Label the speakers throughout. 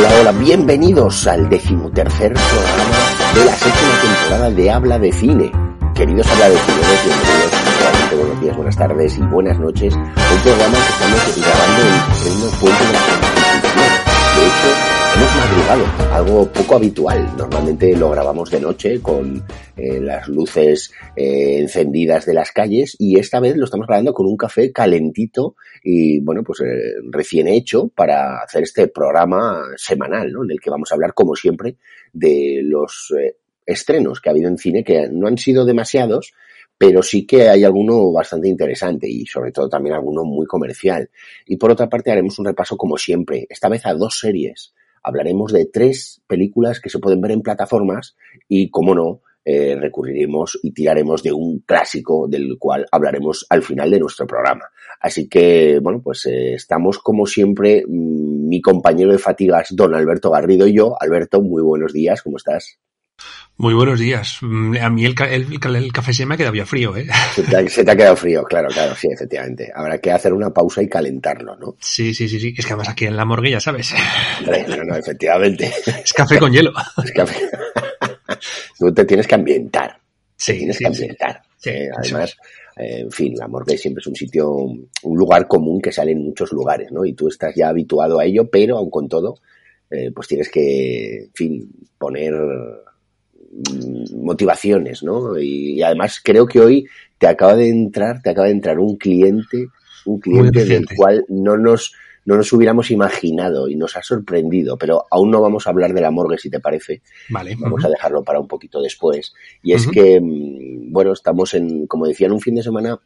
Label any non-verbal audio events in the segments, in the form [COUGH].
Speaker 1: Hola, hola, bienvenidos al decimotercer programa de la séptima temporada de Habla de Cine. Queridos Habla de Cine, bienvenidos, buenos días, buenas tardes y buenas noches. Un programa que estamos grabando en pleno puente de la De hecho, hemos madrugado, algo poco habitual. Normalmente lo grabamos de noche con eh, las luces eh, encendidas de las calles y esta vez lo estamos grabando con un café calentito y bueno, pues eh, recién hecho para hacer este programa semanal, ¿no? En el que vamos a hablar, como siempre, de los estrenos que ha habido en cine que no han sido demasiados, pero sí que hay alguno bastante interesante y sobre todo también alguno muy comercial. Y por otra parte haremos un repaso como siempre, esta vez a dos series hablaremos de tres películas que se pueden ver en plataformas y, como no, eh, recurriremos y tiraremos de un clásico del cual hablaremos al final de nuestro programa. Así que, bueno, pues eh, estamos como siempre, mm, mi compañero de fatigas, don Alberto Garrido y yo. Alberto, muy buenos días, ¿cómo estás?
Speaker 2: Muy buenos días. Mm, a mí el, el, café se me ha quedado ya frío, ¿eh? [LAUGHS]
Speaker 1: Se te, ha, quedado frío, claro, claro, sí, efectivamente. Habrá que hacer una pausa y calentarlo, ¿no?
Speaker 2: Sí, sí, sí, sí. Es que además aquí en la morgue ya sabes.
Speaker 1: No, no, efectivamente. [LAUGHS]
Speaker 2: Es café con hielo. [LAUGHS] Es café.
Speaker 1: Tú te tienes que ambientar.
Speaker 2: Sí,
Speaker 1: tienes
Speaker 2: que
Speaker 1: ambientar. Sí, además, eh, en fin, la morgue siempre es un sitio, un lugar común que sale en muchos lugares, ¿no? Y tú estás ya habituado a ello, pero aun con todo, eh, pues tienes que, en fin, poner motivaciones, ¿no? Y, además creo que hoy te acaba de entrar, te acaba de entrar un cliente, un cliente del cual no nos, no nos hubiéramos imaginado y nos ha sorprendido, pero aún no vamos a hablar de la morgue, si te parece.
Speaker 2: Vale.
Speaker 1: Vamos a dejarlo para un poquito después. Y es que, mm, bueno, estamos en, como decía, en un fin de semana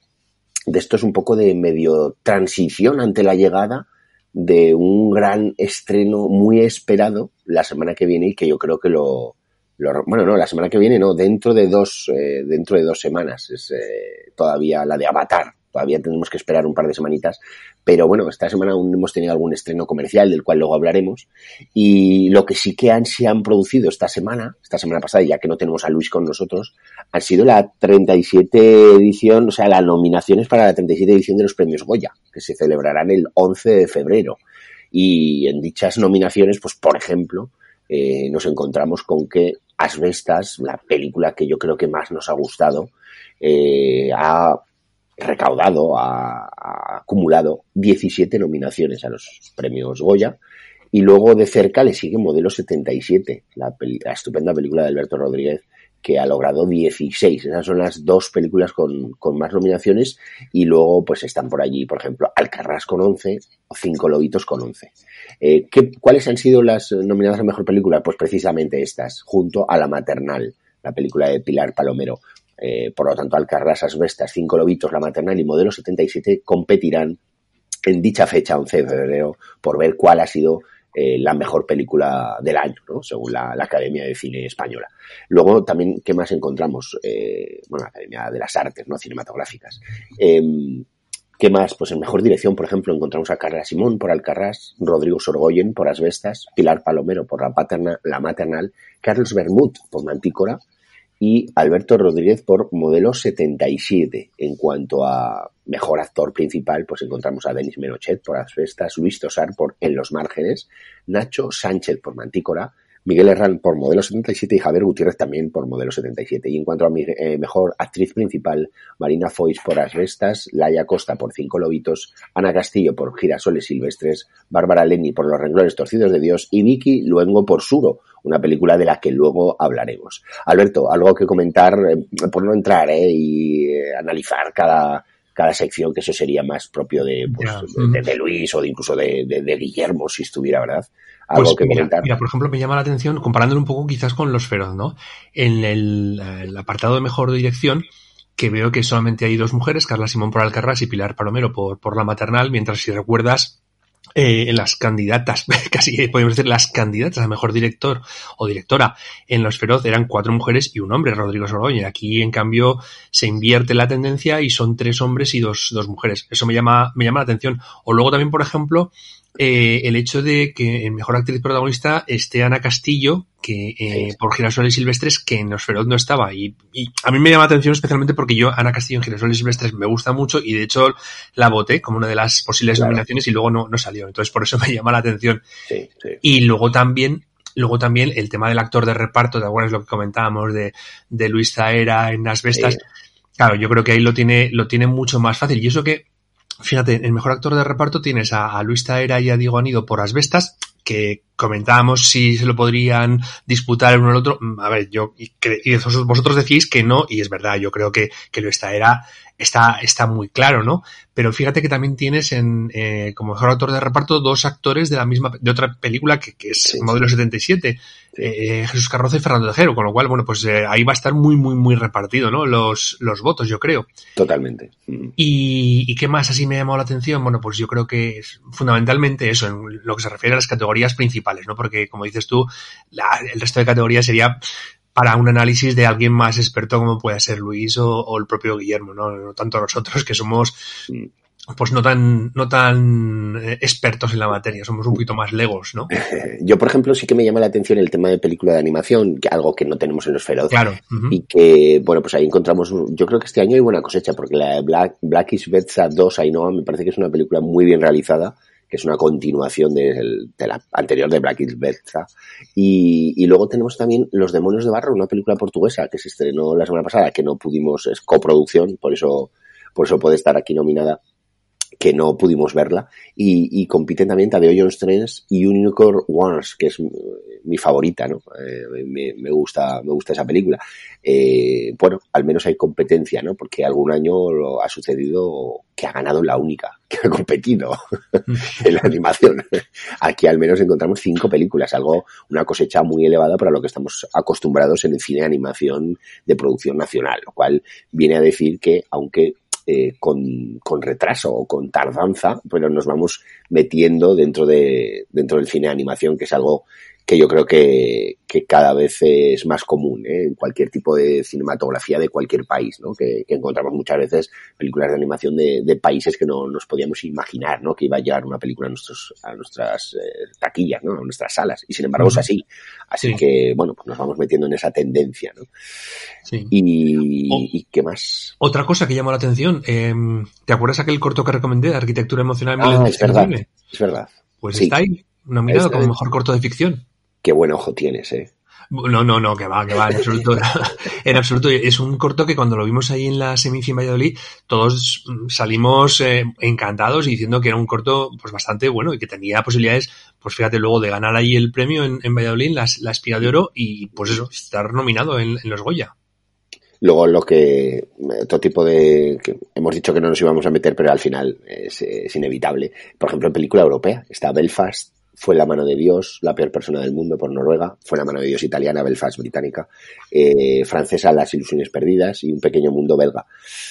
Speaker 1: de esto es un poco de medio transición ante la llegada de un gran estreno muy esperado la semana que viene y que yo creo que lo, bueno, no, la semana que viene no, dentro de dos, eh, dentro de dos semanas es eh, todavía la de Avatar. Todavía tenemos que esperar un par de semanitas, pero bueno, esta semana aún hemos tenido algún estreno comercial del cual luego hablaremos. Y lo que sí que han, se han producido esta semana, esta semana pasada, ya que no tenemos a Luis con nosotros, han sido la 37 edición, o sea, las nominaciones para la 37 edición de los premios Goya, que se celebrarán el 11 de febrero. Y en dichas nominaciones, pues por ejemplo, eh, nos encontramos con que Asbestas, la película que yo creo que más nos ha gustado, eh, ha recaudado, ha, acumulado 17 nominaciones a los premios Goya. Y luego de cerca le sigue Modelo 77, la, la estupenda película de Alberto Rodríguez, que ha logrado 16. Esas son las dos películas con, con, más nominaciones y luego pues están por allí, por ejemplo, Alcarrás con 11 o Cinco Lobitos con 11. Eh, ¿qué, ¿Cuáles han sido las nominadas a Mejor Película? Pues precisamente estas, junto a La Maternal, la película de Pilar Palomero. Eh, por lo tanto, Alcarrás, Asbestas, Cinco Lobitos, La Maternal y Modelo 77 competirán en dicha fecha, 11 de febrero, por ver cuál ha sido eh, la mejor película del año, ¿no? según la, Academia de Cine Española. Luego también, ¿qué más encontramos? Eh, bueno, la Academia de las Artes ¿no? Cinematográficas. Em, ¿Qué más? Pues en mejor dirección, por ejemplo, encontramos a Carla Simón por Alcarrás, Rodrigo Sorgoyen por Asbestas, Pilar Palomero por La, Paterna, la Maternal, Carlos Bermud por Mantícora y Alberto Rodríguez por Modelo 77. En cuanto a mejor actor principal, pues encontramos a Denis Menochet por Asbestas, Luis Tosar por En los márgenes, Nacho Sánchez por Mantícora, Miguel Herrán por Modelo 77 y Javier Gutiérrez también por Modelo 77. Y en cuanto a mi, eh, mejor actriz principal, Marina Foix por Asbestas, Laia Costa por Cinco Lobitos, Ana Castillo por Girasoles Silvestres, Bárbara Leni por Los Renglones Torcidos de Dios y Vicky Luengo por Suro, una película de la que luego hablaremos. Alberto, algo que comentar, eh, por no entrar eh, y eh, analizar cada, cada sección, que eso sería más propio de, pues, de, Luis o de incluso de, de, Guillermo, si estuviera, ¿verdad?
Speaker 2: Algo pues que mira, comentar. Mira, por ejemplo, me llama la atención, comparándolo un poco quizás con Los Feroz, ¿no? En el, el apartado de mejor dirección, que veo que solamente hay dos mujeres, Carla Simón por Alcarrás y Pilar Palomero por, por la maternal, mientras si recuerdas, eh, las candidatas, [LAUGHS] casi podemos decir las candidatas a mejor director o directora en Los Feroz eran cuatro mujeres y un hombre, Rodrigo Soroña. Aquí, en cambio, se invierte la tendencia y son tres hombres y dos, dos mujeres. Eso me llama, me llama la atención. O luego también, por ejemplo, eh, el hecho de que en Mejor Actriz Protagonista esté Ana Castillo, que eh, por Girasoles Silvestres, que en Nosferatu no estaba. Y, a mí me llama la atención especialmente porque yo, Ana Castillo en Girasoles Silvestres me gusta mucho y de hecho la voté como una de las posibles nominaciones y luego no, no salió. Entonces por eso [LAUGHS] me llama la atención. Y luego también Luego también el tema del actor de reparto, ¿te acuerdas lo que comentábamos de, de Luis Zaera en Las Vestas? Claro, yo creo que ahí lo tiene, lo tiene mucho más fácil. Y eso que, fíjate, el mejor actor de reparto tienes a, Luis Zaera y a Diego Anido por Asbestas, que comentábamos si se lo podrían disputar el uno al otro. A ver, yo, y, vosotros decís que no, y es verdad, yo creo que, que Luis Zaera está, está muy claro, ¿no? Pero fíjate que también tienes en, eh, como mejor actor de reparto dos actores de la misma, de otra película que, que es Modelo 77, eh, Jesús Carroza y Fernando Tejero, con lo cual, bueno, pues eh, ahí va a estar muy, muy, muy repartido, ¿no? Los, los votos, yo creo.
Speaker 1: Totalmente.
Speaker 2: Mm. Y, ¿Y qué más así me ha llamado la atención? Bueno, pues yo creo que es fundamentalmente eso, en lo que se refiere a las categorías principales, ¿no? Porque, como dices tú, la, el resto de categorías sería para un análisis de alguien más experto como puede ser Luis o, el propio Guillermo, ¿no? no tanto nosotros que somos pues no tan no tan eh, expertos en la materia, somos un poquito más legos, ¿no? [LAUGHS]
Speaker 1: Yo, por ejemplo, sí que me llama la atención el tema de película de animación, que algo que no tenemos en los feroz.
Speaker 2: Claro.
Speaker 1: Y que, bueno, pues ahí encontramos, yo creo que este año hay buena cosecha, porque la Black, Black is Betsa 2, Ainhoa, me parece que es una película muy bien realizada, es una continuación de, la anterior de Black Betza. Y, y, luego tenemos también Los Demonios de Barro, una película portuguesa que se estrenó la semana pasada, que no pudimos, es coproducción, por eso, por eso puede estar aquí nominada que no pudimos verla, y, y compiten también Tadeo Jones 3 y Unicorn Wars, que es mi favorita, ¿no? Eh, me, me, gusta, me gusta esa película. Eh, bueno, al menos hay competencia, ¿no? Porque algún año lo ha sucedido que ha ganado la única que ha competido [LAUGHS] en la animación. Aquí al menos encontramos cinco películas, algo, una cosecha muy elevada para lo que estamos acostumbrados en el cine de animación de producción nacional, lo cual viene a decir que, aunque eh, con, con, retraso o con tardanza, pero nos vamos metiendo dentro de dentro del cine de animación, que es algo que yo creo que, que cada vez es más común ¿eh? en cualquier tipo de cinematografía de cualquier país, ¿no? Que, que encontramos muchas veces películas de animación de, de, países que no nos podíamos imaginar, ¿no? Que iba a llegar una película a, nuestros, a nuestras eh, taquillas, ¿no? A nuestras salas. Y sin embargo es así. Así sí. que, bueno, pues nos vamos metiendo en esa tendencia, ¿no?
Speaker 2: Sí.
Speaker 1: Y, o, ¿Y, qué más?
Speaker 2: Otra cosa que llamó la atención, eh, ¿te acuerdas aquel corto que recomendé Arquitectura Emocional?
Speaker 1: Ah, es verdad, es verdad.
Speaker 2: Pues sí. está ahí, nominado como mejor corto de ficción
Speaker 1: qué buen ojo tienes, ¿eh?
Speaker 2: No, no, no, que va, que va, en absoluto. [LAUGHS] en absoluto. Es un corto que cuando lo vimos ahí en la Semifi en Valladolid, todos salimos eh, encantados y diciendo que era un corto pues bastante bueno y que tenía posibilidades, pues fíjate, luego de ganar ahí el premio en, en Valladolid, la, la Espina de Oro y pues eso, estar nominado en, en los Goya.
Speaker 1: Luego lo que, otro tipo de, que hemos dicho que no nos íbamos a meter, pero al final es, es inevitable. Por ejemplo, en película europea está Belfast, fue la mano de Dios, la peor persona del mundo por Noruega, fue la mano de Dios italiana, Belfast británica, eh, francesa Las ilusiones perdidas y un pequeño mundo belga.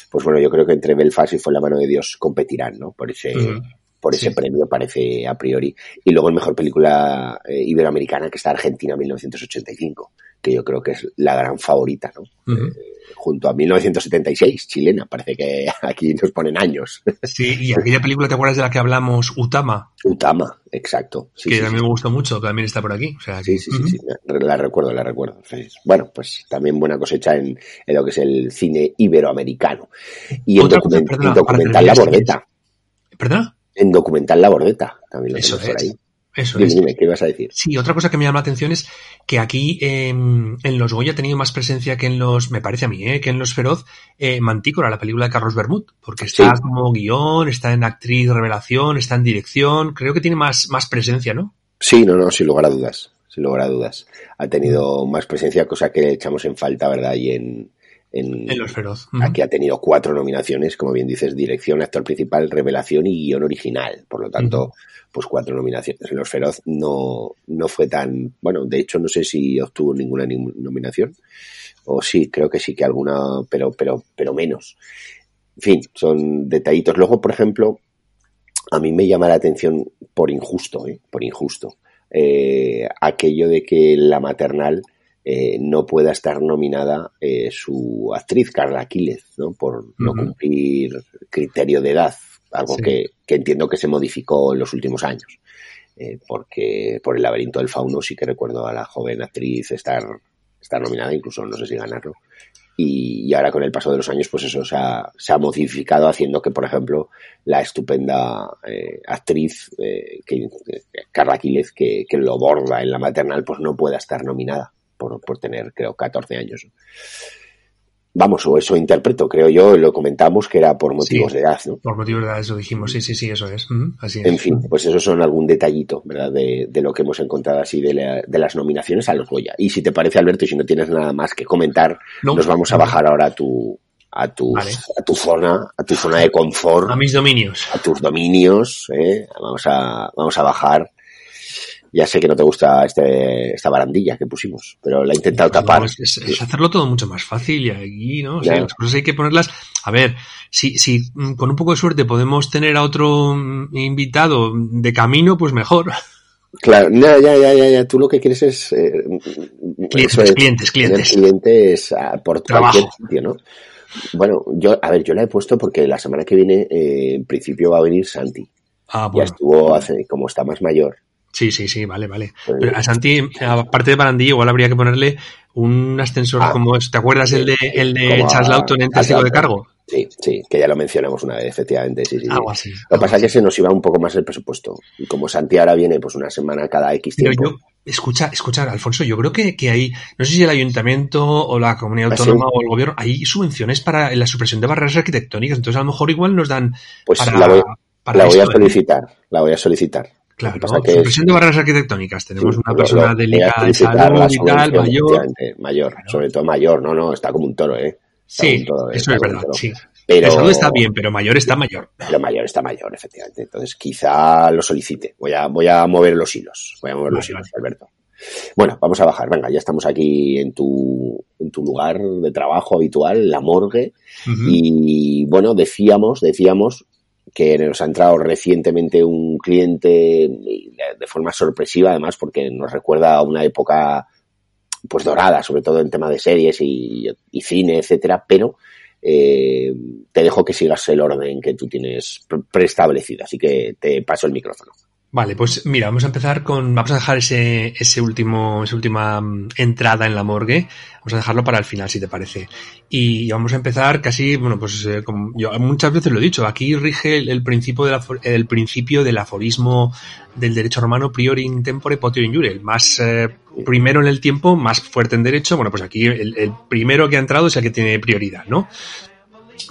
Speaker 1: Pues bueno, yo creo que entre Belfast y fue la mano de Dios competirán, ¿no? Por ese, uh -huh. por ese sí. premio parece a priori. Y luego en mejor película eh, iberoamericana que está Argentina 1985, que yo creo que es la gran favorita, ¿no? Uh -huh. eh, junto a 1976, chilena. Parece que [LAUGHS] aquí nos ponen años.
Speaker 2: Sí, y aquella película, ¿te acuerdas de la que hablamos? Utama.
Speaker 1: Utama, exacto.
Speaker 2: Sí, que sí, también sí. me gustó mucho, también está por aquí. O sea,
Speaker 1: sí, sí, uh -huh. sí, sí, la recuerdo, la recuerdo. Bueno, pues también buena cosecha en, en lo que es el cine iberoamericano. Y en, document cosa, perdona, en documental La Bordeta.
Speaker 2: ¿Perdona?
Speaker 1: En documental La Bordeta, también lo
Speaker 2: Eso es.
Speaker 1: por ahí.
Speaker 2: Eso
Speaker 1: dime,
Speaker 2: es.
Speaker 1: dime, ¿qué ibas a decir?
Speaker 2: Sí, otra cosa que me llama la atención es que aquí eh, en los Goya ha tenido más presencia que en los, me parece a mí, eh, que en los Feroz, eh, Mantícora, la película de Carlos Bermud, porque está sí. como guion, está en actriz revelación, está en dirección, creo que tiene más, más presencia, ¿no?
Speaker 1: Sí, no, no, sin lugar a dudas, sin lugar a dudas. Ha tenido más presencia, cosa que echamos en falta, ¿verdad? Y en,
Speaker 2: en, en, Los Feroz.
Speaker 1: Uh -huh. Aquí ha tenido cuatro nominaciones, como bien dices, dirección, actor principal, revelación y guion original. Por lo tanto, uh -huh. pues cuatro nominaciones. En Los Feroz no, no fue tan, bueno, de hecho no sé si obtuvo ninguna nominación. O sí, creo que sí que alguna, pero, pero, pero menos. En fin, son detallitos. Luego, por ejemplo, a mí me llama la atención por injusto, ¿eh? por injusto, eh, aquello de que la maternal eh, no pueda estar nominada eh, su actriz, Carla Aquiles, ¿no? por uh -huh. no cumplir criterio de edad algo que, entiendo que se modificó en los últimos años. Eh, porque por el laberinto del fauno sí que recuerdo a la joven actriz estar, estar nominada, incluso no sé si ganarlo. Y, ahora con el paso de los años, pues eso se ha, se ha modificado haciendo que, por ejemplo, la estupenda eh, actriz eh, que, Carla Quílez, que, que, lo borda en la maternal, pues no pueda estar nominada por, por tener, creo, 14 años. Vamos, o eso interpreto, creo yo, lo comentamos que era por motivos de edad, ¿no?
Speaker 2: Por motivos de edad, eso dijimos, sí, sí, sí, eso es. así
Speaker 1: En fin, pues eso son algún detallito, ¿verdad? De, de lo que hemos encontrado así de, de, las nominaciones a los Goya. Y si te parece, Alberto, y si no tienes nada más que comentar, nos vamos a bajar ahora a tu, a tu, a tu zona, a tu zona de confort.
Speaker 2: A mis dominios.
Speaker 1: A tus dominios, ¿eh? Vamos a, vamos a bajar ya sé que no te gusta este, esta barandilla que pusimos, pero la he intentado tapar.
Speaker 2: es, hacerlo todo mucho más fácil y aquí, ¿no? O sea, las cosas hay que ponerlas. A ver, si, si mm, con un poco de suerte podemos tener a otro mm, invitado de camino, pues mejor.
Speaker 1: Claro, ya, ya, ya, ya, tú lo que quieres es... Eh,
Speaker 2: clientes, clientes, clientes.
Speaker 1: clientes ah, por Trabajo. cualquier sitio, ¿no? Bueno, yo, a ver, yo la he puesto porque la semana que viene, eh, en principio va a venir Santi. Ah, bueno. Ya estuvo hace, como está más mayor,
Speaker 2: Sí, sí, sí, vale, vale. Pues Pero a Santi, aparte de barandilla, igual habría que ponerle un ascensor ah, como, ¿te acuerdas el de, el de Charles Lawton en testigo de cargo?
Speaker 1: Sí, sí, que ya lo mencionamos una vez, efectivamente, sí, sí. Algo así. Lo que pasa es que se nos iba un poco más el presupuesto. Y como Santi ahora viene pues una semana cada X tiempo. Pero yo,
Speaker 2: escucha, escucha, Alfonso, yo creo que, que hay, no sé si el ayuntamiento o la comunidad ¿Ah, autónoma o el gobierno, hay subvenciones para la supresión de barreras arquitectónicas, entonces a lo mejor igual nos dan
Speaker 1: pues la voy, la voy a ¿eh? solicitar, la voy a solicitar.
Speaker 2: Claro, ¿no? de barreras arquitectónicas. Tenemos una persona delicada de salud y tal, mayor.
Speaker 1: Mayor, sobre todo mayor, no, no, está como un toro, ¿eh?
Speaker 2: sí, eso es verdad, sí. Pero, salud está bien, pero mayor está mayor.
Speaker 1: Pero mayor está mayor, efectivamente. Entonces, quizá lo solicite. Voy a, voy a mover los hilos. Voy a mover los hilos, Alberto. Bueno, vamos a bajar. Venga, ya estamos aquí en tu, en tu lugar de trabajo habitual, la morgue. Y bueno, decíamos, decíamos que nos ha entrado recientemente un cliente de forma sorpresiva, además, porque nos recuerda a una época pues dorada, sobre todo en tema de series y, cine, etcétera, pero eh, te dejo que sigas el orden que tú tienes preestablecido, así que te paso el micrófono.
Speaker 2: Vale, pues mira, vamos a empezar con, vamos a dejar ese, ese último, esa última mm, entrada en la morgue, vamos a dejarlo para el final, si te parece. Y vamos a empezar casi, bueno, pues eh, como yo muchas veces lo he dicho, aquí rige el, principio, de el principio del aforismo del derecho romano priori in tempore potio in jure, el más eh, primero en el tiempo, más fuerte en derecho, bueno, pues aquí el, el primero que ha entrado es el que tiene prioridad, ¿no?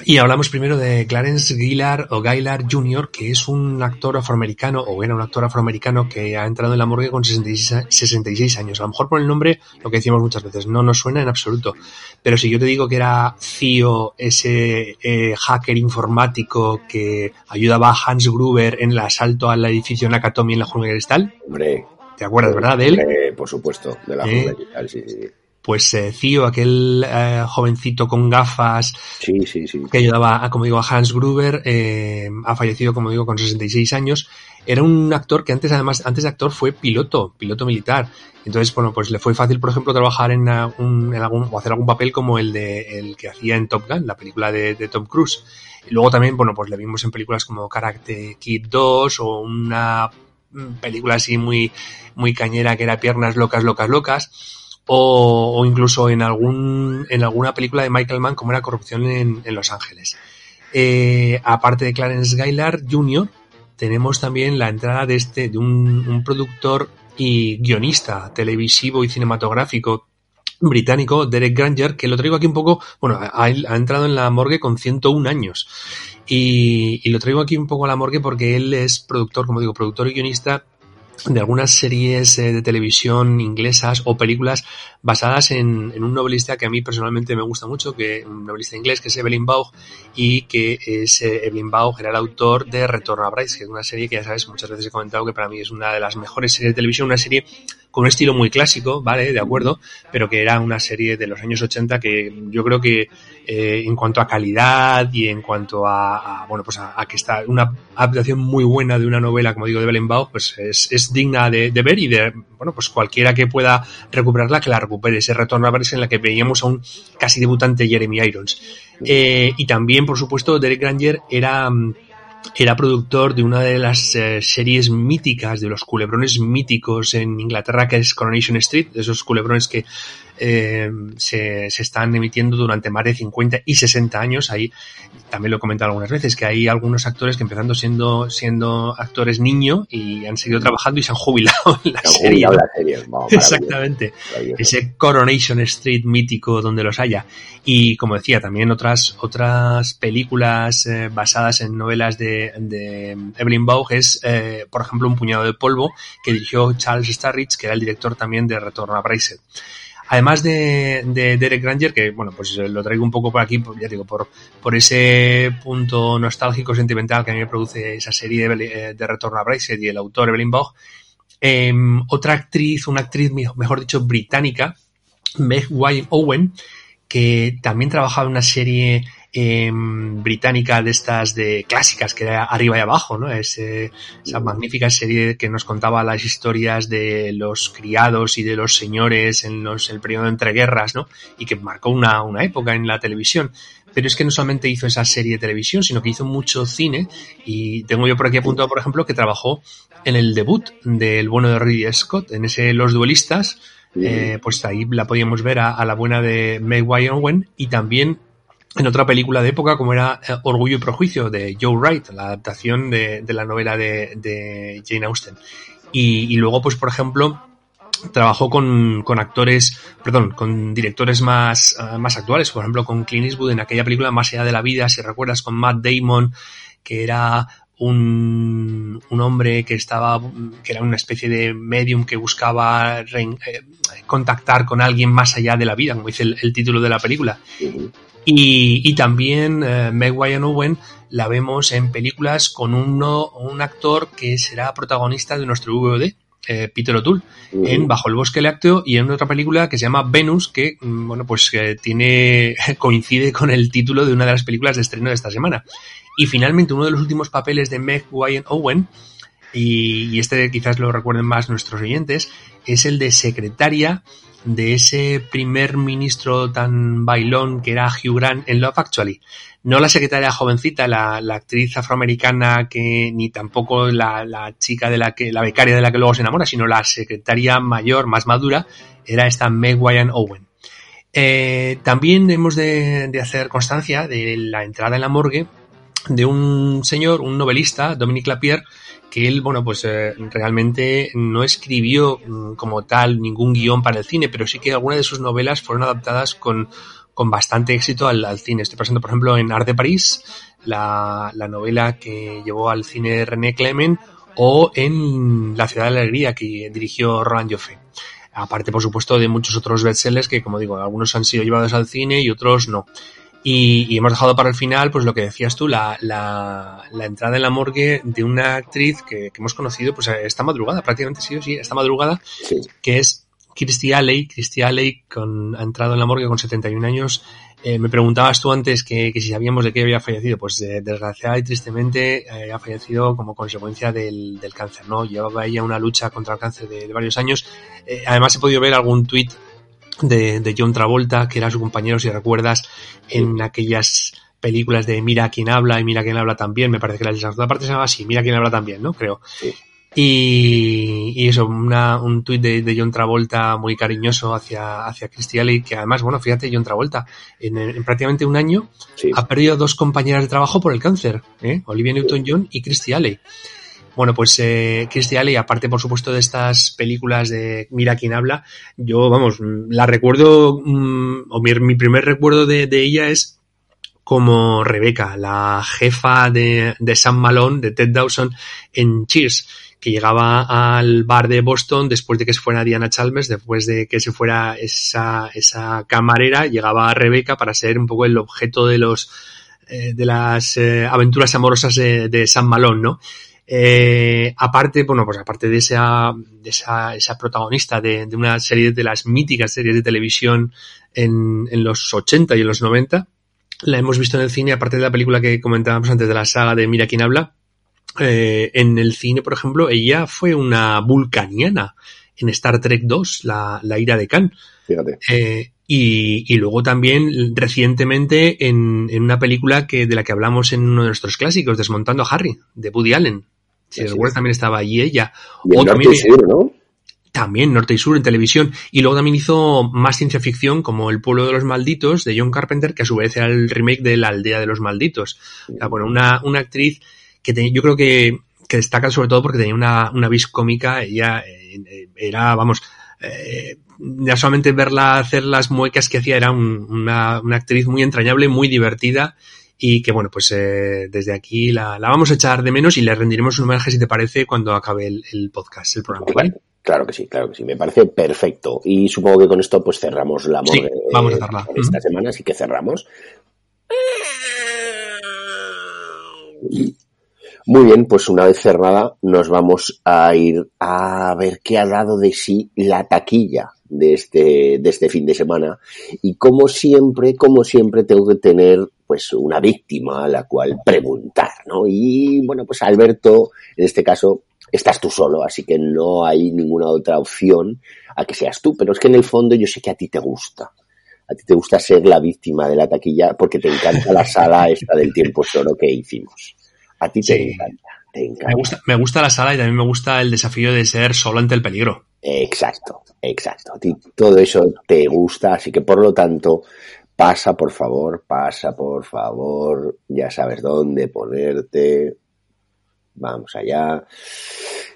Speaker 2: Y hablamos primero de Clarence Gillard o Gaillard Jr., que es un actor afroamericano, o era un actor afroamericano que ha entrado en la morgue con 66, años. A lo mejor por el nombre, lo que decimos muchas veces, no nos suena en absoluto. Pero si yo te digo que era Theo, ese eh, hacker informático que ayudaba a Hans Gruber en el asalto al edificio Nakatomi en la jungla de cristal.
Speaker 1: Hombre.
Speaker 2: ¿Te acuerdas, verdad, de él?
Speaker 1: por supuesto, de la jungla de cristal, sí, sí
Speaker 2: pues eh, Cío, aquel eh, jovencito con gafas que ayudaba, a, como digo, a Hans Gruber, eh, ha fallecido, como digo, con 66 años. Era un actor que antes, además, antes de actor fue piloto, piloto militar. Entonces, bueno, pues le fue fácil, por ejemplo, trabajar en, un, en algún, o hacer algún papel como el de el que hacía en Top Gun, la película de, de Tom Cruise. Y luego también, bueno, pues le vimos en películas como Karate Kid 2 o una mm, película así muy, muy cañera que era Piernas Locas, Locas, Locas o, incluso en, algún, en alguna película de Michael Mann como era Corrupción en, Los Ángeles. Eh, aparte de Clarence Gaillard Jr., tenemos también la entrada de, este, de un, productor y guionista televisivo y cinematográfico británico, Derek Granger, que lo traigo aquí un poco, bueno, ha, entrado en la morgue con 101 años. Y, y, lo traigo aquí un poco a la morgue porque él es productor, como digo, productor y guionista de algunas series eh, de televisión inglesas o películas basadas en, un novelista que a mí personalmente me gusta mucho, que un novelista inglés que es Evelyn Baugh y que es eh, Evelyn Baugh era el autor de Retorno a Bryce, que es una serie que ya sabes, muchas veces he comentado que para mí es una de las mejores series de televisión, una serie con un estilo muy clásico, ¿vale? De acuerdo, pero que era una serie de los años 80 que yo creo que eh, en cuanto a calidad y en cuanto a, bueno, pues a, que está una adaptación muy buena de una novela, como digo, de Bellenbach, pues es, es digna de, de, ver y de, bueno, pues cualquiera que pueda recuperarla, que la recupere. Ese retorno a verse en la que veíamos a un casi debutante Jeremy Irons. Eh, y también, por supuesto, Derek Granger era, mm, era productor de una de las eh, series míticas, de los culebrones míticos en Inglaterra, que es Coronation Street, de esos culebrones que eh, se, se, están emitiendo durante más de 50 y 60 años. Ahí también lo he comentado algunas veces, que hay algunos actores que empezando siendo, siendo actores niño y han seguido trabajando y se han jubilado en la [LAUGHS] serie. Exactamente. Ese Coronation Street mítico donde los haya. Y como decía, también otras, otras películas eh, basadas en novelas de, de Evelyn Baugh es, eh, por ejemplo, Un puñado de polvo que dirigió Charles Starrich, que era el director también de Retorno a Bryce. Además de, de, Derek Granger, que bueno, pues lo traigo un poco por aquí, ya digo, por, por ese punto nostálgico, sentimental que a mí me produce esa serie de, eh, de Retorno a Bryce y el autor Evelyn Baugh. Em, otra actriz, una actriz, mejor dicho, británica, Meg Owen, que también trabajaba en una serie Em, británica de estas de clásicas que era arriba y abajo, ¿no? esa magnífica serie que nos contaba las historias de los criados y de los señores en los, el periodo entre guerras, ¿no? Y que marcó una, una época en la televisión. Pero es que no solamente hizo esa serie de televisión, sino que hizo mucho cine. Y tengo yo por aquí apuntado, por ejemplo, que trabajó en el debut del bueno de Ridley Scott, en ese Los Duelistas. Eh, pues ahí la podíamos ver a, la buena de Meg Owen y también en otra película de época como era eh, Orgullo y Prejuicio de Joe Wright, la adaptación de, la novela de, Jane Austen. Y, luego, pues, por ejemplo, trabajó con, actores, perdón, con directores más, eh, más actuales, por ejemplo, con Clint Eastwood en aquella película Más allá de la vida, si recuerdas, con Matt Damon, que era un, un, hombre que estaba, que era una especie de medium que buscaba eh, contactar con alguien más allá de la vida, como dice el título de la película. Y, también eh, Meg Ryan Owen la vemos en películas con uno, un actor que será protagonista de nuestro VOD, eh, Peter O'Toole, en Bajo el bosque lácteo y en otra película que se llama Venus, que mm, bueno pues tiene [LAUGHS] coincide con el título de una de las películas de estreno de esta semana. Y finalmente uno de los últimos papeles de Meg Ryan Owen y, este quizás lo recuerden más nuestros oyentes es el de secretaria de ese primer ministro tan bailón que era Hugh Grant en Love Actually. No la secretaria jovencita, la, actriz afroamericana que ni tampoco la, chica de la que, la becaria de la que luego se enamora, sino la secretaria mayor, más madura, era esta Meg Ryan Owen. Eh, también hemos de hacer constancia de la entrada en la morgue de un señor, un novelista, Dominique Lapierre, que él, bueno, pues eh, realmente no escribió mm, como tal ningún guion para el cine, pero sí que algunas de sus novelas fueron adaptadas con, con bastante éxito al, cine. Estoy pensando, por ejemplo, en Art de París, la, la novela que llevó al cine René Clement, o en La ciudad de la alegría, que dirigió Roland Joffé. Aparte, por supuesto, de muchos otros bestsellers que, como digo, algunos han sido llevados al cine y otros no. Y, hemos dejado para el final, pues lo que decías tú, la, la, la entrada en la morgue de una actriz que, que, hemos conocido, pues esta madrugada, prácticamente sí o sí, esta madrugada, que es Kirstie Alley. Kirstie Alley con, ha entrado en la morgue con 71 años. Eh, me preguntabas tú antes que, que, si sabíamos de qué había fallecido. Pues eh, desgraciada y tristemente eh, ha fallecido como consecuencia del, del, cáncer, ¿no? Llevaba ella una lucha contra el cáncer de, de varios años. Eh, además he podido ver algún tuit de, de John Travolta, que era su compañero, si recuerdas, en aquellas películas de Mira quién habla y Mira quién habla también, me parece que la segunda parte se llama así, Mira quién habla también, ¿no? Creo. Y, y, eso, una, un tuit de, de, John Travolta muy cariñoso hacia, hacia Christy que además, bueno, fíjate, John Travolta, en, en prácticamente un año ha perdido dos compañeras de trabajo por el cáncer, ¿eh? Olivia Newton-John y Christy Alley. Bueno, pues eh, Alley, aparte por supuesto de estas películas de Mira quién habla, yo, vamos, la recuerdo, mm, o mi, primer recuerdo de, ella es como Rebeca, la jefa de, de Sam Malone, de Ted Dawson, en Cheers, que llegaba al bar de Boston después de que se fuera Diana Chalmers, después de que se fuera esa, esa camarera, llegaba Rebeca para ser un poco el objeto de los eh, de las eh, aventuras amorosas de, Sam Malone, ¿no? Eh, aparte, bueno, pues aparte de esa, de esa, esa protagonista de, de, una serie de las míticas series de televisión en, en los 80 y en los 90, la hemos visto en el cine, aparte de la película que comentábamos antes de la saga de Mira quién habla, eh, en el cine, por ejemplo, ella fue una vulcaniana en Star Trek 2, la, la ira de Khan.
Speaker 1: Fíjate.
Speaker 2: Eh, y, y, luego también recientemente en, en, una película que de la que hablamos en uno de nuestros clásicos, Desmontando a Harry, de Woody Allen. Si recuerdas, también estaba allí ella.
Speaker 1: Y o
Speaker 2: también,
Speaker 1: sur, ¿no?
Speaker 2: También, Norte y Sur en televisión. Y luego también hizo más ciencia ficción como El pueblo de los malditos de John Carpenter, que a su vez era el remake de La aldea de los malditos. O sea, bueno, una, una actriz que te, yo creo que, que destaca sobre todo porque tenía una, una vis cómica. Ella eh, era, vamos, eh, ya solamente verla hacer las muecas que hacía era un, una, una, actriz muy entrañable, muy divertida y que bueno, pues eh, desde aquí la, la, vamos a echar de menos y le rendiremos un homenaje si te parece cuando acabe el, el podcast, el programa. ¿vale?
Speaker 1: Claro que sí, claro que sí, me parece perfecto. Y supongo que con esto pues cerramos la
Speaker 2: sí, vamos a cerrar.
Speaker 1: esta uh -huh. semana, así que cerramos. Muy bien, pues una vez cerrada nos vamos a ir a ver qué ha dado de sí la taquilla de este, de este fin de semana. Y como siempre, como siempre, tengo que tener pues una víctima a la cual preguntar, ¿no? Y bueno, pues Alberto, en este caso, estás tú solo, así que no hay ninguna otra opción a que seas tú. Pero es que en el fondo yo sé que a ti te gusta. A ti te gusta ser la víctima de la taquilla porque te encanta la sala esta del tiempo solo que hicimos. A ti te, sí. encanta, te encanta.
Speaker 2: Me gusta, me gusta la sala y también me gusta el desafío de ser solo ante el peligro.
Speaker 1: Exacto, exacto. A ti todo eso te gusta, así que por lo tanto, pasa por favor, pasa por favor, ya sabes dónde ponerte. Vamos allá.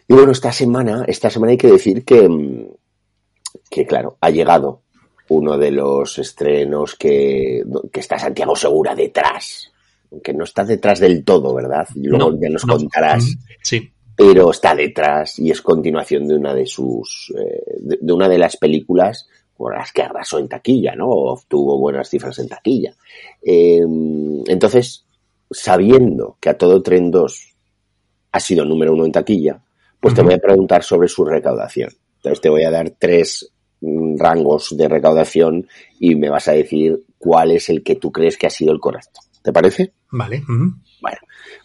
Speaker 1: Y bueno, esta semana, esta semana hay que decir que, que claro, ha llegado uno de los estrenos que, que está Santiago Segura detrás que no está detrás del todo, ¿verdad? Y luego no, ya nos no, contarás.
Speaker 2: Sí.
Speaker 1: Pero está detrás y es continuación de una de sus, eh, de, de, una de las películas por las que arrasó en taquilla, ¿no? Obtuvo buenas cifras en taquilla. Eh, entonces, sabiendo que a todo tren 2 ha sido número uno en taquilla, pues uh -huh. te voy a preguntar sobre su recaudación. Entonces te voy a dar tres mm, rangos de recaudación y me vas a decir cuál es el que tú crees que ha sido el correcto. ¿Te parece?
Speaker 2: Vale. Uh -huh.
Speaker 1: Bueno,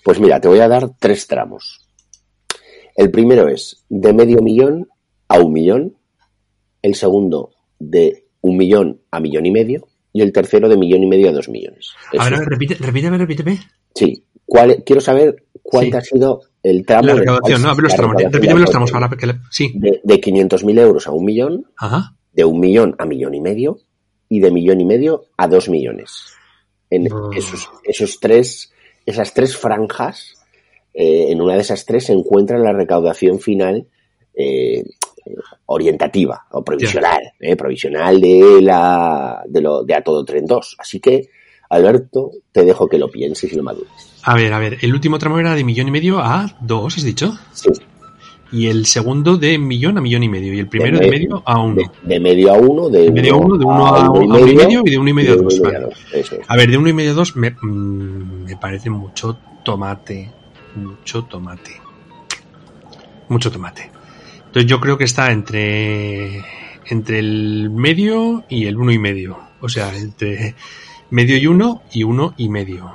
Speaker 1: pues mira, te voy a dar tres tramos. El primero es de medio millón a un millón. El segundo de un millón a millón y medio. Y el tercero de millón y medio a dos millones.
Speaker 2: Eso. A ver, repite, repíteme, repíteme.
Speaker 1: Sí. ¿Cuál, quiero saber cuál sí. ha sido el tramo.
Speaker 2: La recaudación, no, a ver los tramos. Repíteme los tramos para que. Sí.
Speaker 1: De, de 500.000 euros a un millón.
Speaker 2: Ajá.
Speaker 1: De un millón a millón y medio. Y de millón y medio a dos millones en esos, esos tres, esas tres franjas, eh, en una de esas tres se encuentra la recaudación final eh, orientativa o provisional, yeah. eh, provisional de la de, lo, de A Todo Tren 2. Así que, Alberto, te dejo que lo pienses y lo madures.
Speaker 2: A ver, a ver, el último tramo era de millón y medio a dos, ¿has dicho?
Speaker 1: Sí.
Speaker 2: Y el segundo de millón a millón y medio. Y el primero de, de medio a uno.
Speaker 1: De, de, medio a uno, de,
Speaker 2: de medio a uno, de uno a, a, uno, a uno y medio, y de uno y medio a dos. Vale. Es. A ver, de uno y medio a dos me, mmm, me parece mucho tomate. Mucho tomate. Mucho tomate. Entonces yo creo que está entre entre el medio y el uno y medio. O sea, entre medio y uno y uno y medio.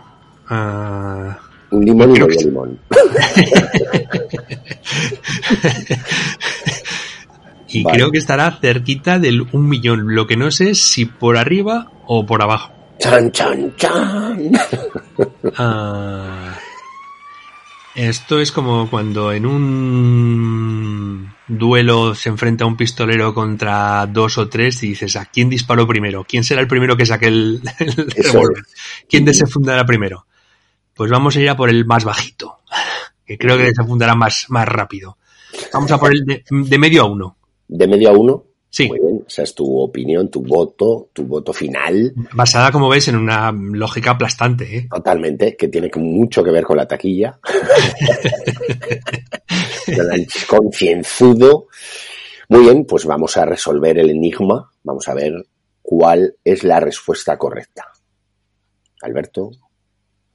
Speaker 2: Uh,
Speaker 1: un limón y medio limón. [LAUGHS]
Speaker 2: y vale. creo que estará cerquita del un millón. Lo que no sé es si por arriba o por abajo.
Speaker 1: Chan, chan, chan.
Speaker 2: Uh, [LAUGHS] esto es como cuando en un duelo se enfrenta un pistolero contra dos o tres y dices, ¿a quién disparó primero? ¿Quién será el primero que saque el, el revólver? ¿Quién desenfundará primero? Pues vamos a ir a por el más bajito, que creo que se fundará más, más rápido. Vamos a por el de, de, medio a uno.
Speaker 1: ¿De medio a uno?
Speaker 2: Sí.
Speaker 1: Muy bien, esa es tu opinión, tu voto, tu voto final.
Speaker 2: Basada, como ves, en una lógica aplastante. ¿eh?
Speaker 1: Totalmente, que tiene mucho que ver con la taquilla. [LAUGHS] Concienzudo. Muy bien, pues vamos a resolver el enigma. Vamos a ver cuál es la respuesta correcta. Alberto,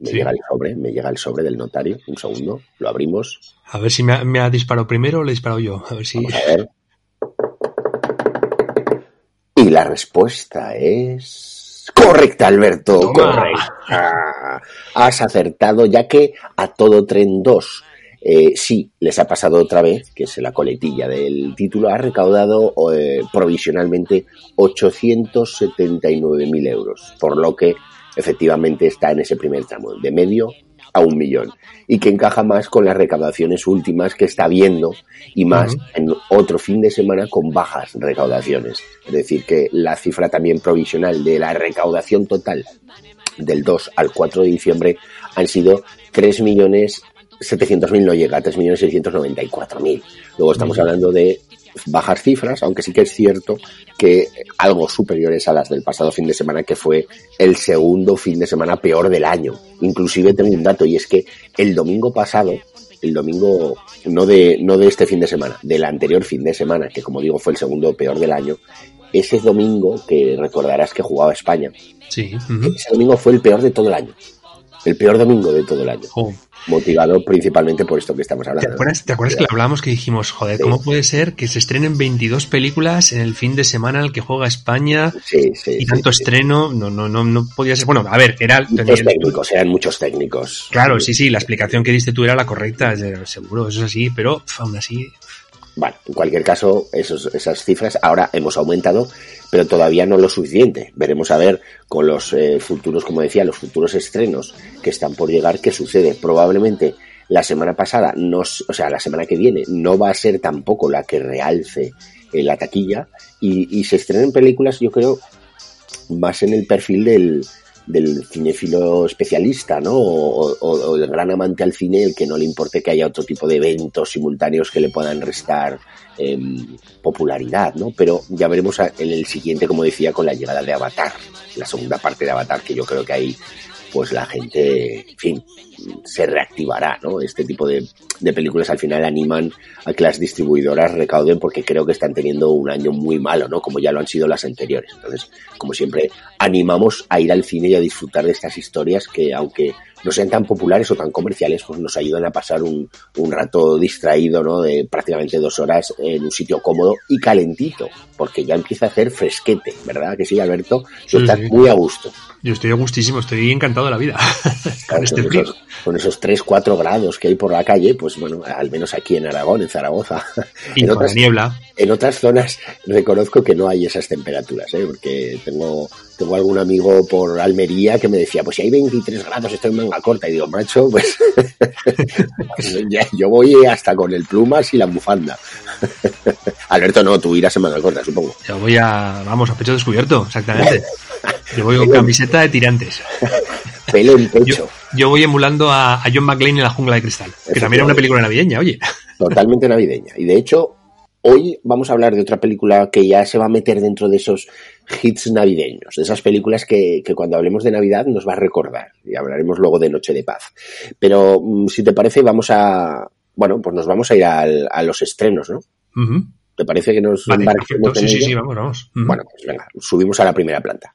Speaker 1: me sí. llega el sobre, me llega el sobre del notario. Un segundo, lo abrimos.
Speaker 2: A ver si me ha, me ha disparado primero o le he disparado yo. A ver si.
Speaker 1: Vamos a ver. Y la respuesta es. Correcta, Alberto.
Speaker 2: Toma.
Speaker 1: Correcta. Has acertado, ya que a todo tren 2 eh, sí, les ha pasado otra vez, que es la coletilla del título, ha recaudado eh, provisionalmente 879.000 euros, por lo que efectivamente está en ese primer tramo, de medio a un millón, y que encaja más con las recaudaciones últimas que está viendo y más en otro fin de semana con bajas recaudaciones. Es decir, que la cifra también provisional de la recaudación total del 2 al 4 de diciembre han sido 3 millones 700.000 no llega, 3.694.000. Luego estamos hablando de bajas cifras, aunque sí que es cierto que algo superiores a las del pasado fin de semana, que fue el segundo fin de semana peor del año. Inclusive tengo un dato y es que el domingo pasado, el domingo no de, no de este fin de semana, del anterior fin de semana, que como digo fue el segundo peor del año, ese domingo que recordarás que jugaba España,
Speaker 2: sí.
Speaker 1: ese domingo fue el peor de todo el año. El peor domingo de todo el año motivado principalmente por esto que estamos hablando.
Speaker 2: ¿Te acuerdas, que hablábamos que dijimos, joder, ¿cómo puede ser que se estrenen 22 películas en el fin de semana en el que juega España y tanto estreno? No, no, no, no podía ser. Bueno, a ver, era.
Speaker 1: Muchos técnicos, eran muchos técnicos.
Speaker 2: Claro, sí, sí, la explicación que diste tú era la correcta, seguro, eso es así, pero aún así
Speaker 1: bueno, en cualquier caso, esos, esas cifras ahora hemos aumentado, pero todavía no lo suficiente. Veremos a ver con los eh, futuros, como decía, los futuros estrenos que están por llegar, qué sucede. Probablemente la semana pasada, no, o sea, la semana que viene, no va a ser tampoco la que realce eh, la taquilla y, y se estrenen películas, yo creo, más en el perfil del, del cinéfilo especialista, ¿no? O, el gran amante al cine, el que no le importe que haya otro tipo de eventos simultáneos que le puedan restar em, popularidad, ¿no? Pero ya veremos en el siguiente, como decía, con la llegada de Avatar, la segunda parte de Avatar, que yo creo que ahí pues la gente, en fin, se reactivará, ¿no? Este tipo de, de, películas al final animan a que las distribuidoras recauden porque creo que están teniendo un año muy malo, ¿no? Como ya lo han sido las anteriores. Entonces, como siempre, animamos a ir al cine y a disfrutar de estas historias que, aunque no sean tan populares o tan comerciales, pues nos ayudan a pasar un, un rato distraído, ¿no? De prácticamente dos horas en un sitio cómodo y calentito, porque ya empieza a hacer fresquete, ¿verdad? Que sí, Alberto, tú estás muy a gusto.
Speaker 2: Yo estoy a gustísimo, estoy encantado de la vida. [LAUGHS]
Speaker 1: con, este esos, con, esos, 3, 4 grados que hay por la calle, pues bueno, al menos aquí en Aragón, en Zaragoza.
Speaker 2: Y en otras, niebla.
Speaker 1: En otras zonas reconozco que no hay esas temperaturas, ¿eh? porque tengo, tengo algún amigo por Almería que me decía, pues si hay 23 grados estoy en manga corta. Y digo, macho, pues [LAUGHS] ya, yo voy hasta con el plumas y la bufanda. [LAUGHS] Alberto, no, tú irás en manga corta, supongo.
Speaker 2: Yo voy a, vamos, a pecho descubierto, exactamente. Yo voy con camiseta de tirantes.
Speaker 1: Pelo en pecho.
Speaker 2: Yo, voy emulando a, John McClane en La Jungla de Cristal, que también era una película navideña, oye.
Speaker 1: Totalmente navideña. Y de hecho, hoy vamos a hablar de otra película que ya se va a meter dentro de esos hits navideños, de esas películas que, que cuando hablemos de Navidad nos va a recordar. Y hablaremos luego de Noche de Paz. Pero mm, si te parece, vamos a. Bueno, pues nos vamos a ir al, a los estrenos, ¿no? ¿Te parece que nos
Speaker 2: vale, Sí, sí, sí, vamos, vamos.
Speaker 1: Bueno, pues venga, subimos a la primera planta.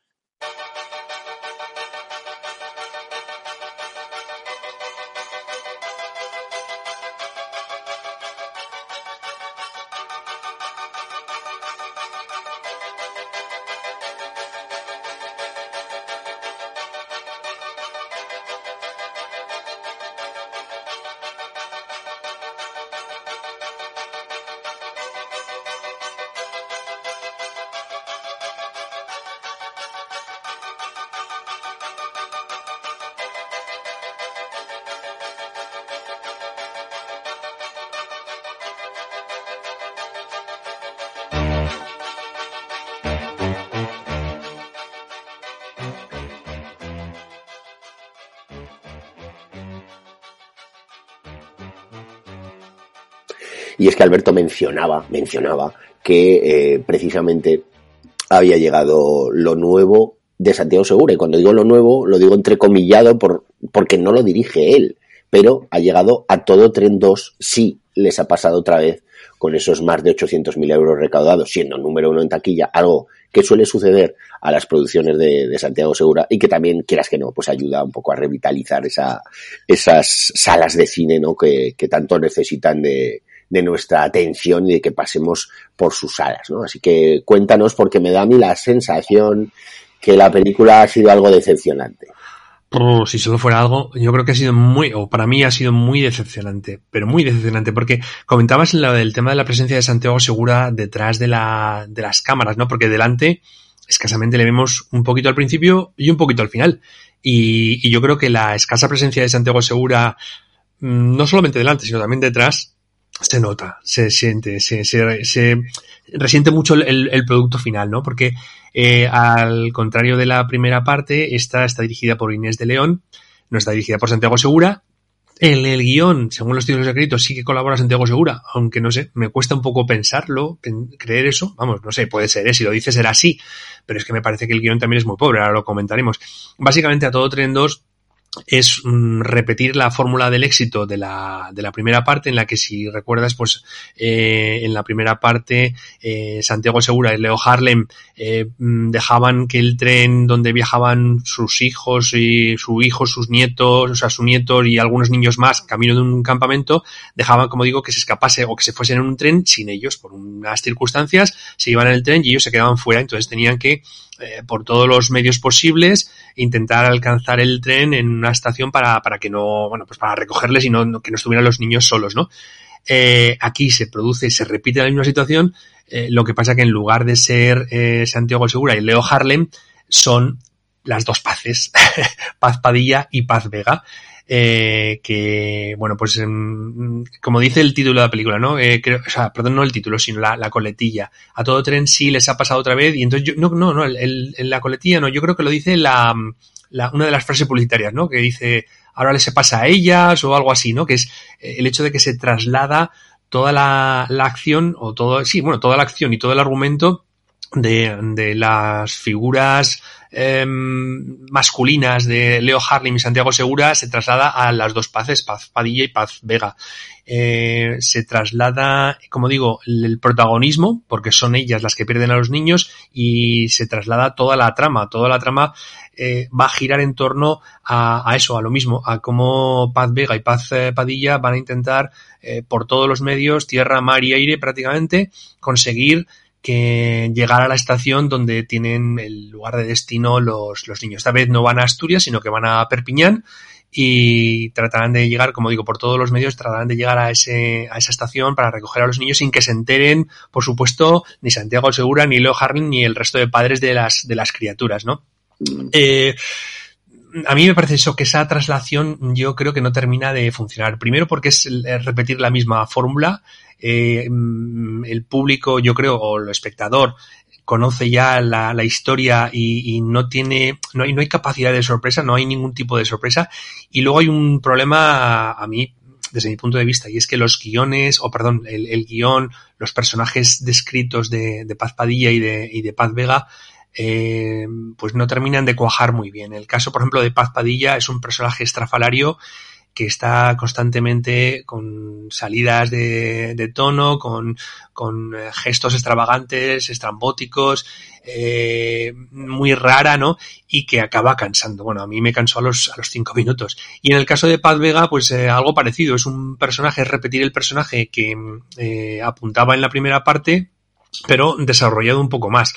Speaker 1: Y es que Alberto mencionaba, mencionaba que eh, precisamente había llegado lo nuevo de Santiago Segura. Y cuando digo lo nuevo, lo digo entrecomillado por, porque no lo dirige él. Pero ha llegado a todo Tren 2, sí les ha pasado otra vez con esos más de 800.000 euros recaudados, siendo número uno en taquilla, algo que suele suceder a las producciones de, Santiago Segura y que también, quieras que no, pues ayuda un poco a revitalizar esa, esas salas de cine ¿no? que tanto necesitan de, de nuestra atención y de que pasemos por sus salas, ¿no? Así que cuéntanos porque me da a mí la sensación que la película ha sido algo decepcionante.
Speaker 2: si solo fuera algo, yo creo que ha sido muy, o para mí ha sido muy decepcionante, pero muy decepcionante, porque comentabas el tema de la presencia de Santiago Segura detrás de, la, de las cámaras, ¿no? Porque delante escasamente le vemos un poquito al principio y un poquito al final. Y, yo creo que la escasa presencia de Santiago Segura, mm, no solamente delante, sino también detrás, se nota, se siente, se, se, resiente mucho el, el, producto final, ¿no? Porque eh, al contrario de la primera parte, esta está dirigida por Inés de León, no está dirigida por Santiago Segura. En el guion, según los títulos escritos, sí que colabora Santiago Segura, aunque no sé, me cuesta un poco pensarlo, creer eso. Vamos, no sé, puede ser, ¿eh? si lo dices será así, pero es que me parece que el guion también es muy pobre, ahora lo comentaremos. Básicamente a todo tren 2 es mm, repetir la fórmula del éxito de la, de la primera parte, en la que si recuerdas, pues eh, en la primera parte eh, Santiago Segura y Leo Harlem eh, mm, dejaban que el tren donde viajaban sus hijos y su hijo, sus nietos, o sea, su nieto y algunos niños más camino de un campamento, dejaban, como digo, que se escapase o que se fuesen en un tren sin ellos, por unas circunstancias, se iban en el tren y ellos se quedaban fuera, entonces tenían que eh, por todos los medios posibles, intentar alcanzar el tren en una estación para, para que no, bueno, pues para recogerles y no, que no estuvieran los niños solos, ¿no? Eh, aquí se produce, se repite la misma situación, eh, lo que pasa que en lugar de ser eh, Santiago Segura y Leo Harlem, son las dos paces, [LAUGHS] Paz Padilla y Paz Vega eh, que, bueno, pues em, como dice el título de la película, ¿no? Eh, creo, o sea, perdón, no el título, sino la, la, coletilla. A todo tren sí les ha pasado otra vez y entonces yo, no, no, no, el, la coletilla no, yo creo que lo dice la, la, una de las frases publicitarias, ¿no? Que dice, ahora les se pasa a ellas o algo así, ¿no? Que es eh, el hecho de que se traslada toda la, la acción o todo, sí, bueno, toda la acción y todo el argumento de, de las figuras Em, masculinas de Leo Harlem y Santiago Segura se traslada a las dos paces, Paz Padilla y Paz Vega. Eh, se traslada, como digo, el protagonismo, porque son ellas las que pierden a los niños, y se traslada toda la trama. Toda la trama eh, va a girar en torno a, eso, a lo mismo, a cómo Paz Vega y Paz eh, Padilla van a intentar, por todos los medios, tierra, mar y aire prácticamente, conseguir que llegar a la estación donde tienen el lugar de destino los, los niños. Esta vez no van a Asturias, sino que van a Perpiñán y tratarán de llegar, como digo, por todos los medios, tratarán de llegar a, ese, a esa estación para recoger a los niños sin que se enteren, por supuesto, ni Santiago Segura, ni Leo Harling, ni el resto de padres de las, de las criaturas, ¿no? Mm. Eh, a mí me parece eso, que esa traslación yo creo que no termina de funcionar. Primero porque es repetir la misma fórmula. Eh, mm, el público, yo creo, o el espectador, conoce ya la, la historia y, y, no tiene, no hay, no hay capacidad de sorpresa, no hay ningún tipo de sorpresa. Y luego hay un problema a, mí, desde mi punto de vista, y es que los guiones, o perdón, el, el guion, los personajes descritos de, de Paz Padilla y de, y de Paz Vega, eh, pues no terminan de cuajar muy bien. El caso, por ejemplo, de Paz Padilla es un personaje estrafalario que está constantemente con salidas de, tono, con, con, eh, gestos extravagantes, estrambóticos, eh, muy rara, ¿no? Y que acaba cansando. Bueno, a mí me cansó a los, a los cinco minutos. Y en el caso de Paz Vega, pues algo parecido. Es un personaje, es repetir el personaje que apuntaba en la primera parte, pero desarrollado un poco más.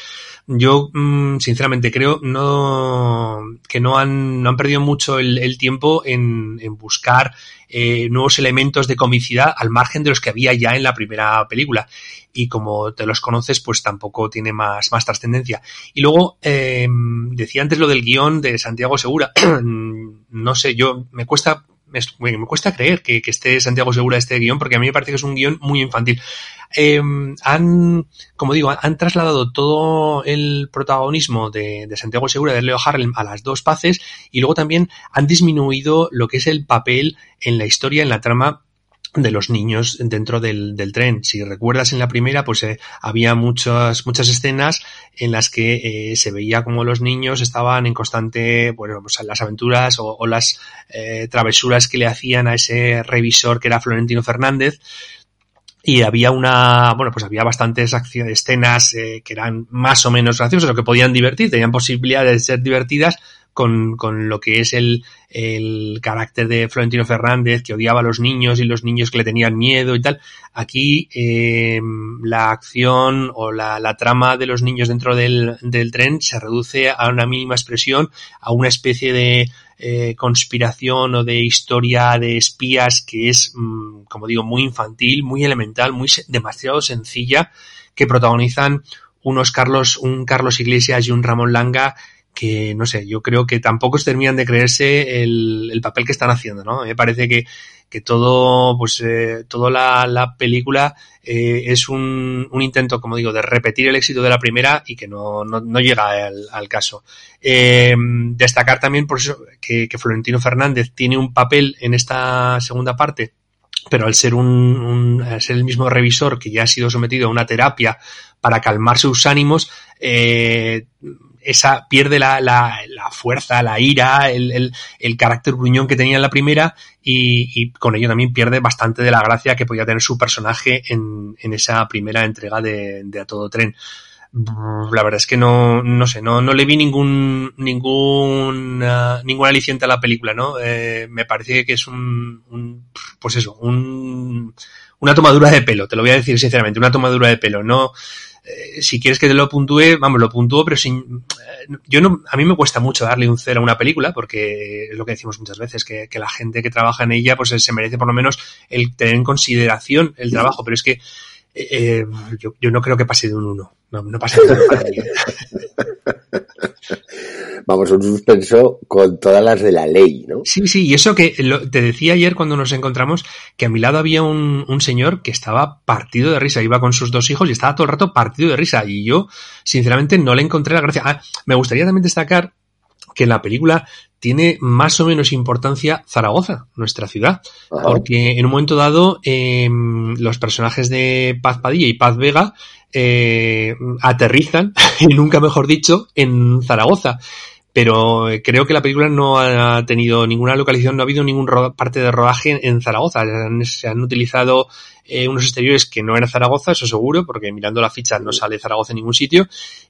Speaker 2: Yo, mm, sinceramente, creo no, que no han, no han perdido mucho el, tiempo en, en buscar eh, nuevos elementos de comicidad al margen de los que había ya en la primera película. Y como te los conoces, pues tampoco tiene más, más trascendencia. Y luego, eh, decía antes lo del guion de Santiago Segura. [CLEARS THROAT] no sé, yo me cuesta me, cuesta creer que, esté Santiago Segura este guion, porque a mí me parece que es un guion muy infantil. Eh, han, como digo, han trasladado todo el protagonismo de, de, Santiago Segura, de Leo Harlem, a las dos paces, y luego también han disminuido lo que es el papel en la historia, en la trama de los niños dentro del, del, tren. Si recuerdas en la primera, pues eh, había muchas, muchas escenas en las que eh, se veía como los niños estaban en constante, bueno, pues las aventuras o, las eh, travesuras que le hacían a ese revisor que era Florentino Fernández. Y había una, bueno, pues había bastantes escenas eh, que eran más o menos graciosas o que podían divertir, tenían posibilidades de ser divertidas, con, con lo que es el, el carácter de Florentino Fernández, que odiaba a los niños y los niños que le tenían miedo y tal. Aquí eh, la acción o la, la, trama de los niños dentro del, del tren se reduce a una mínima expresión, a una especie de eh, conspiración o de historia de espías que es, mm, como digo, muy infantil, muy elemental, muy demasiado sencilla, que protagonizan unos Carlos, un Carlos Iglesias y un Ramón Langa que no sé, yo creo que tampoco terminan de creerse el, el papel que están haciendo, ¿no? Me parece que, que todo, pues, eh, toda la, la película eh, es un, un, intento, como digo, de repetir el éxito de la primera y que no, no, no llega al, caso. Eh, destacar también por eso que, Florentino Fernández tiene un papel en esta segunda parte pero al ser un, ser el mismo revisor que ya ha sido sometido a una terapia para calmar sus ánimos, eh, esa pierde la, la, la fuerza, la ira, el, el, el, carácter gruñón que tenía en la primera y, y, con ello también pierde bastante de la gracia que podía tener su personaje en, en esa primera entrega de, de A Todo Tren. La verdad es que no, no sé, no, no le vi ningún, ningún, uh, ningún aliciente a la película, ¿no? Eh, me parece que es un, un, pues eso, un, una tomadura de pelo, te lo voy a decir sinceramente, una tomadura de pelo, no, eh, si quieres que te lo puntúe, vamos, lo puntúo, pero sin, eh, yo no, a mí me cuesta mucho darle un cero a una película, porque es lo que decimos muchas veces, que, que la gente que trabaja en ella, pues se merece por lo menos el tener en consideración el trabajo, pero es que eh, yo, no creo que pase de un 1. No, no pasa de un [LAUGHS]
Speaker 1: Vamos, un suspenso con todas las de la ley, ¿no?
Speaker 2: Sí, sí, y eso que lo, te decía ayer cuando nos encontramos que a mi lado había un, un, señor que estaba partido de risa, iba con sus dos hijos y estaba todo el rato partido de risa y yo, sinceramente, no le encontré la gracia. Ah, me gustaría también destacar que en la película tiene más o menos importancia Zaragoza, nuestra ciudad, Ajá. porque en un momento dado eh, los personajes de Paz Padilla y Paz Vega eh, aterrizan, [LAUGHS] y nunca mejor dicho, en Zaragoza. Pero creo que la película no ha tenido ninguna localización, no ha habido ninguna parte de rodaje en Zaragoza. Se han utilizado eh, unos exteriores que no era Zaragoza, eso seguro, porque mirando la ficha no sale Zaragoza en ningún sitio,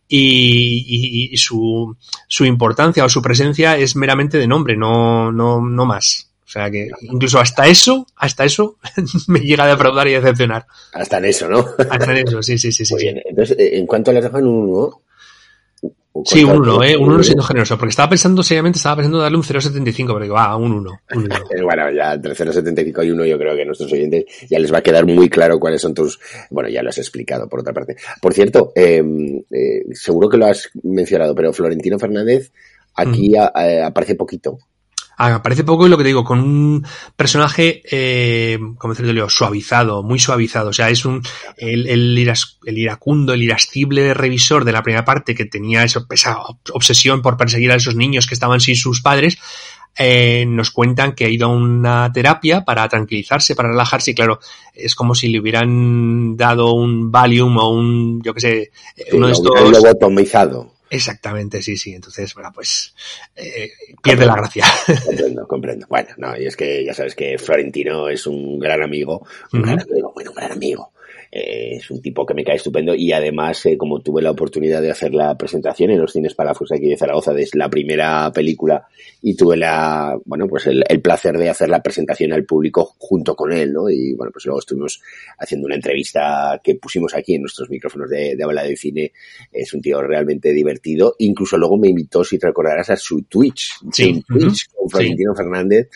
Speaker 2: y, y, y su, su, importancia o su presencia es meramente de nombre, no, no, no más. O sea que incluso hasta eso, hasta eso [LAUGHS] me llega a defraudar y decepcionar.
Speaker 1: Hasta en eso, ¿no?
Speaker 2: Hasta en eso, sí, sí, sí.
Speaker 1: Muy
Speaker 2: sí.
Speaker 1: bien. Entonces, ¿en cuánto le dejan un 1?
Speaker 2: Sí, un 1, ¿eh? Un 1 siendo generoso. Porque estaba pensando, seriamente, estaba pensando darle un 0,75, pero digo, ah, un 1. Un 1. [LAUGHS]
Speaker 1: bueno, ya entre 0,75 y 1 yo creo que a nuestros oyentes ya les va a quedar muy claro cuáles son tus... Bueno, ya lo has explicado, por otra parte. Por cierto, eh, eh, seguro que lo has mencionado, pero Florentino Fernández aquí mm. a, a, aparece poquito.
Speaker 2: Aparece poco y lo que te digo, con un personaje, eh, como decirlo, suavizado, muy suavizado. O sea, es un, el, el, iras, el iracundo, el irascible revisor de la primera parte que tenía esa, esa obsesión por perseguir a esos niños que estaban sin sus padres, eh, nos cuentan que ha ido a una terapia para tranquilizarse, para relajarse, y claro, es como si le hubieran dado un Valium o un, yo qué sé,
Speaker 1: sí, uno de estos... lobotomizado.
Speaker 2: Exactamente, sí, sí. Entonces, bueno, pues eh, pierde la gracia.
Speaker 1: Comprendo, comprendo. Bueno, no, y es que ya sabes que Florentino es un gran amigo, un uh -huh. gran amigo, bueno, un gran amigo. Eh, es un tipo que me cae estupendo y además, eh, como tuve la oportunidad de hacer la presentación en los cines Palafus aquí de Zaragoza, es la primera película y tuve la, bueno, pues el, el, placer de hacer la presentación al público junto con él, ¿no? Y bueno, pues luego estuvimos haciendo una entrevista que pusimos aquí en nuestros micrófonos de, de habla de cine. Es un tío realmente divertido. Incluso luego me invitó, si te recordarás, a su Twitch,
Speaker 2: sí.
Speaker 1: Twitch uh -huh. con Florentino sí. Fernández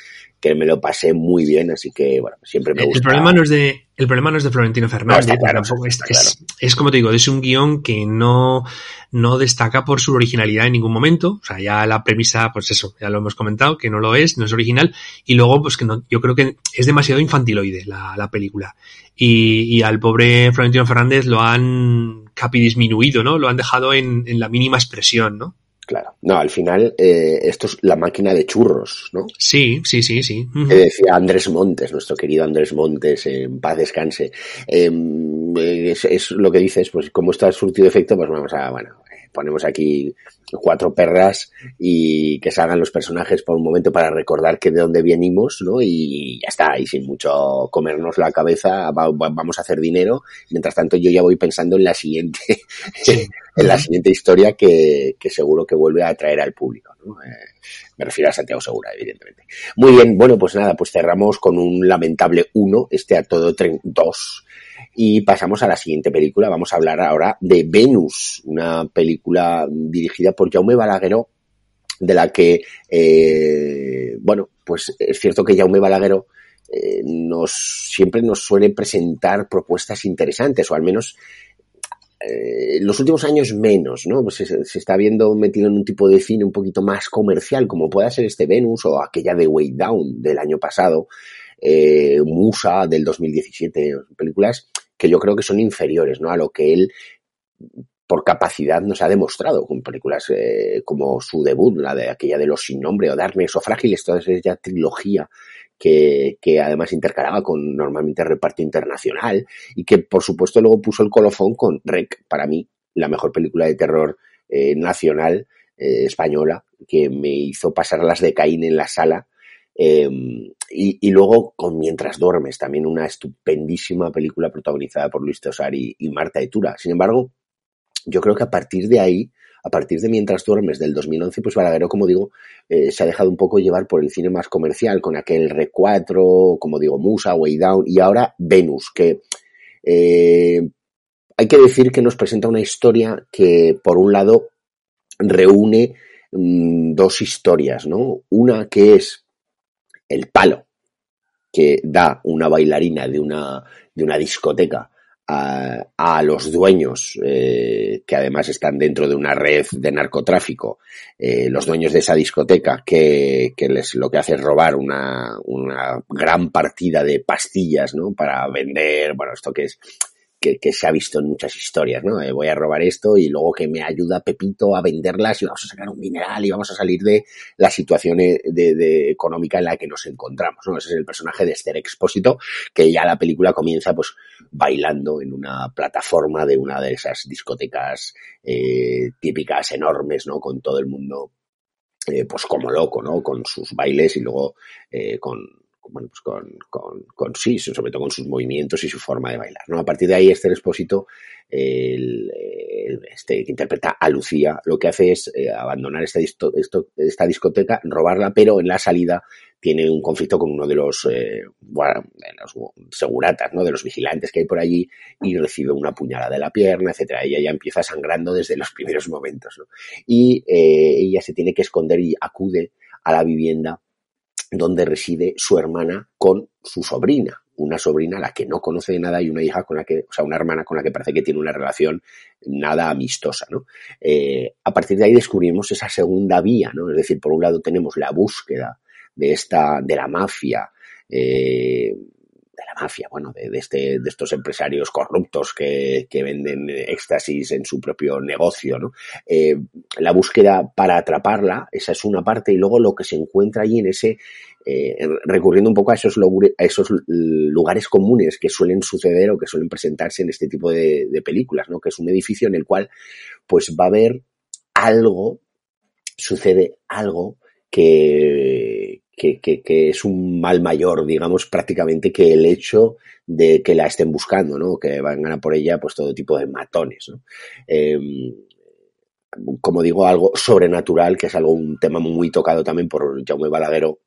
Speaker 1: que me lo pasé muy bien, así que bueno, siempre me gusta.
Speaker 2: El problema no es de, el problema no es de Florentino Fernández,
Speaker 1: no, claro,
Speaker 2: tampoco es, claro. es, es, como te digo, es un guion que no, no destaca por su originalidad en ningún momento, o sea, ya la premisa, pues eso, ya lo hemos comentado, que no lo es, no es original, y luego, pues que no, yo creo que es demasiado infantiloide la, la película. Y, y, al pobre Florentino Fernández lo han capi disminuido, ¿no? Lo han dejado en, en la mínima expresión, ¿no?
Speaker 1: Claro. No, al final eh, esto es la máquina de churros, ¿no?
Speaker 2: Sí, sí, sí, sí.
Speaker 1: Uh -huh. Decía Andrés Montes, nuestro querido Andrés Montes, en paz descanse. Eh, es, es, lo que dices, pues como está surtido efecto, pues vamos a, bueno, ponemos aquí cuatro perras y que salgan los personajes por un momento para recordar que de dónde venimos, ¿no? Y ya está, y sin mucho comernos la cabeza, va, va, vamos a hacer dinero. Mientras tanto, yo ya voy pensando en la siguiente, sí. [LAUGHS] en la siguiente historia que, que, seguro que vuelve a atraer al público. ¿no? me refiero a Santiago Segura, evidentemente. Muy bien, bueno, pues nada, pues cerramos con un lamentable 1, este a todo tren 2. Y pasamos a la siguiente película. Vamos a hablar ahora de Venus, una película dirigida por Jaume Balagueró, de la que, eh, bueno, pues es cierto que Jaume Balagueró eh, nos, siempre nos suele presentar propuestas interesantes, o al menos eh, los últimos años menos, ¿no? Pues se, está viendo metido en un tipo de cine un poquito más comercial, como pueda ser este Venus o aquella de Way Down del año pasado, eh, Musa del 2017, películas que yo creo que son inferiores, ¿no? A lo que él por capacidad nos ha demostrado con películas eh, como su debut, la de aquella de los sin nombre o Darkness o Frágiles, toda esa trilogía que, que, además intercalaba con normalmente reparto internacional y que por supuesto luego puso el colofón con Rec, para mí la mejor película de terror eh, nacional española que me hizo pasar las de Caín en la sala em, y, y, luego con Mientras duermes, también una estupendísima película protagonizada por Luis Tosar y, y Marta Etura. Sin embargo, yo creo que a partir de ahí a partir de Mientras duermes del 2011, pues Balagueró, como digo, eh, se ha dejado un poco llevar por el cine más comercial, con aquel R4, como digo, Musa, Way Down, y ahora Venus, que eh, hay que decir que nos presenta una historia que, por un lado, reúne mm, dos historias, ¿no? Una que es el palo que da una bailarina de una, de una discoteca a, los dueños, eh, que además están dentro de una red de narcotráfico, eh, los dueños de esa discoteca, que, que, les lo que hace es robar una, una gran partida de pastillas, ¿no? Para vender, bueno, esto que es que, se ha visto en muchas historias, ¿no? Eh, voy a robar esto y luego que me ayuda Pepito a venderlas y vamos a sacar un mineral y vamos a salir de la situación eh, de, económica en la que nos encontramos, ¿no? Ese es el personaje de Esther Expósito, que ya la película comienza pues bailando en una plataforma de una de esas discotecas eh, típicas enormes, ¿no? Con todo el mundo pues como loco, ¿no? Con sus bailes y luego con, bueno, pues con, con, con, sí, sobre todo con sus movimientos y su forma de bailar. ¿no? A partir de ahí, este Expósito, el, este, que interpreta a Lucía, lo que hace es eh, abandonar esta, esta discoteca, robarla, pero en la salida tiene un conflicto con uno de los, eh, bueno, de los seguratas, ¿no? de los vigilantes que hay por allí y recibe una puñalada de la pierna, etcétera. Ella ya empieza sangrando desde los [LAUGHS] primeros momentos. ¿no? Y eh, ella se tiene que esconder y acude a la vivienda donde reside su hermana con su sobrina, una sobrina a la que no conoce de nada y una hija con la que, o sea, una hermana con la que parece que tiene una relación nada amistosa, ¿no? Eh, a partir de ahí descubrimos esa segunda vía, ¿no? Es decir, por un lado tenemos la búsqueda de esta, de la mafia, eh, de la mafia, bueno, de, este, de estos empresarios corruptos que, que, venden éxtasis en su propio negocio, ¿no? Eh, la búsqueda para atraparla, esa es una parte, y luego lo que se encuentra allí en ese, eh, recurriendo un poco a esos, a esos lugares comunes que suelen suceder o que suelen presentarse en este tipo de, de películas, ¿no? Que es un edificio en el cual, pues va a haber algo, sucede algo que, que, que, que, es un mal mayor, digamos, prácticamente que el hecho de que la estén buscando, ¿no? Que van a por ella, pues todo tipo de matones, ¿no? Eh, como digo, algo sobrenatural, que es algo, un tema muy tocado también por Jaume Balagueró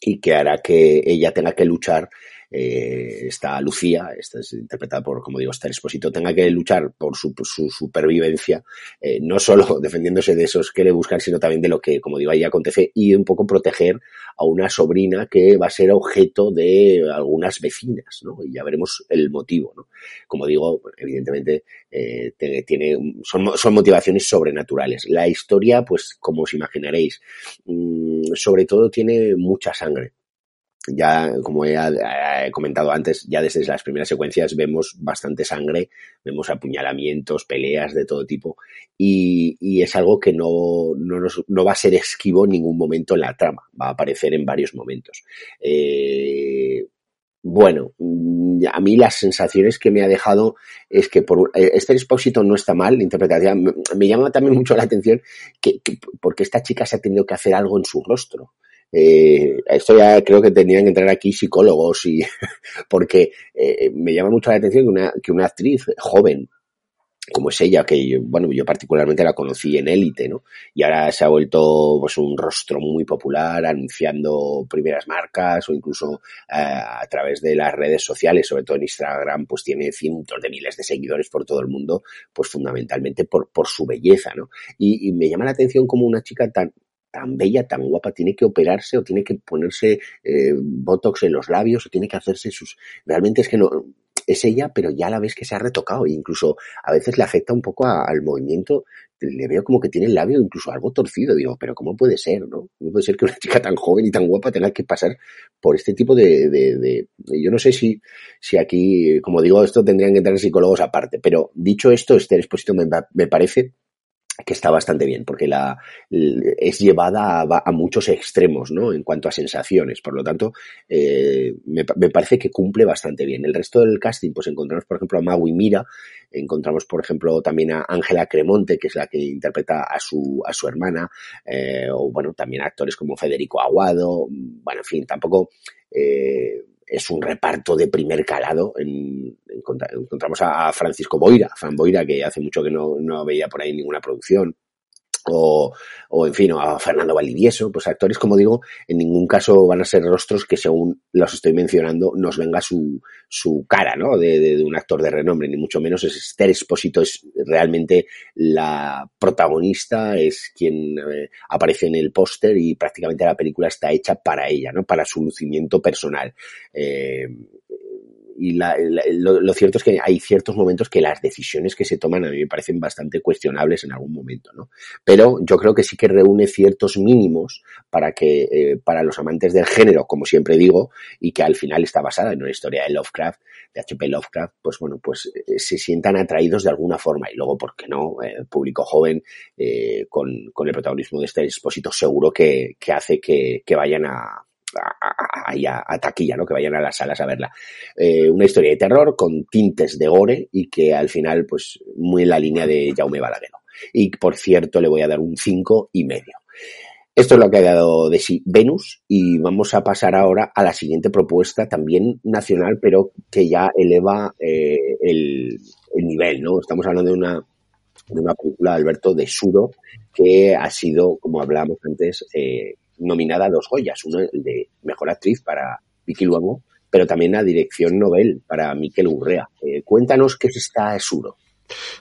Speaker 1: y que hará que ella tenga que luchar eh, esta Lucía, esta es interpretada por, como digo, este Esposito, tenga que luchar por su, su supervivencia, eh, no solo [LAUGHS] defendiéndose de esos que le buscan, sino también de lo que, como digo, ahí acontece y un poco proteger a una sobrina que va a ser objeto de algunas vecinas, ¿no? Y ya veremos el motivo, ¿no? Como digo, evidentemente, eh, tiene, son, son motivaciones sobrenaturales. La historia, pues, como os imaginaréis, mmm, sobre todo tiene mucha sangre ya, como he, comentado antes, ya desde las primeras secuencias vemos bastante sangre, vemos apuñalamientos, peleas de todo tipo, y, es algo que no, no, nos, no, va a ser esquivo en ningún momento en la trama, va a aparecer en varios momentos. Eh, bueno, mm, a mí las sensaciones que me ha dejado es que por este expósito no está mal, la interpretación, me, llama también mucho la atención que, que, porque esta chica se ha tenido que hacer algo en su rostro eh, esto ya creo que tendrían que entrar aquí psicólogos y [LAUGHS] porque eh, me llama mucho la atención que una, que una actriz joven como es ella, que yo, bueno, yo particularmente la conocí en Élite, ¿no? Y ahora se ha vuelto pues un rostro muy popular, anunciando primeras marcas o incluso eh, a través de las redes sociales, sobre todo en Instagram, pues tiene cientos de miles de seguidores por todo el mundo, pues fundamentalmente por, por su belleza, ¿no? Y, y me llama la atención como una chica tan, tan bella, tan guapa, tiene que operarse o tiene que ponerse eh, botox en los labios o tiene que hacerse sus... Realmente es que no, es ella, pero ya la ves que se ha retocado e incluso a veces le afecta un poco al movimiento. Le veo como que tiene el labio incluso algo torcido. Digo, pero ¿cómo puede ser, no? ¿Cómo puede ser que una chica tan joven y tan guapa tenga que pasar por este tipo de, de, de... yo no sé si, si aquí, como digo, esto tendrían que entrar psicólogos aparte, pero dicho esto, este exposito me, me parece que está bastante bien, porque la, es llevada a, a, muchos extremos, ¿no? En cuanto a sensaciones. Por lo tanto, eh, me, parece que cumple bastante bien. El resto del casting, pues encontramos, por ejemplo, a Maui Mira, encontramos, por ejemplo, también a Ángela Cremonte, que es la que interpreta a su, a su hermana, eh, o bueno, también actores como Federico Aguado, bueno, en fin, tampoco, eh, es un reparto de primer calado. En, encontramos a, Francisco Boira, Fran Boira, que hace mucho que no, no veía por ahí ninguna producción o, o en fin, a Fernando Validieso, pues actores, como digo, en ningún caso van a ser rostros que según los estoy mencionando nos venga su, su cara, ¿no? De, de, un actor de renombre, ni mucho menos es Esther Expósito, es realmente la protagonista, es quien eh, aparece en el póster y prácticamente la película está hecha para ella, ¿no? Para su lucimiento personal. Eh, y la, lo, cierto es que hay ciertos momentos que las decisiones que se toman a mí me parecen bastante cuestionables en algún momento, ¿no? Pero yo creo que sí que reúne ciertos mínimos para que, eh, para los amantes del género, como siempre digo, y que al final está basada en una historia de Lovecraft, de H.P. Lovecraft, pues bueno, pues eh, se sientan atraídos de alguna forma. Y luego, ¿por qué no? Eh, público joven, con, con el protagonismo de este expósito seguro que, que hace que, que vayan a, a, a, taquilla, ¿no? Que vayan a las salas a verla. Eh, una historia de terror con tintes de gore y que al final, pues, muy en la línea de Jaume Balaguero. Y por cierto, le voy a dar un cinco y medio. Esto es lo que ha dado de sí Venus y vamos a pasar ahora a la siguiente propuesta, también nacional, pero que ya eleva eh, el, el, nivel, ¿no? Estamos hablando de una, de una película Alberto de Suro que ha sido, como hablábamos antes, eh, nominada a dos Goyas, uno de Mejor Actriz para Vicky Luengo, pero también a Dirección Nobel para Miquel Urrea. Eh, cuéntanos qué es esta Suro.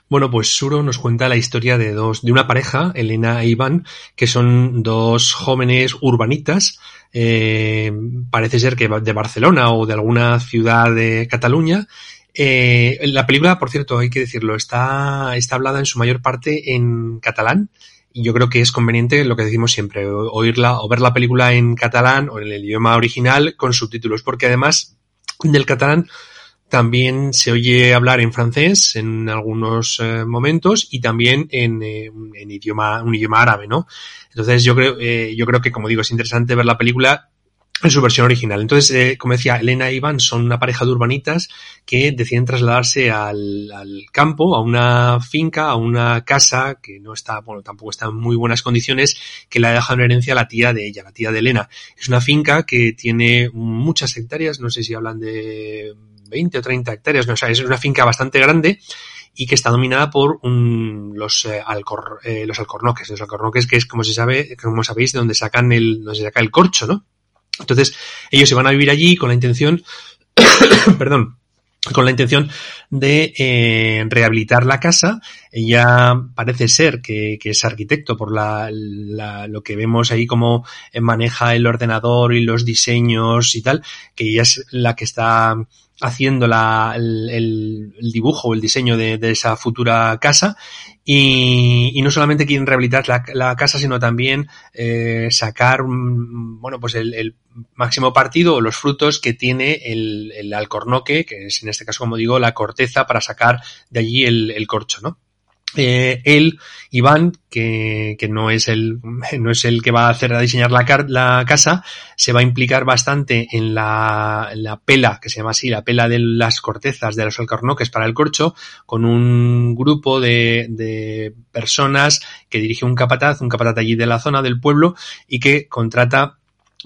Speaker 2: Bueno, pues Suro nos cuenta la historia de dos, de una pareja, Elena e Iván, que son dos jóvenes urbanitas, eh, parece ser que de Barcelona o de alguna ciudad de Cataluña. Eh, la película, por cierto, hay que decirlo, está, está hablada en su mayor parte en catalán y yo creo que es conveniente lo que decimos siempre, oírla o ver la película en catalán o en el idioma original con subtítulos, porque además del catalán también se oye hablar en francés en algunos eh, momentos y también en, eh, en, idioma un idioma árabe, ¿no? Entonces yo creo eh, yo creo que como digo es interesante ver la película en su versión original. Entonces, eh, como decía, Elena e Iván son una pareja de urbanitas que deciden trasladarse al, campo, a una finca, a una casa que no está, bueno, tampoco está en muy buenas condiciones, que la deja en herencia la tía de ella, la tía de Elena. Es una finca que tiene muchas hectáreas, no sé si hablan de 20 o 30 hectáreas, no, o sea, es una finca bastante grande y que está dominada por un, los, eh, eh, los alcornoques, los alcornoques que es como se sabe, como sabéis, de donde sacan el, donde se saca el corcho, ¿no? Entonces, ellos se van a vivir allí con la intención, [COUGHS] perdón, con la intención de eh, rehabilitar la casa. Ella parece ser que, que es arquitecto por la, la, lo que vemos ahí como maneja el ordenador y los diseños y tal, que ella es la que está haciendo la, el, el, dibujo el diseño de, de esa futura casa. Y, y, no solamente quieren rehabilitar la, la casa sino también eh, sacar bueno pues el, el, máximo partido o los frutos que tiene el, el, alcornoque que es en este caso como digo la corteza para sacar de allí el corcho no eh, él, Iván, que, que, no es el, no es el que va a hacer a diseñar la, la casa, se va a implicar bastante en la, la, pela, que se llama así, la pela de las cortezas de los alcornoques para el corcho, con un grupo de, de personas que dirige un capataz, un capataz allí de la zona del pueblo, y que contrata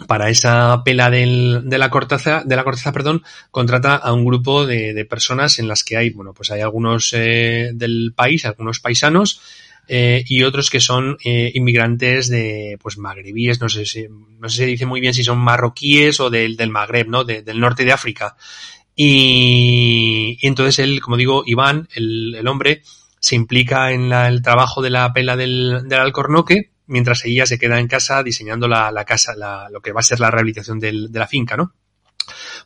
Speaker 2: para esa pela del, de la corteza, de la corteza, perdón, contrata a un grupo de, de personas en las que hay, bueno, pues hay algunos eh, del país, algunos paisanos, eh, y otros que son eh, inmigrantes de, pues, magrebíes, no sé si, no sé si dice muy bien si son marroquíes o del, del Magreb, ¿no? del norte de África. Y, y, entonces él, como digo, Iván, el, el hombre, se implica en la, el trabajo de la pela del, del alcornoque, mientras ella se queda en casa diseñando la, la casa, la, lo que va a ser la rehabilitación del, de la finca, ¿no?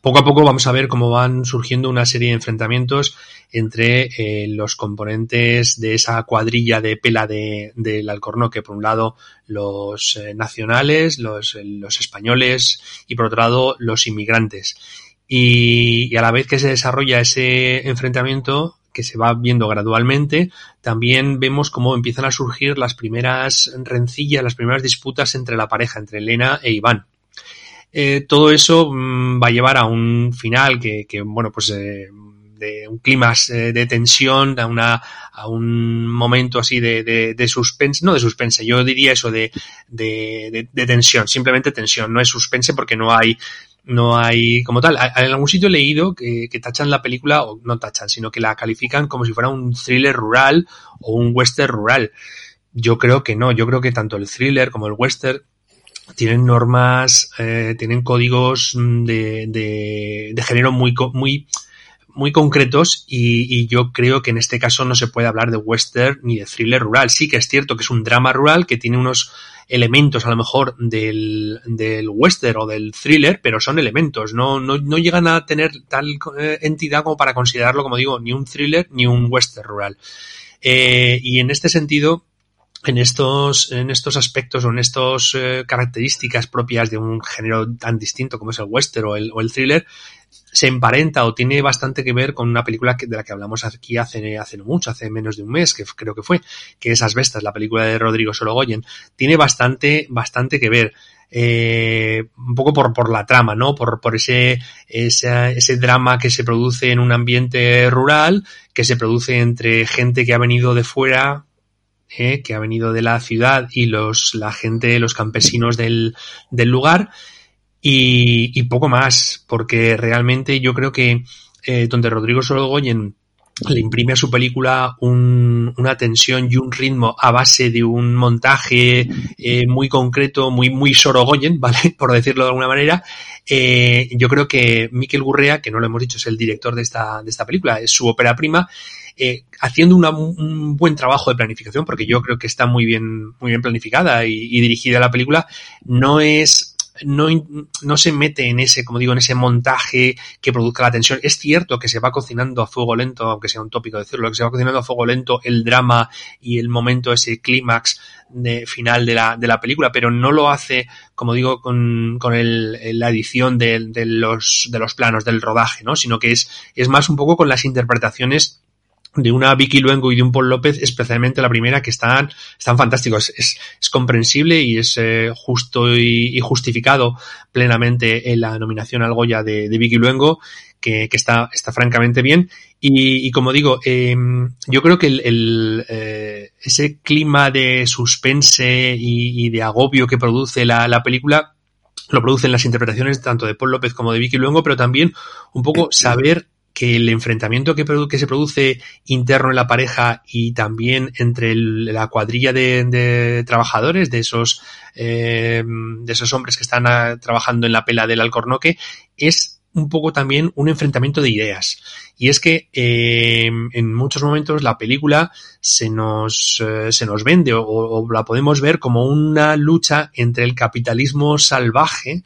Speaker 2: Poco a poco vamos a ver cómo van surgiendo una serie de enfrentamientos entre eh, los componentes de esa cuadrilla de pela del de, Alcornoque. Por un lado, los eh, nacionales, los, los, españoles y por otro lado, los inmigrantes. Y, a la vez que se desarrolla ese enfrentamiento, que se va viendo gradualmente, también vemos cómo empiezan a surgir las primeras rencillas, las primeras disputas entre la pareja, entre Elena e Iván. Eh, todo eso mmm, va a llevar a un final que, bueno, pues eh, de un clima eh, de tensión, a, una, a un momento así de, de, de, suspense, no de suspense, yo diría eso de, de, tensión, simplemente tensión, no es suspense porque no hay no hay como tal. En algún sitio he leído que, que, tachan la película, o no tachan, sino que la califican como si fuera un thriller rural o un western rural. Yo creo que no, yo creo que tanto el thriller como el western tienen normas, eh, tienen códigos de, de, de género muy, muy, muy concretos y, yo creo que en este caso no se puede hablar de western ni de thriller rural. Sí que es cierto que es un drama rural que tiene unos elementos a lo mejor del, del western o del thriller, pero son elementos, no, no, no llegan a tener tal eh, entidad como para considerarlo, como digo, ni un thriller ni un western rural. Eh, y en este sentido, en estos, en estos aspectos o en estas eh, características propias de un género tan distinto como es el western o el, o el thriller, se emparenta o tiene bastante que ver con una película que, de la que hablamos aquí hace, hace no mucho, hace menos de un mes, que creo que fue, que es Asbestas, la película de Rodrigo Sorogoyen. Tiene bastante, bastante que ver. Eh, un poco por, por la trama, ¿no? Por, por ese, ese, ese drama que se produce en un ambiente rural, que se produce entre gente que ha venido de fuera, eh, que ha venido de la ciudad y los, la gente, los campesinos del, del lugar, y, y, poco más, porque realmente yo creo que eh, donde Rodrigo Sorogoyen le imprime a su película un, una tensión y un ritmo a base de un montaje eh, muy concreto, muy, muy Sorogoyen, [LAUGHS] ¿vale? Por decirlo de alguna manera. Eh, yo creo que Miquel Gurrea, que no lo hemos dicho, es el director de esta, de esta película, es su ópera prima, eh, haciendo una, un buen trabajo de planificación, porque yo creo que está muy bien, muy bien planificada y, y dirigida la película, no es no, no se mete en ese, como digo, en ese montaje que produzca la tensión. Es cierto que se va cocinando a fuego lento, aunque sea un tópico decirlo, que se va cocinando a fuego lento el drama y el momento, ese clímax de final de la, de la película, pero no lo hace, como digo, con, con el, la edición de, de, los, de los planos del rodaje, ¿no? Sino que es, es más un poco con las interpretaciones de una Vicky Luengo y de un Paul López, especialmente la primera, que están, están fantásticos. Es, es comprensible y es eh, justo y, y, justificado plenamente en la nominación al Goya de, de Vicky Luengo, que, que, está, está francamente bien. Y, y como digo, eh, yo creo que el, el eh, ese clima de suspense y, y de agobio que produce la, la película lo producen las interpretaciones tanto de Paul López como de Vicky Luengo, pero también un poco [CLEARS THROAT] saber que el enfrentamiento que, que, se produce interno en la pareja y también entre la cuadrilla de, trabajadores, de esos, eh, de esos hombres que están trabajando en la pela del alcornoque, es un poco también un enfrentamiento de ideas. Y es que eh, en muchos momentos la película se nos, eh, se nos vende o, la podemos ver como una lucha entre el capitalismo salvaje,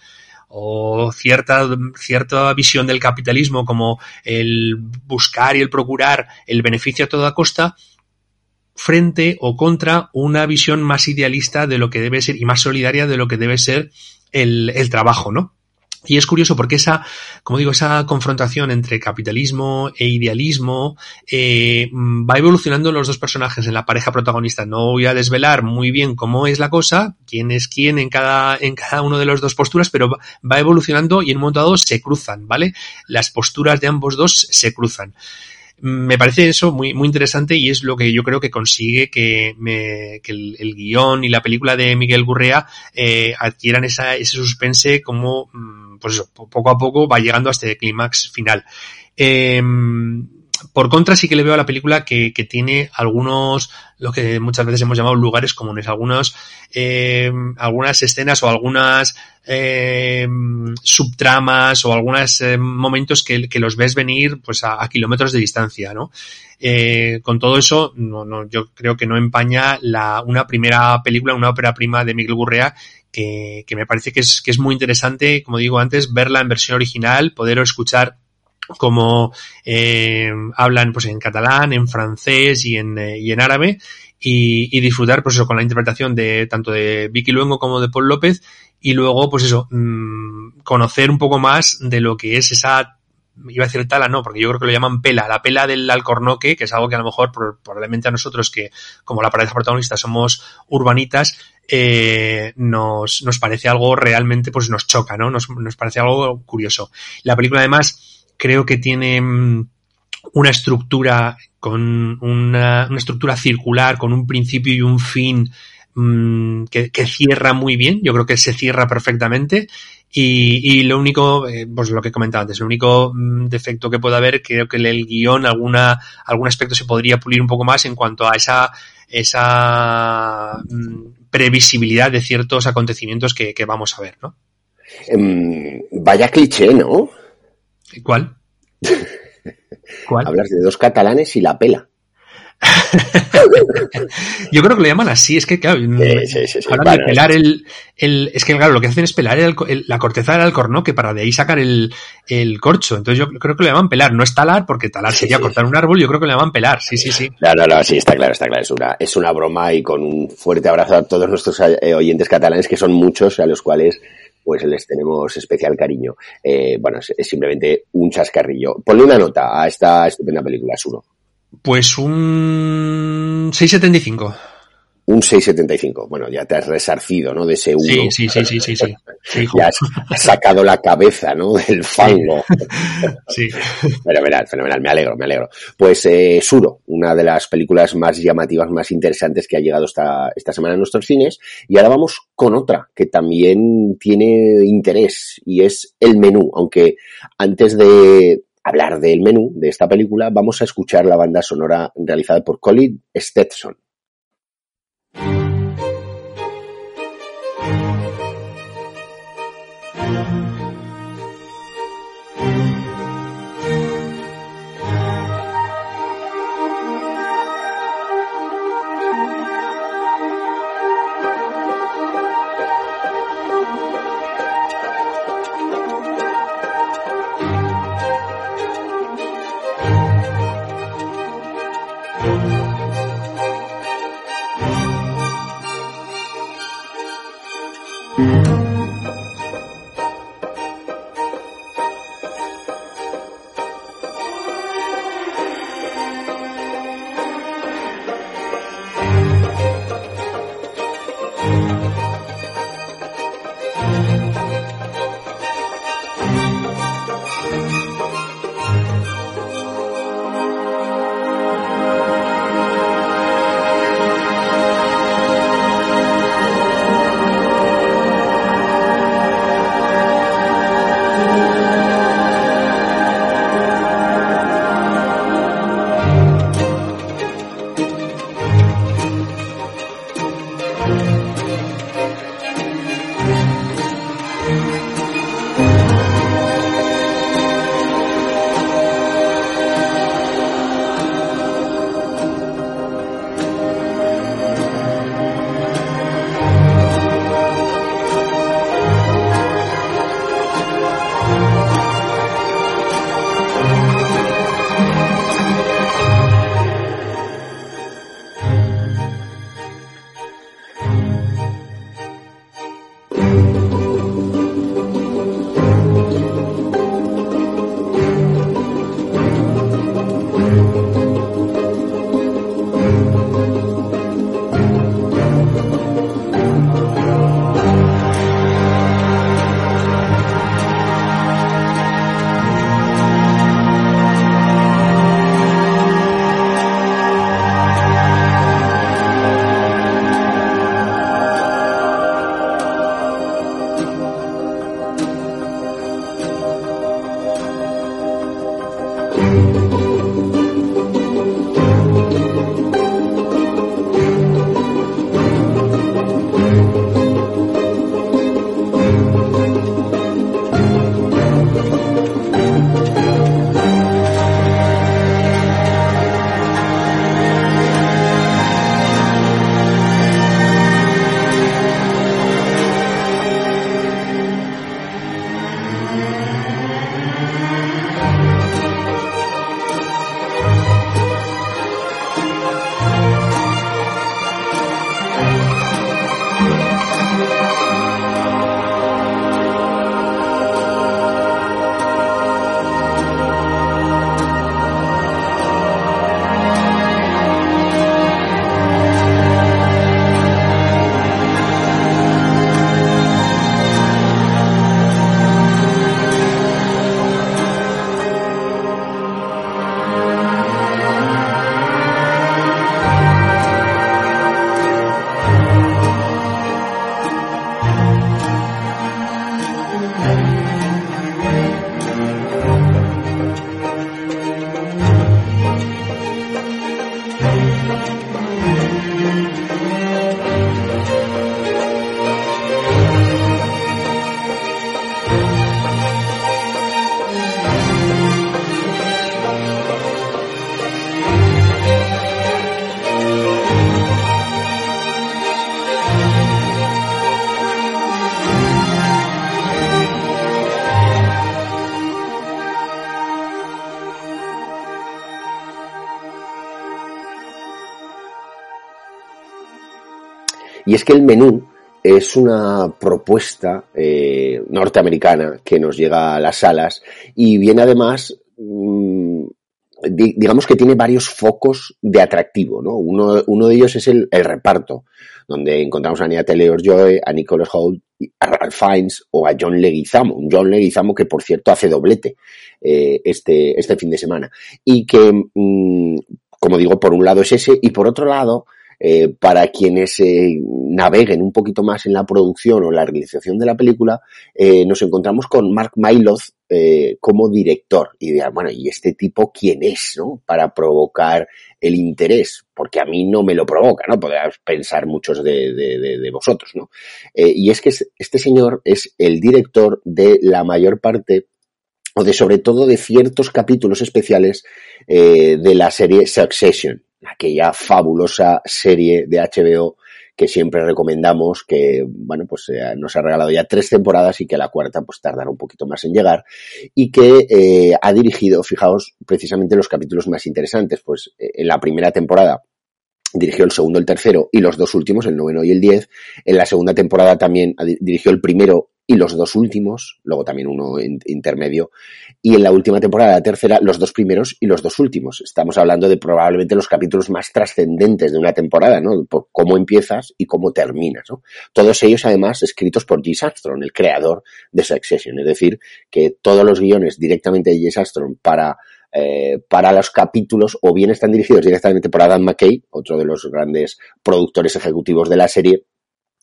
Speaker 2: o cierta, cierta visión del capitalismo como el buscar y el procurar el beneficio a toda costa frente o contra una visión más idealista de lo que debe ser y más solidaria de lo que debe ser el, el trabajo, ¿no? Y es curioso porque esa, como digo, esa confrontación entre capitalismo e idealismo eh, va evolucionando los dos personajes en la pareja protagonista. No voy a desvelar muy bien cómo es la cosa, quién es quién en cada, en cada uno de las dos posturas, pero va evolucionando y en un momento dado se cruzan, ¿vale? Las posturas de ambos dos se cruzan. me parece eso muy, muy interesante y es lo que yo creo que consigue que, me, que el, guion y la película de Miguel Gurrea eh, adquieran esa, ese suspense como, mm, pues eso, poco a poco va llegando a este clímax final. Eh, por contra, sí que le veo a la película que, tiene algunos, lo que muchas veces hemos llamado lugares comunes, algunos, eh, algunas escenas o algunas eh, subtramas o algunos eh, momentos que, que, los ves venir pues a, a kilómetros de distancia, ¿no? Eh, con todo eso, no, no, yo creo que no empaña la, una primera película, una ópera prima de Miguel Gurrea que, que me parece que es, que es muy interesante, como digo antes, verla en versión original, poder escuchar como eh, hablan pues en catalán, en francés y en, eh, y en árabe y, y, disfrutar pues eso con la interpretación de tanto de Vicky Luengo como de Paul López y luego pues eso mmm, conocer un poco más de lo que es esa iba a decir tala, no, porque yo creo que lo llaman pela, la pela del alcornoque, que es algo que a lo mejor probablemente a nosotros que como la pareja protagonista somos urbanitas, eh, nos, nos parece algo realmente, pues nos choca, ¿no? Nos, nos parece algo curioso. La película además creo que tiene mm, una estructura con una, una, estructura circular, con un principio y un fin mmm, que, que, cierra muy bien. Yo creo que se cierra perfectamente. Y, y lo único, eh, pues lo que he comentado antes, el único mmm, defecto que pueda haber, creo que el guion, alguna, algún aspecto se podría pulir un poco más en cuanto a esa, esa mmm, previsibilidad de ciertos acontecimientos que, que vamos a ver, ¿no?
Speaker 1: Um, vaya cliché, ¿no?
Speaker 2: ¿Cuál? [LAUGHS]
Speaker 1: ¿Cuál? Hablas de dos catalanes y la pela. [LAUGHS]
Speaker 2: Yo creo que lo llaman así, es que claro, sí, sí, sí, bueno, pelar el, el, es que claro, lo que hacen es pelar el, el, la corteza del alcornoque para de ahí sacar el, el corcho. Entonces yo creo que lo llaman pelar, no es talar, porque talar sería cortar un árbol, yo creo que lo llaman pelar, sí, sí, sí.
Speaker 1: No, no, no, sí, está claro, está claro, es una, es una broma y con un fuerte abrazo a todos nuestros eh, oyentes catalanes, que son muchos, a los cuales pues les tenemos especial cariño. Eh, bueno, es, es, simplemente un chascarrillo. Ponle una nota a esta estupenda película, Suro.
Speaker 2: Pues un 675.
Speaker 1: Un 675. Bueno, ya te has resarcido, ¿no? De ese 1.
Speaker 2: Sí, sí, sí, sí, sí, sí. sí [LAUGHS]
Speaker 1: ya has sacado la cabeza, ¿no? Del fango. [LAUGHS]
Speaker 2: Sí.
Speaker 1: Fenomenal, fenomenal. Me alegro, me alegro. Pues eh, Suro, una de las películas más llamativas, más interesantes que ha llegado esta, esta semana a nuestros cines. Y ahora vamos con otra que también tiene interés y es el menú. Aunque antes de hablar del menú de esta película, vamos a escuchar la banda sonora realizada por Colin Stetson. Y es que el menú es una propuesta eh, norteamericana que nos llega a las salas y viene además, mm, digamos que tiene varios focos de atractivo, ¿no? Uno, uno de ellos es el, reparto, donde encontramos a Nia Taylor-Joy, a Nicholas Hoult, a Ralph Fiennes o a John Leguizamo, un John Leguizamo que por cierto hace doblete eh, este, este fin de semana y que, mm, como digo, por un lado es ese y por otro lado eh, para quienes eh, naveguen un poquito más en la producción o la realización de la película, eh, nos encontramos con Mark Myloth como director. Y dirán, bueno, ¿y este tipo quién es, no? Para provocar el interés, porque a mí no me lo provoca, ¿no? Podrás pensar muchos de, vosotros, ¿no? y es que este señor es el director de la mayor parte o de sobre todo de ciertos capítulos especiales de la serie Succession aquella fabulosa serie de HBO que siempre recomendamos, que, bueno, pues eh, nos ha regalado ya tres temporadas y que la cuarta pues tardará un poquito más en llegar y que eh, ha dirigido, fijaos, precisamente los capítulos más interesantes, pues eh, en la primera temporada dirigió el segundo, el tercero y los dos últimos, el noveno y el diez. En la segunda temporada también dirigió el primero y los dos últimos, luego también uno intermedio, y en la última temporada, la tercera, los dos primeros y los dos últimos. Estamos hablando de probablemente los capítulos más trascendentes de una temporada, ¿no? Por cómo empiezas y cómo terminas, ¿no? Todos ellos, además, escritos por G. Armstrong, el creador de Succession. Es decir, que todos los guiones directamente de G. Armstrong para eh, para los capítulos o bien están dirigidos directamente por Adam McKay, otro de los grandes productores ejecutivos de la serie,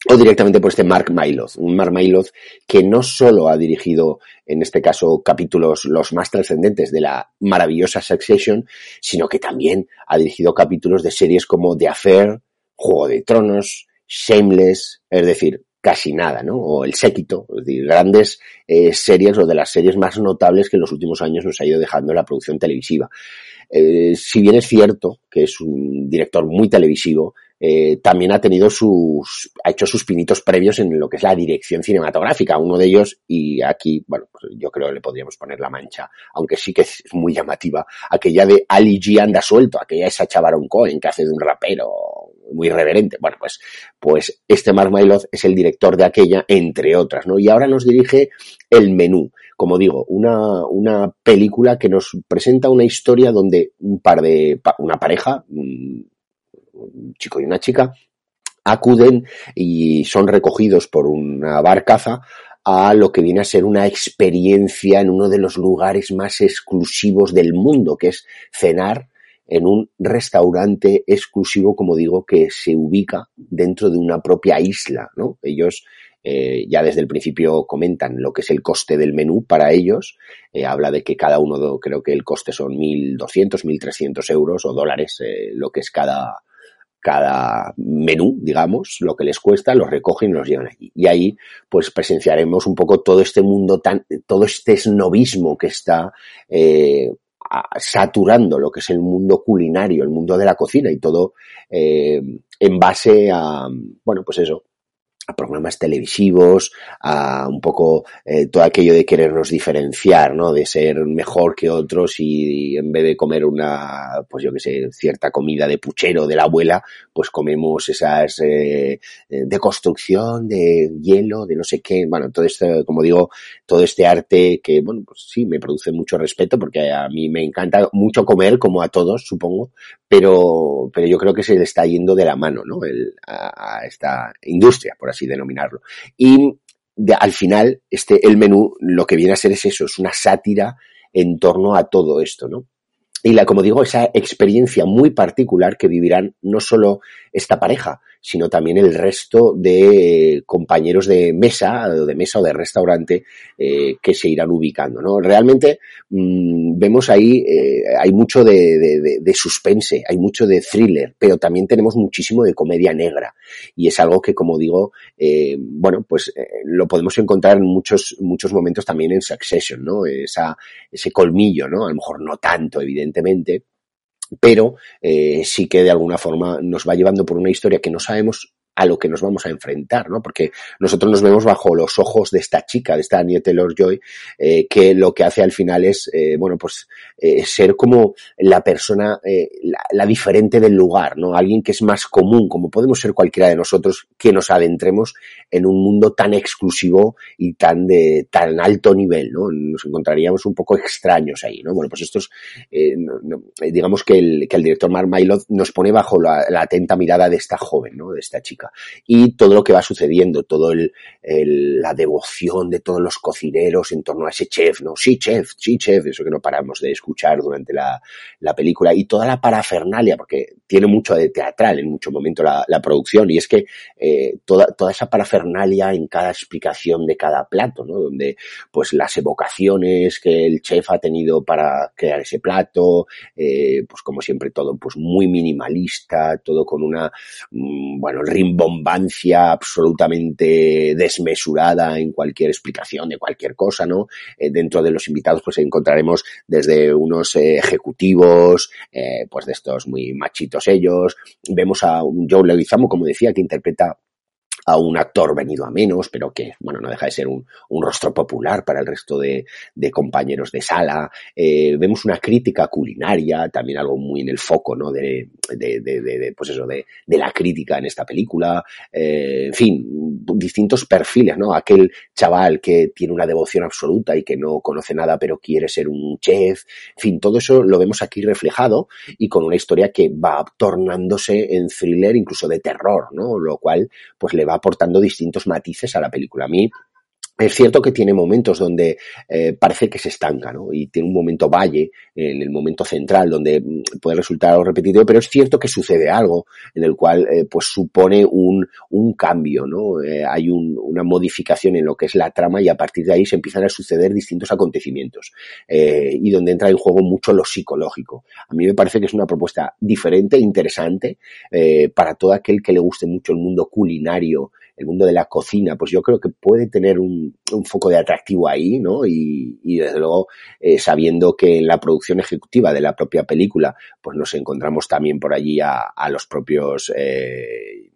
Speaker 1: o directamente por este Mark Myloth, un Mark Myloth que no solo ha dirigido, en este caso, capítulos los más trascendentes de la maravillosa Succession, sino que también ha dirigido capítulos de series como The Affair, Juego de Tronos, Shameless, es decir, casi nada, ¿no? O El Séquito, es decir, grandes eh, series o de las series más notables que en los últimos años nos ha ido dejando la producción televisiva. Eh, si bien es cierto que es un director muy televisivo, eh, también ha tenido sus, ha hecho sus pinitos previos en lo que es la dirección cinematográfica. Uno de ellos, y aquí, bueno, pues yo creo que le podríamos poner la mancha, aunque sí que es muy llamativa, aquella de Ali G anda suelto, aquella esa Baron Cohen que hace de un rapero muy irreverente. Bueno, pues, pues este Mark Myloth es el director de aquella, entre otras, ¿no? Y ahora nos dirige El Menú. Como digo, una, una película que nos presenta una historia donde un par de, una pareja, un chico y una chica, acuden y son recogidos por una barcaza a lo que viene a ser una experiencia en uno de los lugares más exclusivos del mundo, que es cenar en un restaurante exclusivo, como digo, que se ubica dentro de una propia isla, ¿no? Ellos eh, ya desde el principio comentan lo que es el coste del menú para ellos. Eh, habla de que cada uno, creo que el coste son 1.200, 1.300 euros o dólares, eh, lo que es cada, cada menú, digamos, lo que les cuesta, los recogen y los llevan aquí. Y ahí, pues presenciaremos un poco todo este mundo tan, todo este snobismo que está eh, saturando lo que es el mundo culinario, el mundo de la cocina y todo eh, en base a, bueno, pues eso, a programas televisivos, a un poco eh, todo aquello de querernos diferenciar, ¿no? De ser mejor que otros y, en vez de comer una, pues yo que sé, cierta comida de puchero de la abuela, pues comemos esas eh, de construcción, de hielo, de no sé qué, bueno, todo esto, como digo, todo este arte que, bueno, pues sí, me produce mucho respeto porque a mí me encanta mucho comer, como a todos, supongo, pero, pero yo creo que se le está yendo de la mano, ¿no? El, a, a esta industria, por así denominarlo. Y al final, este, el menú lo que viene a ser es eso, es una sátira en torno a todo esto, ¿no? Y la, como digo, esa experiencia muy particular que vivirán no solo esta pareja, sino también el resto de compañeros de mesa, de mesa o de restaurante eh, que se irán ubicando. ¿no? Realmente mmm, vemos ahí, eh, hay mucho de, suspense, hay mucho de thriller, pero también tenemos muchísimo de comedia negra. Y es algo que, como digo, eh, bueno, pues eh, lo podemos encontrar en muchos, muchos momentos también en Succession, ¿no? Esa, ese colmillo, ¿no? A lo mejor no tanto, evidentemente, pero eh, sí que de alguna forma nos va llevando por una historia que no sabemos a lo que nos vamos a enfrentar, ¿no? Porque nosotros nos vemos bajo los ojos de esta chica, de esta Anya Taylor-Joy, eh, que lo que hace al final es, eh, bueno, pues eh, ser como la persona, la, diferente del lugar, ¿no? Alguien que es más común, como podemos ser cualquiera de nosotros, que nos adentremos en un mundo tan exclusivo y tan de tan alto nivel, ¿no? Nos encontraríamos un poco extraños ahí, ¿no? Bueno, pues esto es, digamos que el, que el director Mark Mylod nos pone bajo la, la, atenta mirada de esta joven, ¿no? De esta chica. Y todo lo que va sucediendo, todo el, el, la devoción de todos los cocineros en torno a ese chef, ¿no? Sí, chef, sí, chef, eso que no paramos de escuchar durante la, la película. Y toda la parafernalia, porque tiene mucho de teatral en mucho momento la, la producción, y es que eh, toda, toda esa parafernalia en cada explicación de cada plato, ¿no? Donde, pues, las evocaciones que el chef ha tenido para crear ese plato, eh, pues, como siempre, todo, pues, muy minimalista, todo con una, mmm, bueno, rimbombancia absolutamente desmesurada en cualquier explicación de cualquier cosa, ¿no? Eh, dentro de los invitados, pues, encontraremos desde unos ejecutivos, eh, pues, de estos muy machitos ellos, vemos a un Joe Leguizamo, como decía, que interpreta a un actor venido a menos, pero que, bueno, no deja de ser un, rostro popular para el resto de, compañeros de sala. Eh, vemos una crítica culinaria, también algo muy en el foco, ¿no? De, de, de, pues eso, de, de, la crítica en esta película. Eh, en fin, distintos perfiles, ¿no? Aquel chaval que tiene una devoción absoluta y que no conoce nada, pero quiere ser un chef. En fin, todo eso lo vemos aquí reflejado y con una historia que va tornándose en thriller, incluso de terror, ¿no? Lo cual, pues le aportando distintos matices a la película. A mí es cierto que tiene momentos donde eh, parece que se estanca, ¿no? Y tiene un momento valle, en el momento central, donde mm, puede resultar algo repetitivo, pero es cierto que sucede algo en el cual, eh, pues supone un, cambio, ¿no? Eh, hay un, una modificación en lo que es la trama y a partir de ahí se empiezan a suceder distintos acontecimientos y donde entra en juego mucho lo psicológico. A mí me parece que es una propuesta diferente, interesante, para todo aquel que le guste mucho el mundo culinario, el mundo de la cocina, pues yo creo que puede tener un, foco de atractivo ahí, ¿no? Y, y desde luego, eh, sabiendo que en la producción ejecutiva de la propia película, pues nos encontramos también por allí a, a los propios, eh,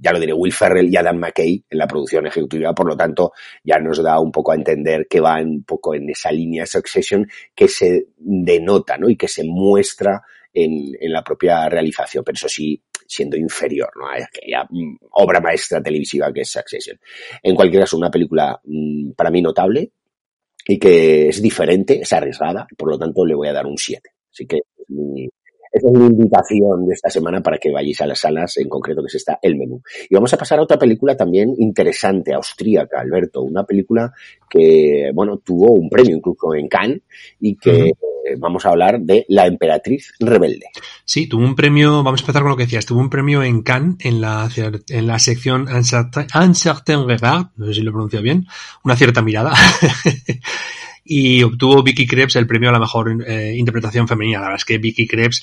Speaker 1: ya lo diré, Will Ferrell y Adam McKay en la producción ejecutiva, por lo tanto, ya nos da un poco a entender que va un poco en esa línea Succession que se denota, ¿no? Y que se muestra en, en la propia realización, pero eso sí, siendo inferior ¿no? a aquella mm, obra maestra televisiva que es Succession. En cualquier caso, una película mmm, para mí notable y que es diferente, es arriesgada, por lo tanto le voy a dar un 7. Así que mi, esa es mi invitación de esta semana para que vayáis a las salas, en concreto que es esta, El Menú. Y vamos a pasar a otra película también interesante, austríaca, Alberto, una película que, bueno, tuvo un premio incluso en Cannes y que uh -huh. vamos a hablar de La Emperatriz Rebelde.
Speaker 2: Sí, tuvo un premio, vamos a empezar con lo que decías, tuvo un premio en Cannes en la, en la sección Un certain regard, no sé si lo pronuncio bien, una cierta mirada. [LAUGHS] y obtuvo Vicky Krebs el premio a la mejor eh, interpretación femenina. La verdad es que Vicky Krebs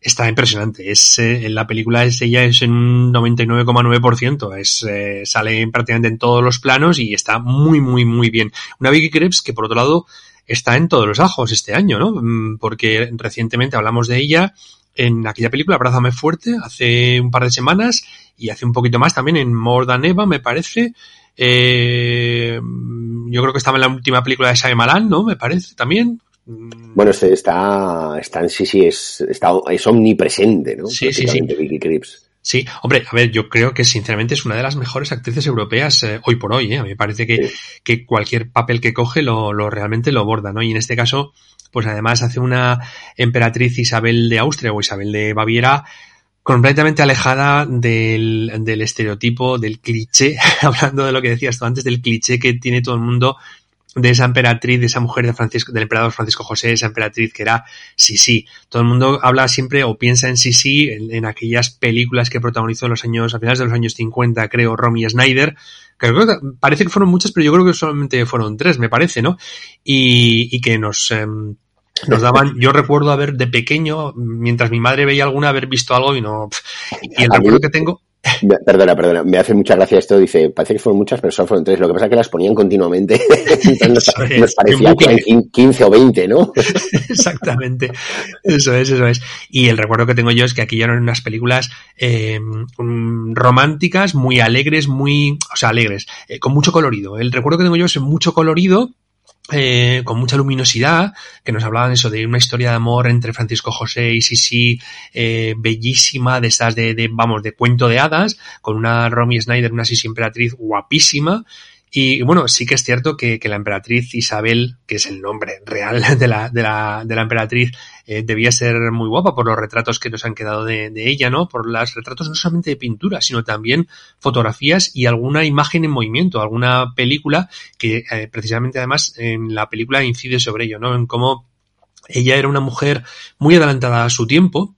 Speaker 2: está impresionante. Es, eh, en la película es, ella es en un 99,9%. Es, eh, sale prácticamente en todos los planos y está muy, muy, muy bien. Una Vicky Krebs que, por otro lado, está en todos los ajos este año, ¿no? Mm, porque recientemente hablamos de ella en aquella película Abrázame Fuerte hace un par de semanas y hace un poquito más también en More Than Eva, me parece. Eh, yo creo que estaba en la última película de Shyamalan, ¿no? Me parece también.
Speaker 1: Bueno, este está, está sí, sí, es, está, es omnipresente, ¿no?
Speaker 2: Sí, sí, sí.
Speaker 1: Vicky.
Speaker 2: Sí, hombre, a ver, yo creo que sinceramente es una de las mejores actrices europeas eh, hoy por hoy, ¿eh? A mí me parece que, sí. que cualquier papel que coge lo, lo realmente lo borda, ¿no? Y en este caso, pues además hace una emperatriz Isabel de Austria o Isabel de Baviera completamente alejada del, del estereotipo, del cliché, [LAUGHS] hablando de lo que decías tú antes, del cliché que tiene todo el mundo de esa emperatriz, de esa mujer de Francisco, del emperador Francisco José, esa emperatriz que era Sisi. Todo el mundo habla siempre o piensa en Sisi en, en, aquellas películas que protagonizó en los años, a finales de los años 50, creo, Romy Snyder. Creo que parece que fueron muchas, pero yo creo que solamente fueron tres, me parece, ¿no? Y, que nos, eh, nos daban, yo recuerdo haber de pequeño, mientras mi madre veía alguna, haber visto algo y no. Y el recuerdo que tengo
Speaker 1: Perdona, perdona, me hace mucha gracia esto. Dice, parece que fueron muchas, pero solo fueron tres. Lo que pasa es que las ponían continuamente. [LAUGHS] nos, parecía que eran 15 o 20, ¿no? [LAUGHS] [LAUGHS]
Speaker 2: Exactamente. Eso es, eso es. Y el recuerdo que tengo yo es que aquí ya eran unas películas eh, románticas, muy alegres, muy, o sea, alegres, eh, con mucho colorido. El recuerdo que tengo yo es mucho colorido, eh, con mucha luminosidad, que nos hablaban eso de una historia de amor entre Francisco José y Sisi, eh, bellísima, de esas de, de, vamos, de cuento de hadas, con una Romy Snyder, una Sisi emperatriz guapísima, y bueno, sí que es cierto que, que, la emperatriz Isabel, que es el nombre real de la, de la, de la emperatriz, eh, debía ser muy guapa por los retratos que nos han quedado de, ella, ¿no? Por los retratos no solamente de pintura, sino también fotografías y alguna imagen en movimiento, alguna película que eh, precisamente además en la película incide sobre ello, ¿no? En cómo ella era una mujer muy adelantada a su tiempo,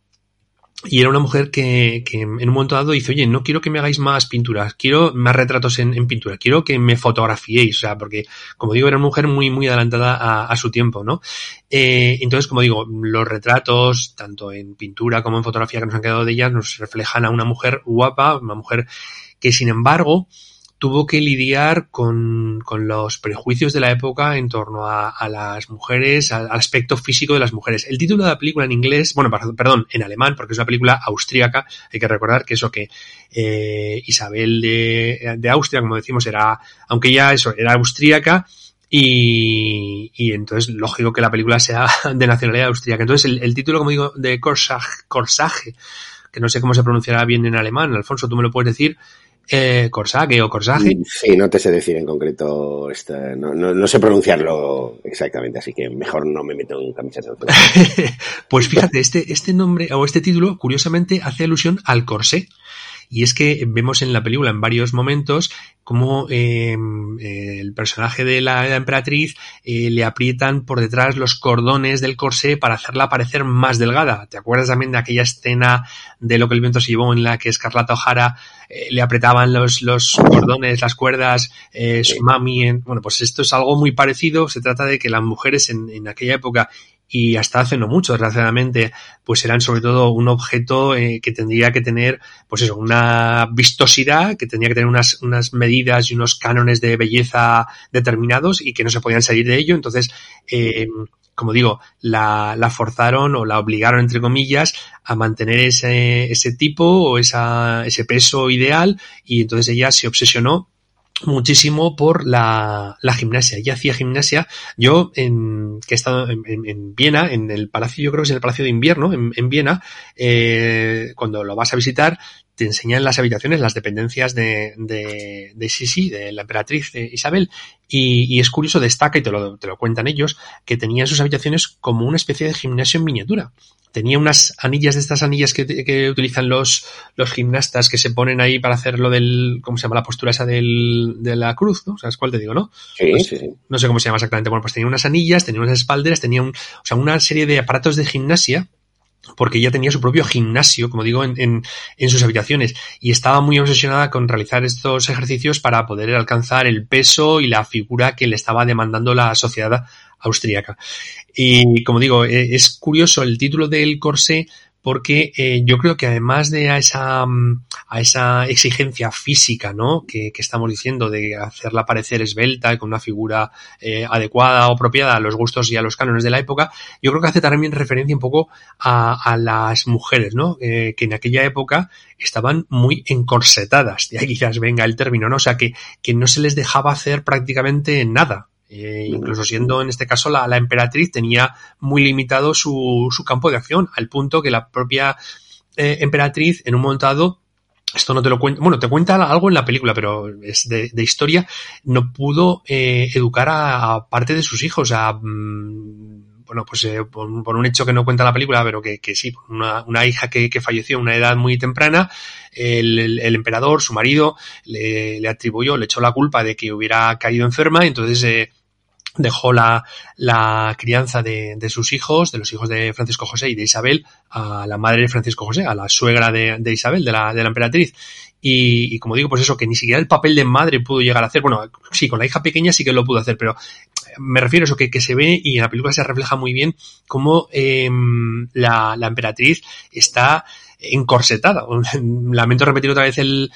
Speaker 2: y era una mujer que, que, en un momento dado dice, oye, no quiero que me hagáis más pinturas, quiero más retratos en, pintura, quiero que me fotografiéis, o sea, porque, como digo, era una mujer muy, muy adelantada a, a su tiempo, ¿no? Eh, entonces, como digo, los retratos, tanto en pintura como en fotografía que nos han quedado de ella, nos reflejan a una mujer guapa, una mujer que, sin embargo, tuvo que lidiar con, con, los prejuicios de la época en torno a, a las mujeres, al, aspecto físico de las mujeres. El título de la película en inglés, bueno, perdón, en alemán, porque es una película austríaca, hay que recordar que eso que eh, Isabel de, de, Austria, como decimos, era, aunque ya eso, era austríaca, y, y, entonces lógico que la película sea [LAUGHS] de nacionalidad austríaca. Entonces el, el título, como digo, de Corsage, Corsage, que no sé cómo se pronunciará bien en alemán, Alfonso, tú me lo puedes decir, eh, Corsage o Corsage.
Speaker 1: Sí, no te sé decir en concreto, esta, no, no, no, sé pronunciarlo exactamente, así que mejor no me meto en camiseta. [LAUGHS]
Speaker 2: pues fíjate, este, este nombre o este título, curiosamente, hace alusión al corsé. Y es que vemos en la película en varios momentos cómo eh, el personaje de la, de la emperatriz eh, le aprietan por detrás los cordones del corsé para hacerla parecer más delgada. ¿Te acuerdas también de aquella escena de lo que el viento se llevó en la que Escarlata O'Hara eh, le apretaban los, los cordones, las cuerdas, eh, su mami? En, bueno, pues esto es algo muy parecido. Se trata de que las mujeres en, en aquella época y hasta hace no mucho, desgraciadamente, pues eran sobre todo un objeto eh, que tendría que tener, pues eso, una vistosidad, que tendría que tener unas, unas medidas y unos cánones de belleza determinados y que no se podían salir de ello. Entonces, eh, como digo, la, la, forzaron o la obligaron, entre comillas, a mantener ese, ese tipo o esa, ese peso ideal y entonces ella se obsesionó muchísimo por la, la, gimnasia. Ella hacía gimnasia. Yo, en, que he estado en, en, en, Viena, en el palacio, yo creo que es en el palacio de invierno, en, en Viena, eh, cuando lo vas a visitar, te enseñan las habitaciones, las dependencias de, de, de Sisi, de la emperatriz de Isabel, y, y, es curioso, destaca, y te lo, te lo cuentan ellos, que tenía sus habitaciones como una especie de gimnasio en miniatura tenía unas anillas de estas anillas que, que, utilizan los, los gimnastas que se ponen ahí para hacer lo del, ¿cómo se llama? La postura esa del, de la cruz, ¿no? ¿Sabes cuál te digo, no?
Speaker 1: Sí, pues, sí, sí.
Speaker 2: No sé cómo se llama exactamente. Bueno, pues tenía unas anillas, tenía unas espalderas, tenía un, o sea, una serie de aparatos de gimnasia porque ella tenía su propio gimnasio, como digo, en, sus habitaciones y estaba muy obsesionada con realizar estos ejercicios para poder alcanzar el peso y la figura que le estaba demandando la sociedad austríaca. Y como digo, e, es curioso el título del corsé porque eh, yo creo que además de a esa, a esa exigencia física, ¿no? Que, que estamos diciendo de hacerla parecer esbelta y con una figura eh, adecuada o apropiada a los gustos y a los cánones de la época, yo creo que hace también referencia un poco a, a las mujeres, ¿no? Eh, que en aquella época estaban muy encorsetadas, de ahí quizás venga el término, ¿no? O sea, que, que no se les dejaba hacer prácticamente nada. Eh, incluso siendo en este caso la, la emperatriz tenía muy limitado su, su, campo de acción, al punto que la propia eh, emperatriz en un momento dado esto no te lo cuenta, bueno, te cuenta algo en la película, pero es de, de historia, no pudo eh, educar a, a, parte de sus hijos, a, mmm, bueno, pues eh, por, por, un hecho que no cuenta la película, pero que, que sí, una, una hija que, que, falleció a una edad muy temprana, el, el, el emperador, su marido, le, le, atribuyó, le echó la culpa de que hubiera caído enferma, y entonces eh, dejó la, la crianza de, de, sus hijos, de los hijos de Francisco José y de Isabel, a la madre de Francisco José, a la suegra de, de Isabel, de la, de la emperatriz. Y, y, como digo, pues eso, que ni siquiera el papel de madre pudo llegar a hacer. Bueno, sí, con la hija pequeña sí que lo pudo hacer, pero me refiero a eso, que, que se ve y en la película se refleja muy bien cómo eh, la, la emperatriz está encorsetada. [LAUGHS] Lamento repetir otra vez el,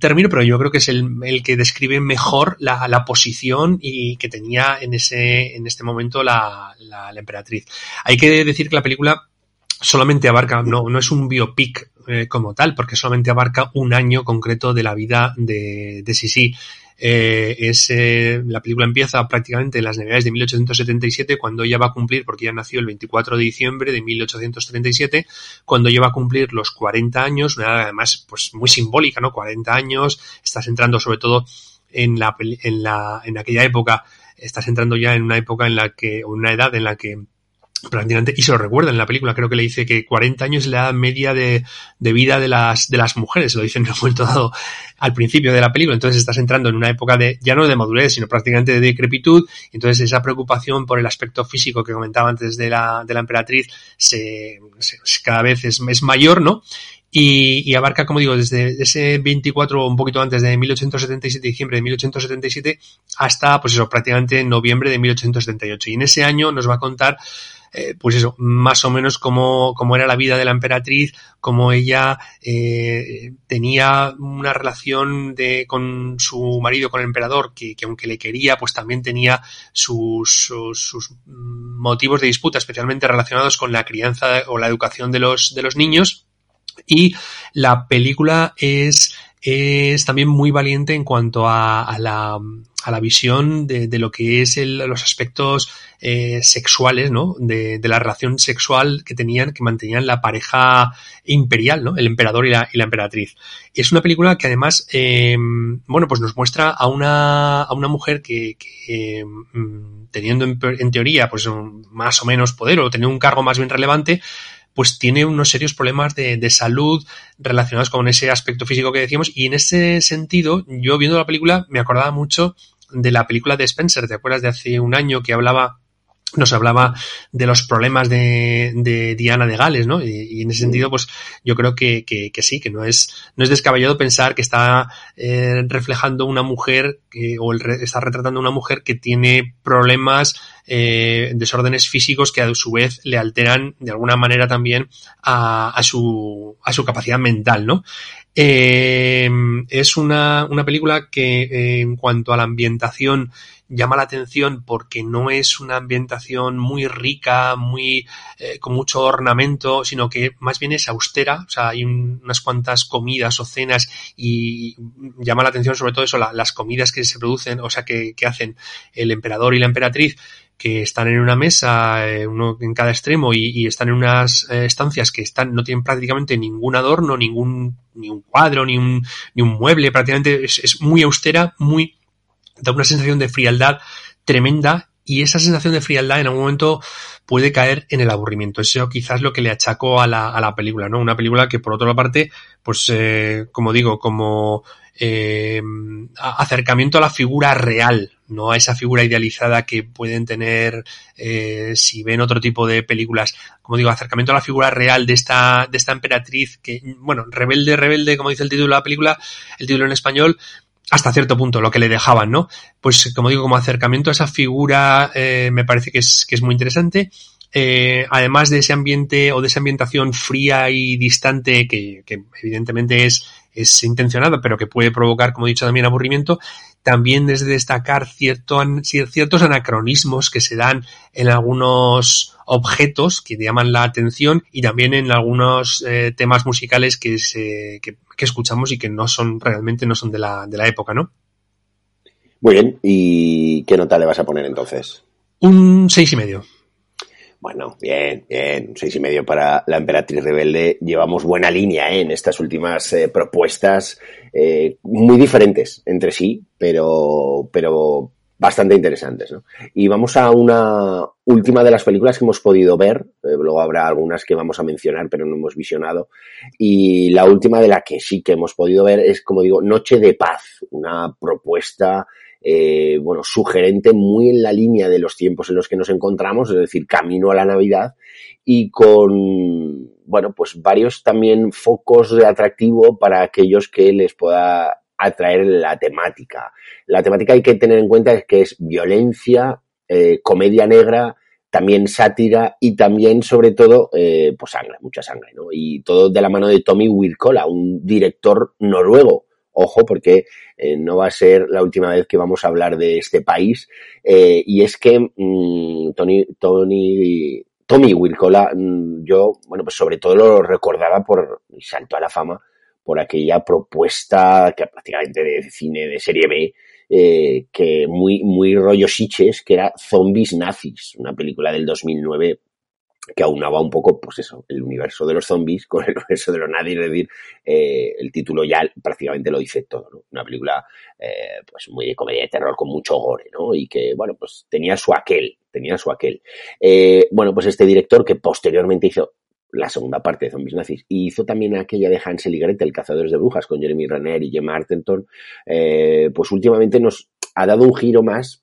Speaker 2: término, pero yo creo que es el, que describe mejor la, posición y que tenía en ese, en este momento la emperatriz. Hay que decir que la película solamente abarca, no, no es un biopic eh, como tal, porque solamente abarca un año concreto de la vida de, de Sisi. Eh, es, la película empieza prácticamente en las navidades de 1877, cuando ella va a cumplir, porque ella nació el 24 de diciembre de 1837, cuando ella va a cumplir los 40 años, una además pues muy simbólica, ¿no? 40 años, estás entrando sobre todo en la, en la, en aquella época, estás entrando ya en una época en la que, una edad en la que prácticamente, y se lo recuerda en la película, creo que le dice que 40 años es la edad media de, de, vida de las, de las mujeres, lo dicen en un momento dado al principio de la película, entonces estás entrando en una época de, ya no de madurez, sino prácticamente de decrepitud, entonces esa preocupación por el aspecto físico que comentaba antes de la, de la emperatriz se, cada vez es, es mayor, ¿no? Y, abarca, como digo, desde ese 24 o un poquito antes de 1877, diciembre de 1877, hasta, pues eso, prácticamente noviembre de 1878. Y en ese año nos va a contar eh, pues eso, más o menos cómo, cómo, era la vida de la emperatriz, cómo ella eh, tenía una relación de, con su marido, con el emperador, que, que aunque le quería, pues también tenía sus, sus, sus, motivos de disputa, especialmente relacionados con la crianza o la educación de los, de los niños. Y la película es, es también muy valiente en cuanto a, la a la visión de, de lo que es el, los aspectos eh, sexuales, ¿no? De, de, la relación sexual que tenían, que mantenían la pareja imperial, ¿no? El emperador y la, y la emperatriz. Es una película que además, eh, bueno, pues nos muestra a una, a una mujer que, que mm, teniendo en, en, teoría, pues más o menos poder o teniendo un cargo más bien relevante, pues tiene unos serios problemas de, de, salud relacionados con ese aspecto físico que decíamos. Y en ese sentido, yo viendo la película me acordaba mucho de la película de Spencer, ¿te acuerdas de hace un año que hablaba nos hablaba de los problemas de, de Diana de Gales, ¿no? Y, y, en ese sentido, pues yo creo que, que, que, sí, que no es, no es descabellado pensar que está eh, reflejando una mujer que, o el, está retratando una mujer que tiene problemas, eh, desórdenes físicos que a su vez le alteran de alguna manera también a, a, su, a su capacidad mental, ¿no? Eh, es una, una película que eh, en cuanto a la ambientación llama la atención porque no es una ambientación muy rica, muy eh, con mucho ornamento, sino que más bien es austera, o sea, hay un, unas cuantas comidas o cenas y llama la atención sobre todo eso, la, las comidas que se producen, o sea, que, hacen el emperador y la emperatriz que están en una mesa, eh, uno en cada extremo, y, están en unas eh, estancias que están, no tienen prácticamente ningún adorno, ningún, ni un cuadro, ni un, ni un mueble, prácticamente es muy austera, muy, da una sensación de frialdad tremenda y esa sensación de frialdad en algún momento puede caer en el aburrimiento. Eso quizás lo que le achacó a la, a la película, ¿no? Una película que por otra parte, pues eh, como digo, como eh, acercamiento a la figura real, no a esa figura idealizada que pueden tener eh, si ven otro tipo de películas. Como digo, acercamiento a la figura real de esta, de esta emperatriz que, bueno, rebelde, rebelde, como dice el título de la película, el título en español, hasta cierto punto lo que le dejaban, ¿no? Pues como digo, como acercamiento a esa figura eh, me parece que es, que es muy interesante. Eh, además de ese ambiente o de esa ambientación fría y distante que, que evidentemente es, es intencionada, pero que puede provocar, como he dicho, también aburrimiento, también es de destacar cierto, ciertos anacronismos que se dan en algunos objetos que llaman la atención y también en algunos eh, temas musicales que, se, que, que, escuchamos y que no son realmente no son de la, de la época, ¿no?
Speaker 1: Muy bien, ¿y qué nota le vas a poner entonces?
Speaker 2: Un seis y medio.
Speaker 1: Bueno, bien, bien, seis y medio para la Emperatriz Rebelde. Llevamos buena línea ¿eh? en estas últimas eh, propuestas, eh, muy diferentes entre sí, pero, pero bastante interesantes. ¿no? Y vamos a una última de las películas que hemos podido ver, eh, luego habrá algunas que vamos a mencionar, pero no hemos visionado. Y la última de la que sí que hemos podido ver es, como digo, Noche de Paz, una propuesta eh, bueno, sugerente, muy en la línea de los tiempos en los que nos encontramos, es decir, camino a la Navidad, y con, bueno, pues varios también focos de atractivo para aquellos que les pueda atraer la temática. La temática hay que tener en cuenta es que es violencia, eh, comedia negra, también sátira y también, sobre todo, eh, pues sangre, mucha sangre, ¿no? Y todo de la mano de Tommy Wirkola, un director noruego. Ojo, porque eh, no va a ser la última vez que vamos a hablar de este país. Y es que mm, Tony, Tony, Tommy Wirkola, mm, yo, bueno, pues sobre todo lo recordaba por, y saltó a la fama, por aquella propuesta que prácticamente de cine de serie B, eh, que muy, muy rollo que era Zombies Nazis, una película del 2009 que aunaba un poco, pues eso, el universo de los zombies con el [LAUGHS] universo de los nazis, es decir, eh, el título ya prácticamente lo dice todo, ¿no? Una película, eh, pues muy de comedia de terror con mucho gore, ¿no? Y que, bueno, pues tenía su aquel, tenía su aquel. Bueno, pues este director que posteriormente hizo la segunda parte de Zombies Nazis. Y hizo también aquella de Hansel y Gretel, Cazadores de Brujas, con Jeremy Renner y Gemma Arterton. Eh, pues últimamente nos ha dado un giro más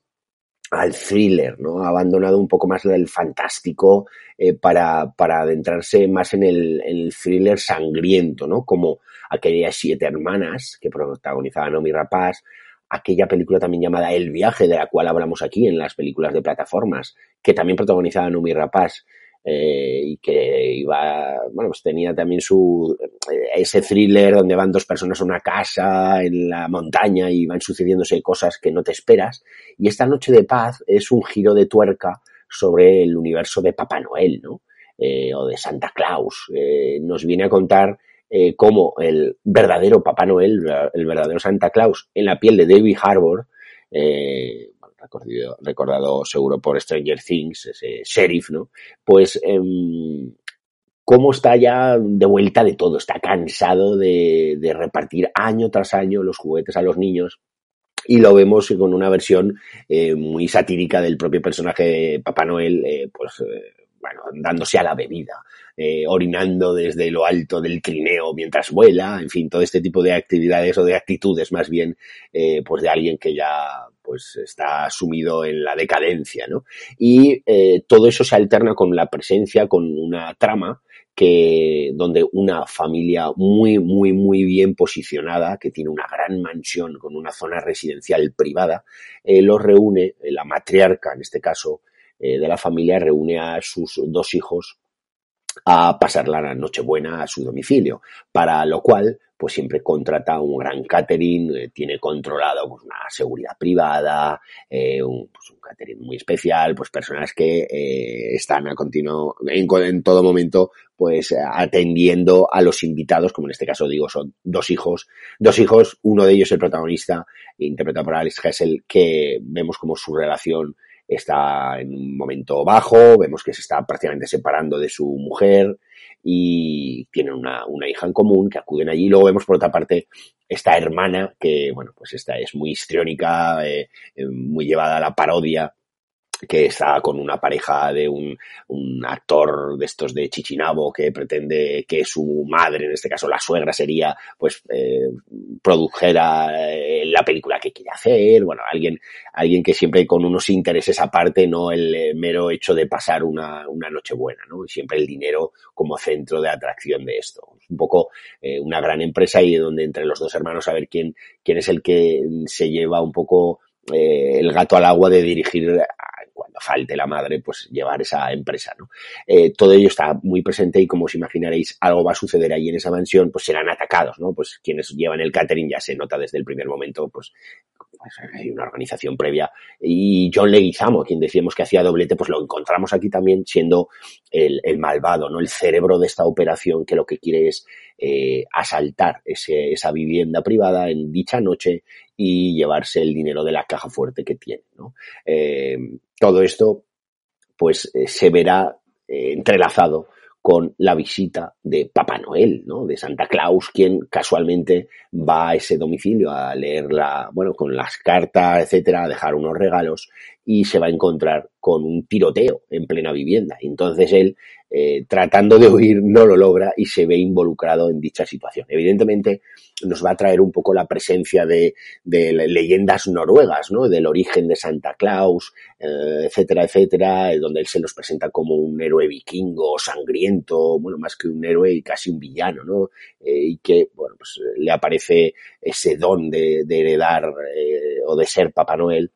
Speaker 1: al thriller, ¿no? Ha abandonado un poco más del fantástico eh, para, para adentrarse más en el, el thriller sangriento, ¿no? Como aquellas siete hermanas que protagonizaban Omi Rapaz, aquella película también llamada El viaje, de la cual hablamos aquí en las películas de plataformas, que también protagonizaba Nomi Rapaz, eh, y que iba, bueno, pues tenía también su, eh, ese thriller donde van dos personas a una casa en la montaña y van sucediéndose cosas que no te esperas. Y esta noche de paz es un giro de tuerca sobre el universo de Papá Noel, ¿no? Eh, o de Santa Claus. nos viene a contar cómo el verdadero Papá Noel, el verdadero Santa Claus, en la piel de David Harbour, recordado, seguro por Stranger Things, ese sheriff, ¿no? Pues eh, cómo está ya de vuelta de todo, está cansado de, de, repartir año tras año los juguetes a los niños. Y lo vemos con una versión eh, muy satírica del propio personaje Papá Noel, eh, pues eh, bueno, dándose a la bebida, orinando desde lo alto del trineo mientras vuela, en fin, todo este tipo de actividades o de actitudes más bien, pues de alguien que ya pues está sumido en la decadencia, ¿no? Y eh, todo eso se alterna con la presencia, con una trama que donde una familia muy muy muy bien posicionada que tiene una gran mansión con una zona residencial privada eh, los reúne la matriarca en este caso eh, de la familia reúne a sus dos hijos a pasar la Nochebuena a su domicilio, para lo cual pues siempre contrata un gran catering, eh, tiene controlado pues, una seguridad privada, eh, un, pues, un, catering muy especial, pues personas que eh, están a continuo, en, en, todo momento, pues atendiendo a los invitados, como en este caso digo, son dos hijos, dos hijos, uno de ellos el protagonista, interpretado por Alex Hessel, que vemos como su relación está en un momento bajo, vemos que se está prácticamente separando de su mujer y tienen una, una hija en común que acuden allí. Luego vemos por otra parte esta hermana que, bueno, pues esta es muy histriónica, eh, muy llevada a la parodia que está con una pareja de un, un, actor de estos de Chichinabo que pretende que su madre, en este caso la suegra sería, pues, eh, produjera eh, la película que quiere hacer, bueno, alguien, alguien que siempre con unos intereses aparte, no el eh, mero hecho de pasar una, una noche buena, ¿no? Siempre el dinero como centro de atracción de esto. Es un poco eh, una gran empresa y donde entre los dos hermanos a ver quién, quién es el que se lleva un poco eh, el gato al agua de dirigir cuando falte la madre, pues llevar esa empresa, ¿no? Eh, todo ello está muy presente y como os imaginaréis, algo va a suceder ahí en esa mansión, pues serán atacados, ¿no? Pues quienes llevan el catering ya se nota desde el primer momento, pues, hay una organización previa. Y John Leguizamo, quien decíamos que hacía doblete, pues lo encontramos aquí también siendo el, el malvado, ¿no? El cerebro de esta operación que lo que quiere es eh, asaltar ese, esa vivienda privada en dicha noche y llevarse el dinero de la caja fuerte que tiene, ¿no? Eh, todo esto, pues, eh, se verá entrelazado con la visita de Papá Noel, ¿no? De Santa Claus, quien casualmente va a ese domicilio a leer la, bueno, con las cartas, etcétera, a dejar unos regalos y se va a encontrar con un tiroteo en plena vivienda. Entonces él, eh, tratando de huir, no lo logra y se ve involucrado en dicha situación. Evidentemente, nos va a traer un poco la presencia de, de leyendas noruegas, ¿no? Del origen de Santa Claus, eh, etcétera, etcétera, donde él se nos presenta como un héroe vikingo, sangriento, bueno, más que un héroe y casi un villano, ¿no? Eh, y que, bueno, pues le aparece ese don de, de heredar eh, o de ser Papá Noel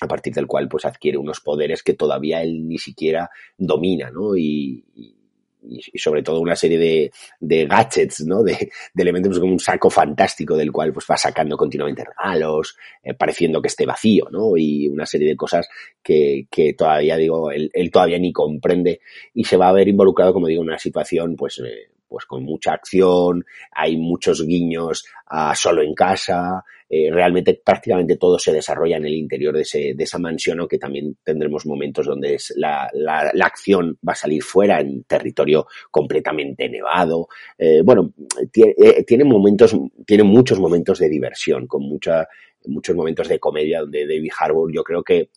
Speaker 1: a partir del cual pues adquiere unos poderes que todavía él ni siquiera domina, ¿no? Y, y, sobre todo una serie de, de gadgets, ¿no? De, de, elementos pues, como un saco fantástico del cual pues va sacando continuamente regalos, eh, pareciendo que esté vacío, ¿no? Y una serie de cosas que, que todavía, digo, él, él, todavía ni comprende y se va a ver involucrado, como digo, en una situación, pues, eh, pues con mucha acción, hay muchos guiños a solo en casa, eh, realmente prácticamente todo se desarrolla en el interior de, ese, de esa mansión, aunque también tendremos momentos donde la, la, acción va a salir fuera en territorio completamente nevado. Eh, bueno, tiene, eh, tiene, momentos, tiene muchos momentos de diversión, con mucha, muchos momentos de comedia donde David Harbour yo creo que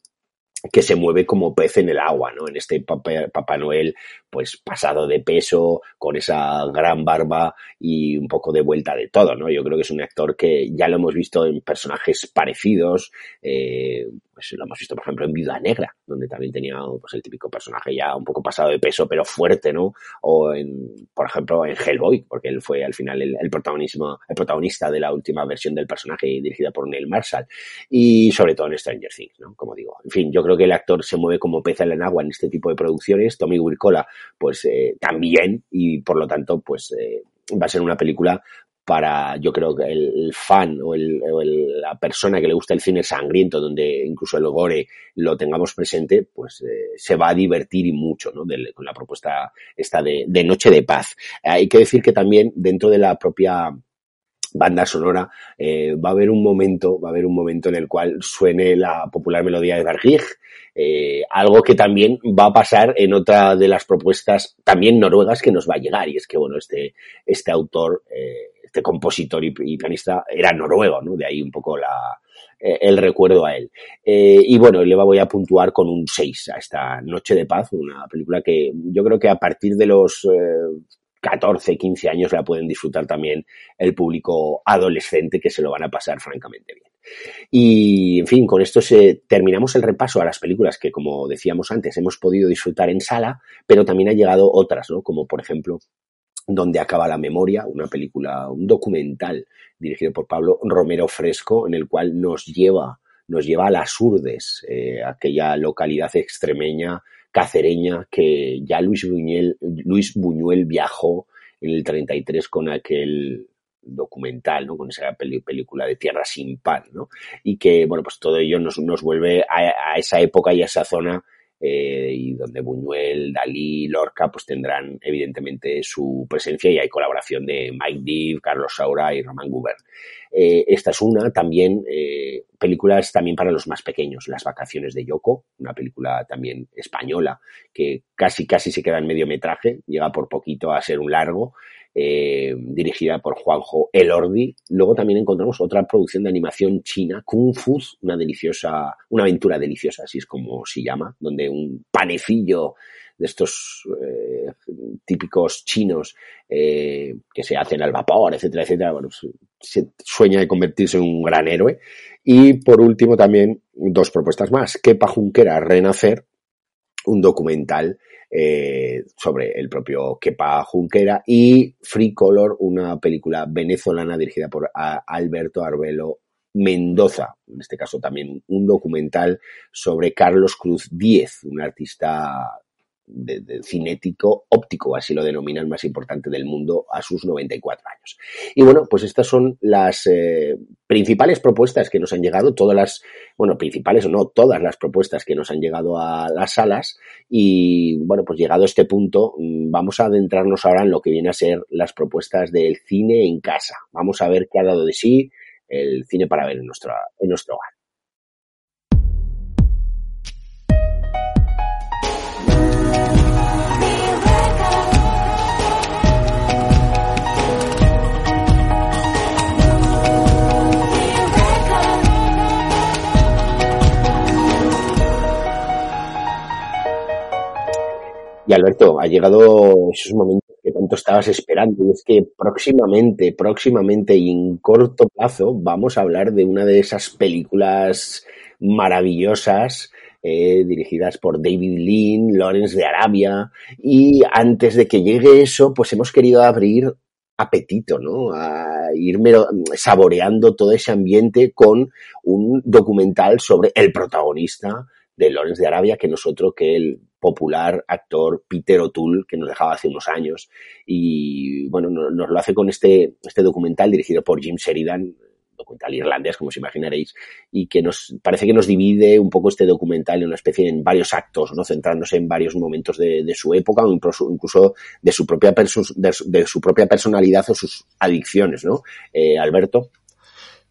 Speaker 1: que se mueve como pez en el agua, ¿no? En este Papá, Noel, pues pasado de peso, con esa gran barba y un poco de vuelta de todo, ¿no? Yo creo que es un actor que ya lo hemos visto en personajes parecidos, eh, pues lo hemos visto, por ejemplo, en Viuda Negra, donde también tenía pues, el típico personaje ya un poco pasado de peso, pero fuerte, ¿no? O en, por ejemplo, en Hellboy, porque él fue al final el, protagonismo, el protagonista de la última versión del personaje dirigida por Neil Marshall. Y sobre todo en Stranger Things, ¿no? Como digo. En fin, yo creo que el actor se mueve como pez en el agua en este tipo de producciones. Tommy Wirkola, pues eh, también, y por lo tanto, pues eh, va a ser una película para, yo creo que el, fan o, el, o la persona que le gusta el cine sangriento, donde incluso el gore lo tengamos presente, pues eh, se va a divertir y mucho, ¿no? De, con la propuesta esta de, de Noche de Paz. Hay que decir que también dentro de la propia banda sonora, eh, va a haber un momento, va a haber un momento en el cual suene la popular melodía de Vergig, eh, algo que también va a pasar en otra de las propuestas también noruegas que nos va a llegar, y es que, bueno, este, este autor, eh, este compositor y, pianista era noruego, ¿no? De ahí un poco la, eh, el recuerdo a él. Eh, y bueno, le voy a puntuar con un 6 a esta Noche de Paz, una película que yo creo que a partir de los 14, 15 años la pueden disfrutar también el público adolescente que se lo van a pasar francamente bien. Y, en fin, con esto se, terminamos el repaso a las películas que, como decíamos antes, hemos podido disfrutar en sala, pero también ha llegado otras, ¿no? Como por ejemplo donde acaba la memoria, una película, un documental dirigido por Pablo Romero Fresco, en el cual nos lleva, nos lleva a las Urdes, eh, aquella localidad extremeña, cacereña, que ya Luis Buñuel, Luis Buñuel viajó en el 33 con aquel documental, ¿no? Con esa película de Tierra sin pan, ¿no? Y que, bueno, pues todo ello nos, nos vuelve a, a esa época y a esa zona eh, y donde Buñuel, Dalí, Lorca pues tendrán evidentemente su presencia y hay colaboración de Mike Div, Carlos Saura y Román Gubern. Eh, esta es una, también eh, películas también para los más pequeños, Las vacaciones de Yoko, una película también española que casi casi se queda en medio metraje, llega por poquito a ser un largo eh, dirigida por Juanjo Elordi. Luego también encontramos otra producción de animación china, Kung Fu, una deliciosa, una aventura deliciosa, así es como se llama, donde un panecillo de estos eh, típicos chinos eh, que se hacen al vapor, etcétera, etcétera, bueno, se sueña de convertirse en un gran héroe. Y por último también dos propuestas más, Kepa Junquera Renacer, un documental eh, sobre el propio Kepa Junquera y Free Color, una película venezolana dirigida por Alberto Arbelo Mendoza, en este caso también un documental sobre Carlos Cruz Díez, un artista de, de, cinético óptico, así lo denominan, más importante del mundo a sus 94 años. Y bueno, pues estas son las eh, principales propuestas que nos han llegado, todas las, bueno, principales o no, todas las propuestas que nos han llegado a las salas y bueno, pues llegado a este punto, mm, vamos a adentrarnos ahora en lo que viene a ser las propuestas del cine en casa. Vamos a ver qué ha dado de sí el cine para ver en, nuestra, en nuestro hogar. Y Alberto, ha llegado esos momentos que tanto estabas esperando. Y es que próximamente, próximamente y en corto plazo vamos a hablar de una de esas películas maravillosas eh, dirigidas por David Lean, Lawrence de Arabia. Y antes de que llegue eso, pues hemos querido abrir apetito, ¿no? A ir saboreando todo ese ambiente con un documental sobre el protagonista de Lawrence de Arabia, que nosotros que el popular actor Peter O'Toole, que nos dejaba hace unos años. Y bueno, nos lo hace con este, este documental dirigido por Jim Sheridan, documental irlandés, como os imaginaréis, y que nos parece que nos divide un poco este documental en una especie en varios actos, ¿no? centrándose en varios momentos de, su época o incluso, de su propia de, su propia personalidad o sus adicciones, ¿no? Eh, Alberto.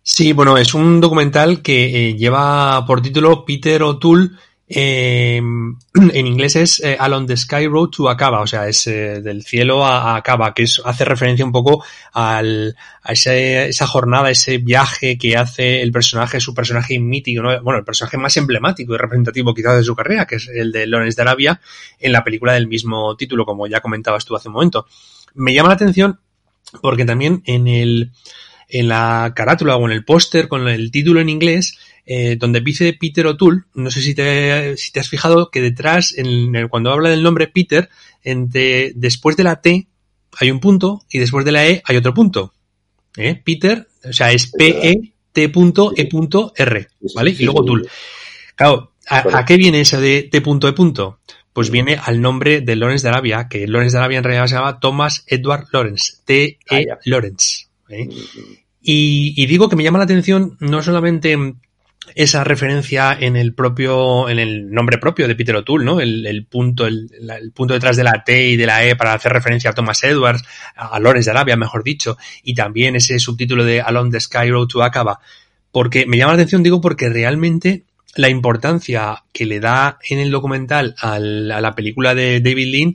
Speaker 2: Sí, bueno, es un documental que eh, lleva por título Peter O'Toole eh, [CLEARS THROAT] en inglés es eh, Along the Sky Road to Acaba, o sea, es eh, del cielo a, Acaba, que hace referencia un poco al, a esa jornada, ese viaje que hace el personaje, su personaje mítico, ¿no? bueno, el personaje más emblemático y representativo quizás de su carrera, que es el de Lawrence de Arabia, en la película del mismo título, como ya comentabas tú hace un momento. Me llama la atención porque también en el, en la carátula o en el póster con el título en inglés, eh, donde dice Peter O'Toole, no sé si te, si te has fijado que detrás, en cuando habla del nombre Peter, entre, después de la T hay un punto y después de la E hay otro punto. ¿Eh? Peter, o sea, es P-E-T.E.R, ¿vale? Y luego Tool. Claro, ¿a, qué viene ese de T.E. Pues viene al nombre de Lawrence de Arabia, que Lawrence de Arabia en realidad se llama Thomas Edward Lawrence, T.E. Ah, Lawrence. ¿Eh? Y, y, digo que me llama la atención no solamente esa referencia en el propio, en el nombre propio de Peter O'Toole, ¿no? El, punto, el, punto detrás de la T y de la E para hacer referencia a Thomas Edwards, a Lawrence de Arabia, mejor dicho, y también ese subtítulo de Along the Sky Road to Acaba. Porque me llama la atención, digo, porque realmente la importancia que le da en el documental a la película de David Lean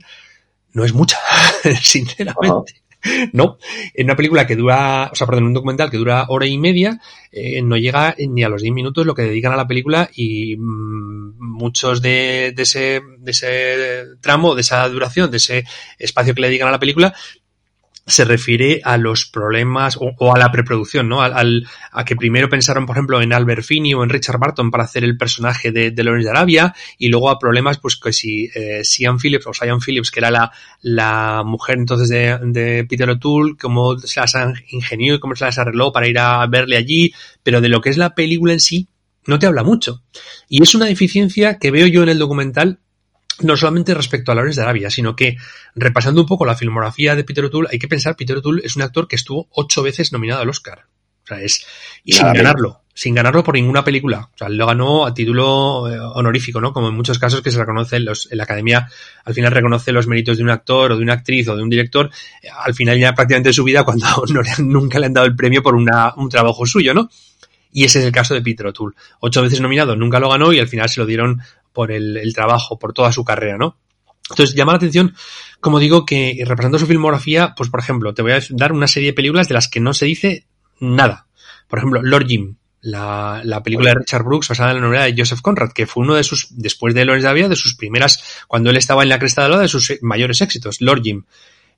Speaker 2: no es mucha, [LAUGHS] sinceramente. [LAUGHS] no, en una película que dura, o sea, perdón, un documental que dura hora y media, eh, no llega ni a los 10 minutos lo que dedican a la película y mm, muchos de, de, ese, de ese tramo, de esa duración, de ese espacio que le dedican a la película, se refiere a los problemas o, a la preproducción, ¿no? Al, a que primero pensaron, por ejemplo, en Albert Finney o en Richard Barton para hacer el personaje de, de Lawrence de Arabia y luego a problemas, pues que si eh, Sian Phillips o Sian Phillips, que era la, la mujer entonces de, de Peter O'Toole, cómo se las ingenió y cómo se las arregló para ir a verle allí, pero de lo que es la película en sí, no te habla mucho. Y es una deficiencia que veo yo en el documental no solamente respecto a Lawrence de Arabia, sino que repasando un poco la filmografía de Peter O'Toole, hay que pensar, Peter O'Toole es un actor que estuvo ocho veces nominado al Oscar. O sea, es, y sin ganarlo, sin ganarlo por ninguna película. O sea, lo ganó a título eh, honorífico, ¿no? Como en muchos casos que se reconoce, los, en la academia al final reconoce los méritos de un actor o de una actriz o de un director, eh, al final ya prácticamente de su vida [LAUGHS] cuando no nunca le han dado el premio por una, un trabajo suyo, ¿no? Y ese es el caso de Peter O'Toole. Ocho veces nominado, nunca lo ganó y al final se lo dieron por el, trabajo, por toda su carrera, ¿no? Entonces llama la atención, como digo, que repasando su filmografía, pues por ejemplo, te voy a dar una serie de películas de las que no se dice nada. Por ejemplo, Lord Jim, la, película de Richard Brooks basada en la novela de Joseph Conrad, que fue uno de sus, después de Lawrence Davia, de sus primeras, cuando él estaba en la cresta de la de sus mayores éxitos. Lord Jim.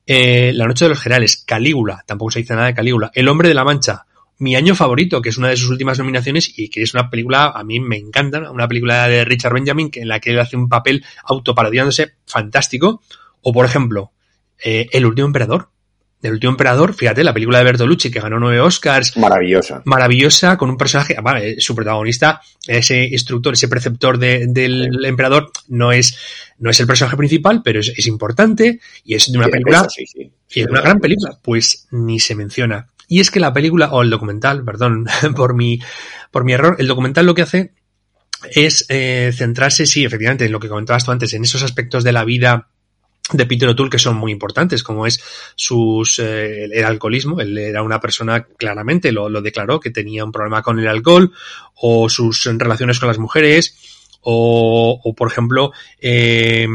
Speaker 2: Eh, la noche de los generales, Calígula, tampoco se dice nada de Calígula. El hombre de la mancha, mi año favorito, que es una de sus últimas nominaciones y que es una película, a mí me encanta, una película de Richard Benjamin que en la que él hace un papel autoparodiándose fantástico. O, por ejemplo, eh, El último emperador. El último emperador, fíjate, la película de Bertolucci que ganó nueve Oscars.
Speaker 1: Maravillosa.
Speaker 2: Maravillosa, con un personaje, vale, su protagonista, ese instructor, ese preceptor del emperador, no es, no es el personaje principal, pero es, importante y es de una película. y es una gran película. Pues ni se menciona. Y es que la película, o el documental, perdón [LAUGHS] por mi, por mi error, el documental lo que hace es eh, centrarse, sí, efectivamente, en lo que comentabas tú antes, en esos aspectos de la vida de Peter O'Toole que son muy importantes, como es sus eh, el alcoholismo. Él era una persona, claramente lo, lo declaró, que tenía un problema con el alcohol, o sus relaciones con las mujeres, o, por ejemplo, eh,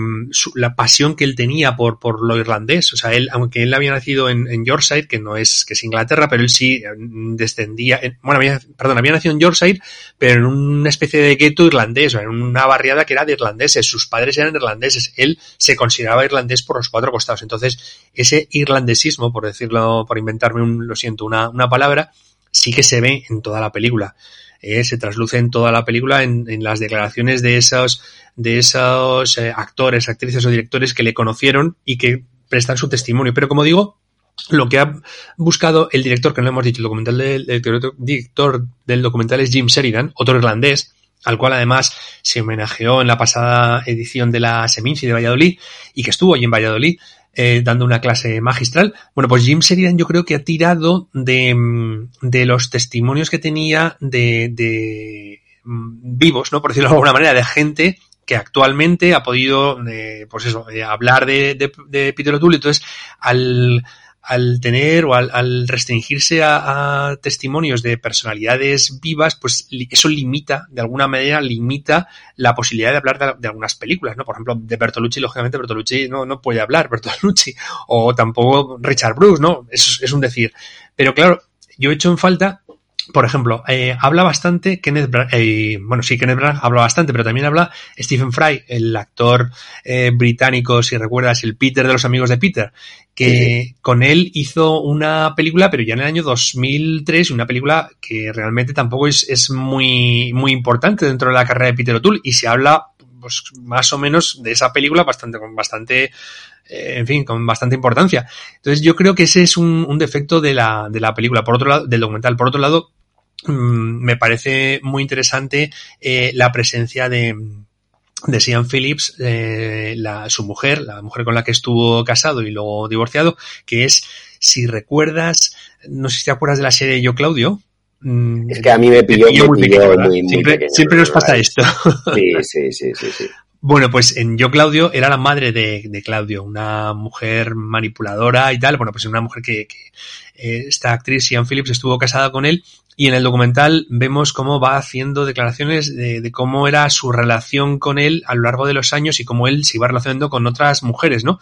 Speaker 2: la pasión que él tenía por, por lo irlandés. O sea, él, aunque él había nacido en, Yorkshire, que no es, que es Inglaterra, pero él sí mm, descendía, bueno, había, perdón, había nacido en Yorkshire, pero en una especie de gueto irlandés, o en una barriada que era de irlandeses. Sus padres eran irlandeses. Él se consideraba irlandés por los cuatro costados. Entonces, ese irlandesismo, por decirlo, por inventarme un, lo siento, una, una palabra, sí que se ve en toda la película. Eh, se trasluce en toda la película en, las declaraciones de esos, de esos eh, actores, actrices o directores que le conocieron y que prestan su testimonio. Pero como digo, lo que ha buscado el director, que no hemos dicho, el documental del, el director del documental es Jim Sheridan, otro irlandés, al cual además se homenajeó en la pasada edición de la Seminci de Valladolid y que estuvo allí en Valladolid eh, dando una clase magistral. Bueno, pues Jim Sheridan yo creo que ha tirado de, mm, de los testimonios que tenía de, de mm, vivos, ¿no? Por decirlo de alguna manera, de gente que actualmente ha podido, eh, pues eso, eh, hablar de, de, de Peter O'Toole. Entonces, al, al tener o al, restringirse a, testimonios de personalidades vivas, pues eso limita, de alguna manera, limita la posibilidad de hablar de, algunas películas, ¿no? Por ejemplo, de Bertolucci, lógicamente Bertolucci no, no puede hablar, [LAUGHS] Bertolucci, o tampoco Richard Bruce, ¿no? Eso es un decir. Pero claro, yo he hecho en falta por ejemplo, eh, habla bastante Kenneth Branagh, eh, bueno, sí, Kenneth Branagh habla bastante, pero también habla Stephen Fry, el actor eh, británico, si recuerdas, el Peter de los amigos de Peter, que con él hizo una película, pero ya en el año 2003, una película que realmente tampoco es, es muy, muy importante dentro de la carrera de Peter O'Toole, y se habla pues más o menos de esa película bastante, con bastante, en fin, con bastante importancia. Entonces yo creo que ese es un, un defecto de la, de la película, por otro lado, del documental. Por otro lado, me parece muy interesante eh, la presencia de, de Sian Phillips, eh, la, su mujer, la mujer con la que estuvo casado y luego divorciado, que es, si recuerdas, no sé si te acuerdas de la serie Yo Claudio.
Speaker 1: Mm, es que a mí me pilló, muy,
Speaker 2: siempre, siempre nos pasa esto.
Speaker 1: Sí, sí, sí, sí, sí.
Speaker 2: Bueno, pues en Yo Claudio era la madre de, de, Claudio, una mujer manipuladora y tal. Bueno, pues una mujer que, eh, esta actriz, Ian Phillips, estuvo casada con él y en el documental vemos cómo va haciendo declaraciones de, de, cómo era su relación con él a lo largo de los años y cómo él se iba relacionando con otras mujeres, ¿no?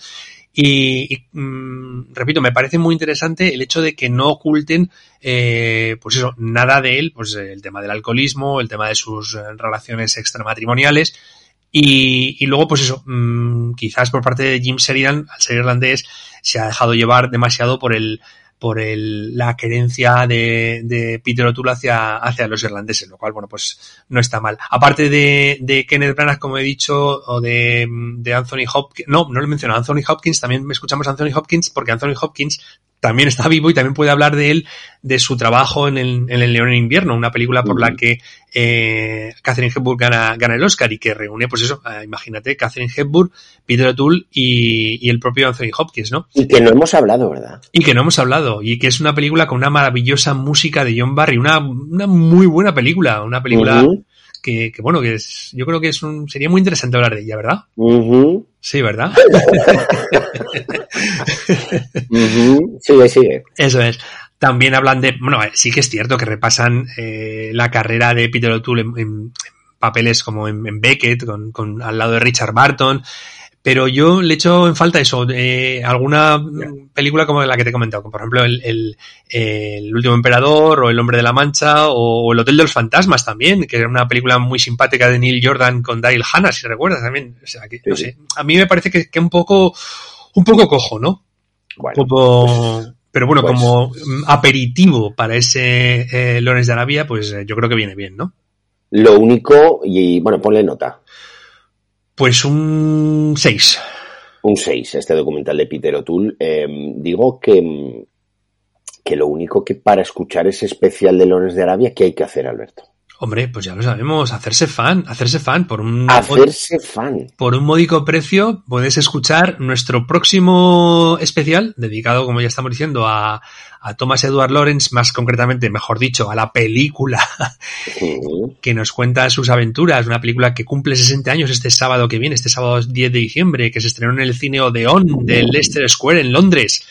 Speaker 2: Y, y mmm, repito, me parece muy interesante el hecho de que no oculten, eh, pues eso, nada de él, pues el tema del alcoholismo, el tema de sus relaciones extramatrimoniales, y, luego, pues eso, mmm, quizás por parte de Jim Sheridan, al ser irlandés, se ha dejado llevar demasiado por el, por el, la querencia de, de Peter O'Toole hacia, hacia los irlandeses, lo cual, bueno, pues no está mal. Aparte de, de Kenneth Branagh, como he dicho, o de, de Anthony Hopkins, no, no lo he mencionado, Anthony Hopkins, también escuchamos a Anthony Hopkins, porque Anthony Hopkins también está vivo y también puede hablar de él, de su trabajo en el, en el León en invierno, una película por la que eh, Catherine Hepburn gana, gana el Oscar y que reúne, pues eso, eh, imagínate, Catherine Hepburn, Peter O'Toole y, y, el propio Anthony Hopkins, ¿no?
Speaker 1: Y que no hemos hablado, ¿verdad?
Speaker 2: Y que no hemos hablado, y que es una película con una maravillosa música de John Barry, una, una muy buena película, una película... Uh -huh que, que, bueno, que es, yo creo que es un, sería muy interesante hablar de ella, ¿verdad?
Speaker 1: Uh -huh.
Speaker 2: Sí, ¿verdad?
Speaker 1: uh -huh. Sigue, sigue.
Speaker 2: Eso es. También hablan de, bueno, sí que es cierto que repasan eh, la carrera de Peter O'Toole en, en, papeles como en, en Beckett, con, con, al lado de Richard Barton, pero yo le echo en falta eso, eh, alguna película como la que te he comentado, como por ejemplo el, el, el, último emperador o El hombre de la mancha o, El hotel de los fantasmas también, que era una película muy simpática de Neil Jordan con Daryl Hannah, si recuerdas también. O sea, que, no sé, a mí me parece que, que un poco, un poco cojo, ¿no?
Speaker 1: Bueno,
Speaker 2: poco, pues, pero bueno, pues, como aperitivo para ese eh, de Arabia, pues yo creo que viene bien, ¿no?
Speaker 1: Lo único, y bueno, ponle nota.
Speaker 2: Pues un 6.
Speaker 1: Un 6, este documental de Peter O'Toole. Eh, digo que, que lo único que para escuchar ese especial de Lones de Arabia, ¿qué hay que hacer, Alberto?
Speaker 2: Hombre, pues ya lo sabemos, hacerse fan, hacerse fan por un
Speaker 1: hacerse fan.
Speaker 2: Por un módico precio puedes escuchar nuestro próximo especial dedicado, como ya estamos diciendo, a, a Thomas Edward Lawrence, más concretamente, mejor dicho, a la película que nos cuenta sus aventuras, una película que cumple 60 años este sábado que viene, este sábado 10 de diciembre, que se estrenó en el cine Odeon de Leicester Square en Londres.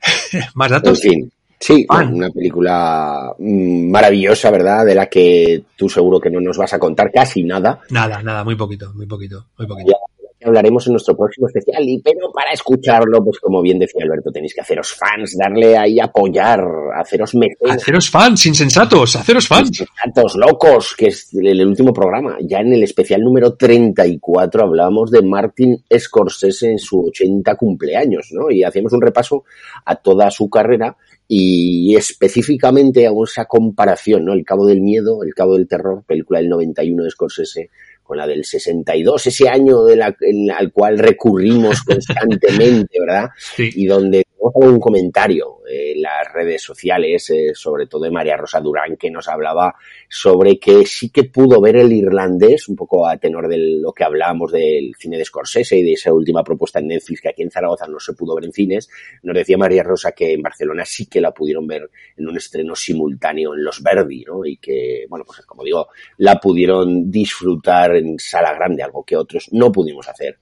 Speaker 2: [LAUGHS] ¿Más datos?
Speaker 1: En fin. Sí, una película maravillosa, ¿verdad? De la que tú seguro que no nos vas a contar casi nada.
Speaker 2: Nada, nada, muy poquito, muy poquito, muy poquito.
Speaker 1: Ya hablaremos en nuestro próximo especial, y pero para escucharlo, pues como bien decía Alberto, tenéis que haceros fans, darle ahí apoyar, haceros mecenas.
Speaker 2: Haceros fans, insensatos, haceros fans.
Speaker 1: Insensatos, locos, que es el, último programa. Ya en el especial número 34 hablábamos de Martin Scorsese en su 80 cumpleaños, ¿no? Y hacíamos un repaso a toda su carrera y específicamente a esa comparación, ¿no? El Cabo del Miedo, El Cabo del Terror, película del 91 de Scorsese, con la del 62, ese año de la, en, al cual recurrimos [LAUGHS] constantemente, ¿verdad?
Speaker 2: Sí.
Speaker 1: Y donde un comentario en las redes sociales, eh, sobre todo de María Rosa Durán, que nos hablaba sobre que sí que pudo ver el irlandés, un poco a tenor de lo que hablábamos del cine de Scorsese y de esa última propuesta en Netflix que aquí en Zaragoza no se pudo ver en cines. Nos decía María Rosa que en Barcelona sí que la pudieron ver en un estreno simultáneo en Los Verdi, ¿no? Y que, bueno, pues como digo, la pudieron disfrutar en sala grande, algo que otros no pudimos hacer.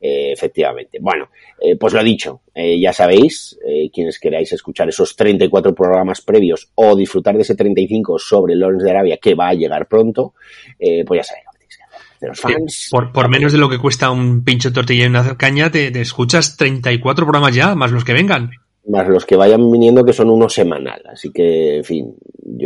Speaker 1: Eh, efectivamente. Bueno, eh, pues lo dicho, eh, ya sabéis, quienes queráis escuchar esos 34 programas previos o disfrutar de ese 35 sobre Lawrence de Arabia que va a llegar pronto, pues ya sabéis lo que tenéis que hacer. De los fans.
Speaker 2: Por, menos de lo que cuesta un pincho tortilla y una caña, te, te escuchas 34 programas ya, más los que vengan
Speaker 1: más los que vayan viniendo que son uno semanal. Así que, en fin,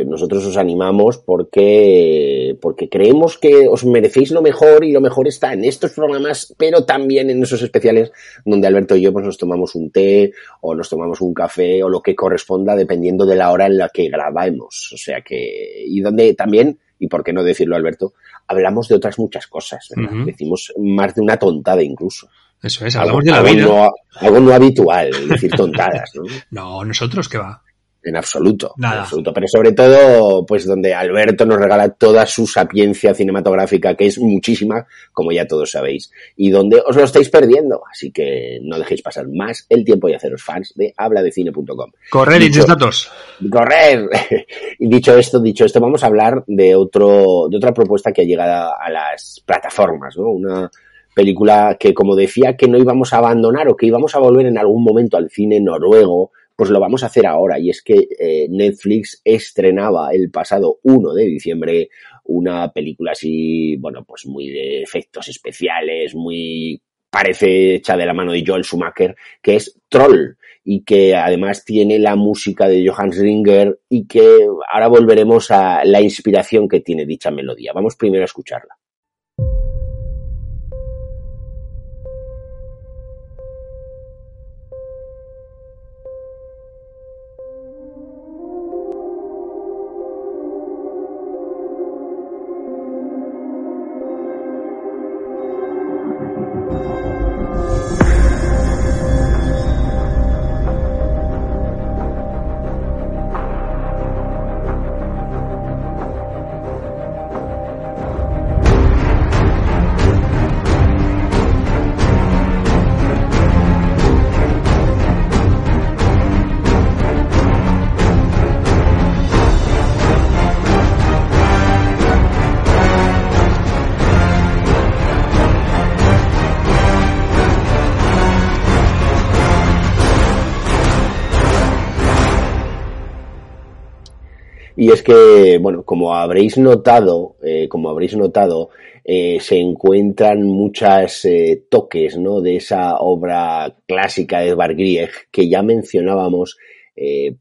Speaker 1: nosotros os animamos porque, porque creemos que os merecéis lo mejor y lo mejor está en estos programas, pero también en esos especiales donde Alberto y yo pues nos tomamos un té o nos tomamos un café o lo que corresponda dependiendo de la hora en la que grabamos. O sea que, y donde también, y por qué no decirlo Alberto, hablamos de otras muchas cosas, Decimos más de una tontada incluso.
Speaker 2: Eso es, hablamos de la vida.
Speaker 1: No, algo no habitual, decir tontadas, ¿no? [LAUGHS]
Speaker 2: no, nosotros qué va.
Speaker 1: En absoluto, Nada. en absoluto. Pero sobre todo, pues donde Alberto nos regala toda su sapiencia cinematográfica, que es muchísima, como ya todos sabéis, y donde os lo estáis perdiendo. Así que no dejéis pasar más el tiempo y haceros fans de habladecine.com.
Speaker 2: Correr y datos.
Speaker 1: Correr. [LAUGHS] y dicho esto, dicho esto, vamos a hablar de otro, de otra propuesta que ha llegado a las plataformas, ¿no? Una, película que como decía que no íbamos a abandonar o que íbamos a volver en algún momento al cine noruego, pues lo vamos a hacer ahora. Y es que eh, Netflix estrenaba el pasado 1 de diciembre una película así, bueno, pues muy de efectos especiales, muy parece hecha de la mano de Joel Schumacher, que es Troll y que además tiene la música de Johannes Ringer y que ahora volveremos a la inspiración que tiene dicha melodía. Vamos primero a escucharla. Que, bueno, como habréis notado, eh, como habréis notado, eh, se encuentran muchas eh, toques, ¿no? De esa obra clásica de Edvard Grieg que ya mencionábamos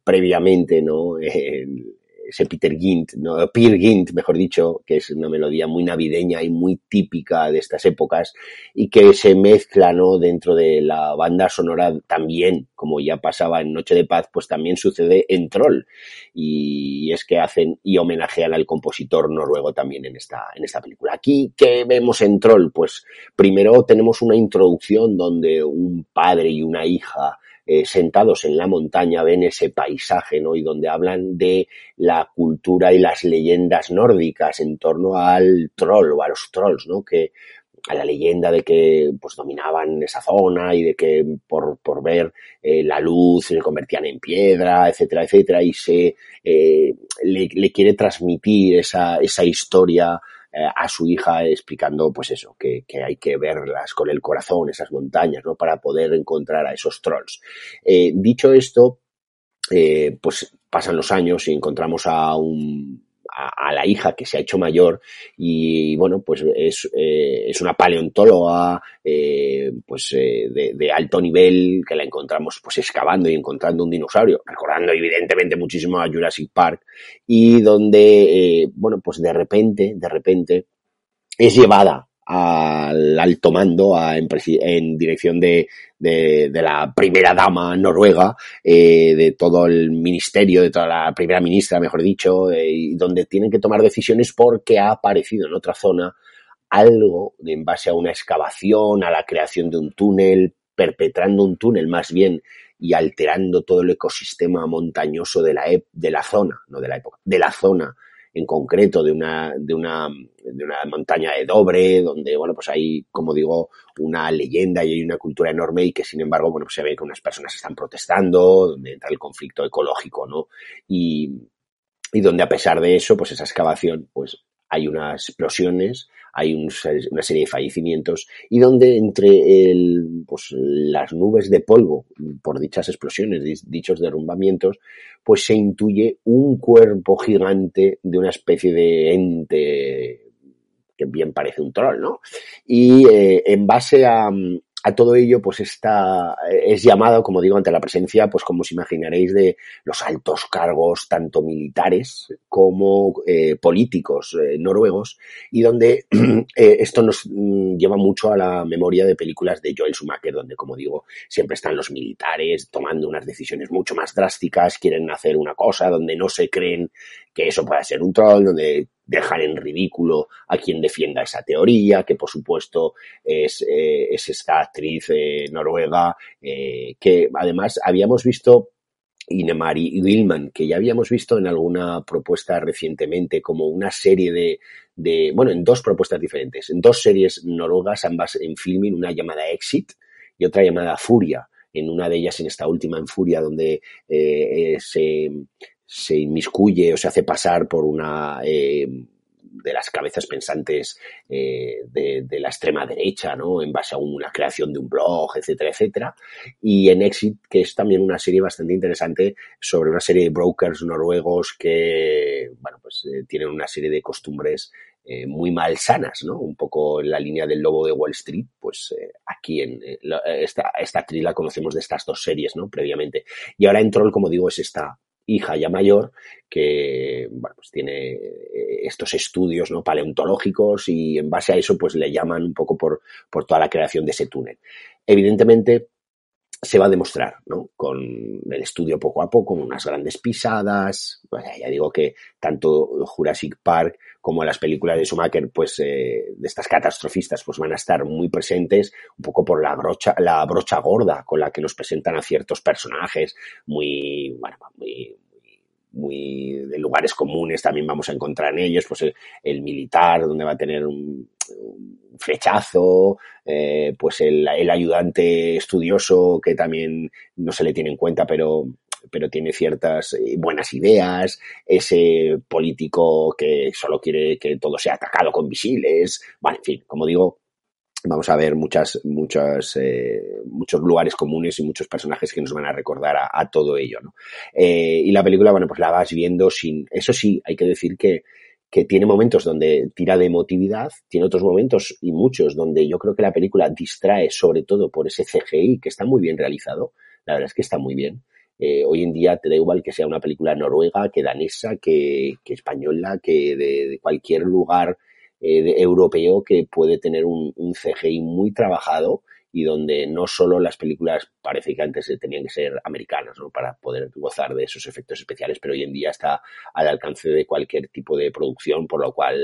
Speaker 1: previamente, ¿no? [LAUGHS] ese Peter Gint, ¿no? Gint, mejor dicho, que es una melodía muy navideña y muy típica de estas épocas y que se mezcla, ¿no? Dentro de la banda sonora también, como ya pasaba en Noche de Paz, pues también sucede en Troll y es que hacen y homenajean al compositor noruego también en esta, en esta película. Aquí, ¿qué vemos en Troll? Pues primero tenemos una introducción donde un padre y una hija eh, sentados en la montaña ven ese paisaje, ¿no? Y donde hablan de la cultura y las leyendas nórdicas en torno al troll o a los trolls, ¿no? Que a la leyenda de que pues dominaban esa zona y de que por, por ver eh, la luz se convertían en piedra, etcétera, etcétera, y se eh, le, le, quiere transmitir esa, esa historia eh, a su hija explicando, pues eso, que, que, hay que verlas con el corazón, esas montañas, ¿no? Para poder encontrar a esos trolls. Eh, dicho esto, eh, pues pasan los años y encontramos a un a, la hija que se ha hecho mayor y bueno pues es, eh, es una paleontóloga eh, pues eh, de, de, alto nivel que la encontramos pues excavando y encontrando un dinosaurio recordando evidentemente muchísimo a Jurassic Park y donde bueno pues de repente de repente es llevada al alto mando en, dirección de, de, la primera dama noruega, eh, de todo el ministerio, de toda la primera ministra, mejor dicho, eh, donde tienen que tomar decisiones porque ha aparecido en otra zona algo en base a una excavación, a la creación de un túnel, perpetrando un túnel más bien y alterando todo el ecosistema montañoso de la, de la zona, no de la época, de la zona en concreto de una, de una, de una montaña de Dobre, donde, bueno, pues hay, como digo, una leyenda y hay una cultura enorme y que, sin embargo, bueno, pues se ve que unas personas están protestando, donde entra el conflicto ecológico, ¿no? Y, y donde a pesar de eso, pues esa excavación, pues hay unas explosiones, hay una serie de fallecimientos y donde entre pues, las nubes de polvo por dichas explosiones, dichos derrumbamientos, pues se intuye un cuerpo gigante de una especie de ente que bien parece un troll, ¿no? Y eh, en base a, a todo ello, pues está, es llamado, como digo, ante la presencia, pues como os imaginaréis, de los altos cargos, tanto militares como eh, políticos eh, noruegos, y donde [CLEARS THROAT] eh, esto nos mm, lleva mucho a la memoria de películas de Joel Schumacher, donde, como digo, siempre están los militares tomando unas decisiones mucho más drásticas, quieren hacer una cosa, donde no se creen que eso pueda ser un troll, donde dejar en ridículo a quien defienda esa teoría, que por supuesto es, eh, es esta actriz eh, noruega, eh, que además habíamos visto Inemari Wilman, que ya habíamos visto en alguna propuesta recientemente, como una serie de, bueno, en dos propuestas diferentes, en dos series noruegas, ambas en filming, una llamada Exit y otra llamada Furia. En una de ellas, en esta última, en Furia, donde se, se inmiscuye o se hace pasar por una eh, de las cabezas pensantes eh, de, la extrema derecha, ¿no? En base a una creación de un blog, etcétera, etcétera. Y en Exit, que es también una serie bastante interesante sobre una serie de brokers noruegos que, bueno, pues eh, tienen una serie de costumbres muy malsanas, ¿no? Un poco en la línea del lobo de Wall Street, pues aquí en esta, esta actriz la conocemos de estas dos series, ¿no? Previamente. Y ahora en Troll, como digo, es esta hija ya mayor que bueno, pues tiene eh, estos estudios ¿no? paleontológicos y en base a eso pues le llaman un poco por, por toda la creación de ese túnel. Evidentemente se va a demostrar, ¿no? Con el estudio poco a poco, con unas grandes pisadas. ya digo que tanto Jurassic Park como las películas de Schumacher, pues eh, de estas catastrofistas, pues van a estar muy presentes, un poco por la brocha, la brocha gorda con la que nos presentan a ciertos personajes, muy, bueno, muy, muy de lugares comunes también vamos a encontrar en ellos, pues el, militar, donde va a tener un, flechazo, eh, pues el, ayudante estudioso que también no se le tiene en cuenta, pero, pero tiene ciertas eh, buenas ideas, ese político que solo quiere que todo sea atacado con misiles, bueno, en fin, como digo, vamos a ver muchas, muchas, eh, muchos lugares comunes y muchos personajes que nos van a recordar a, todo ello, ¿no? Eh, y la película, bueno, pues la vas viendo sin, eso sí, hay que decir que, que tiene momentos donde tira de emotividad, tiene otros momentos y muchos donde yo creo que la película distrae sobre todo por ese CGI que está muy bien realizado, la verdad es que está muy bien. Eh, hoy en día te da igual que sea una película noruega, que danesa, que, española, que de cualquier lugar eh, europeo que puede tener un, un, CGI muy trabajado y donde no solo las películas parece que antes tenían que ser americanas ¿no? para poder gozar de esos efectos especiales, pero hoy en día está al alcance de cualquier tipo de producción, por lo cual,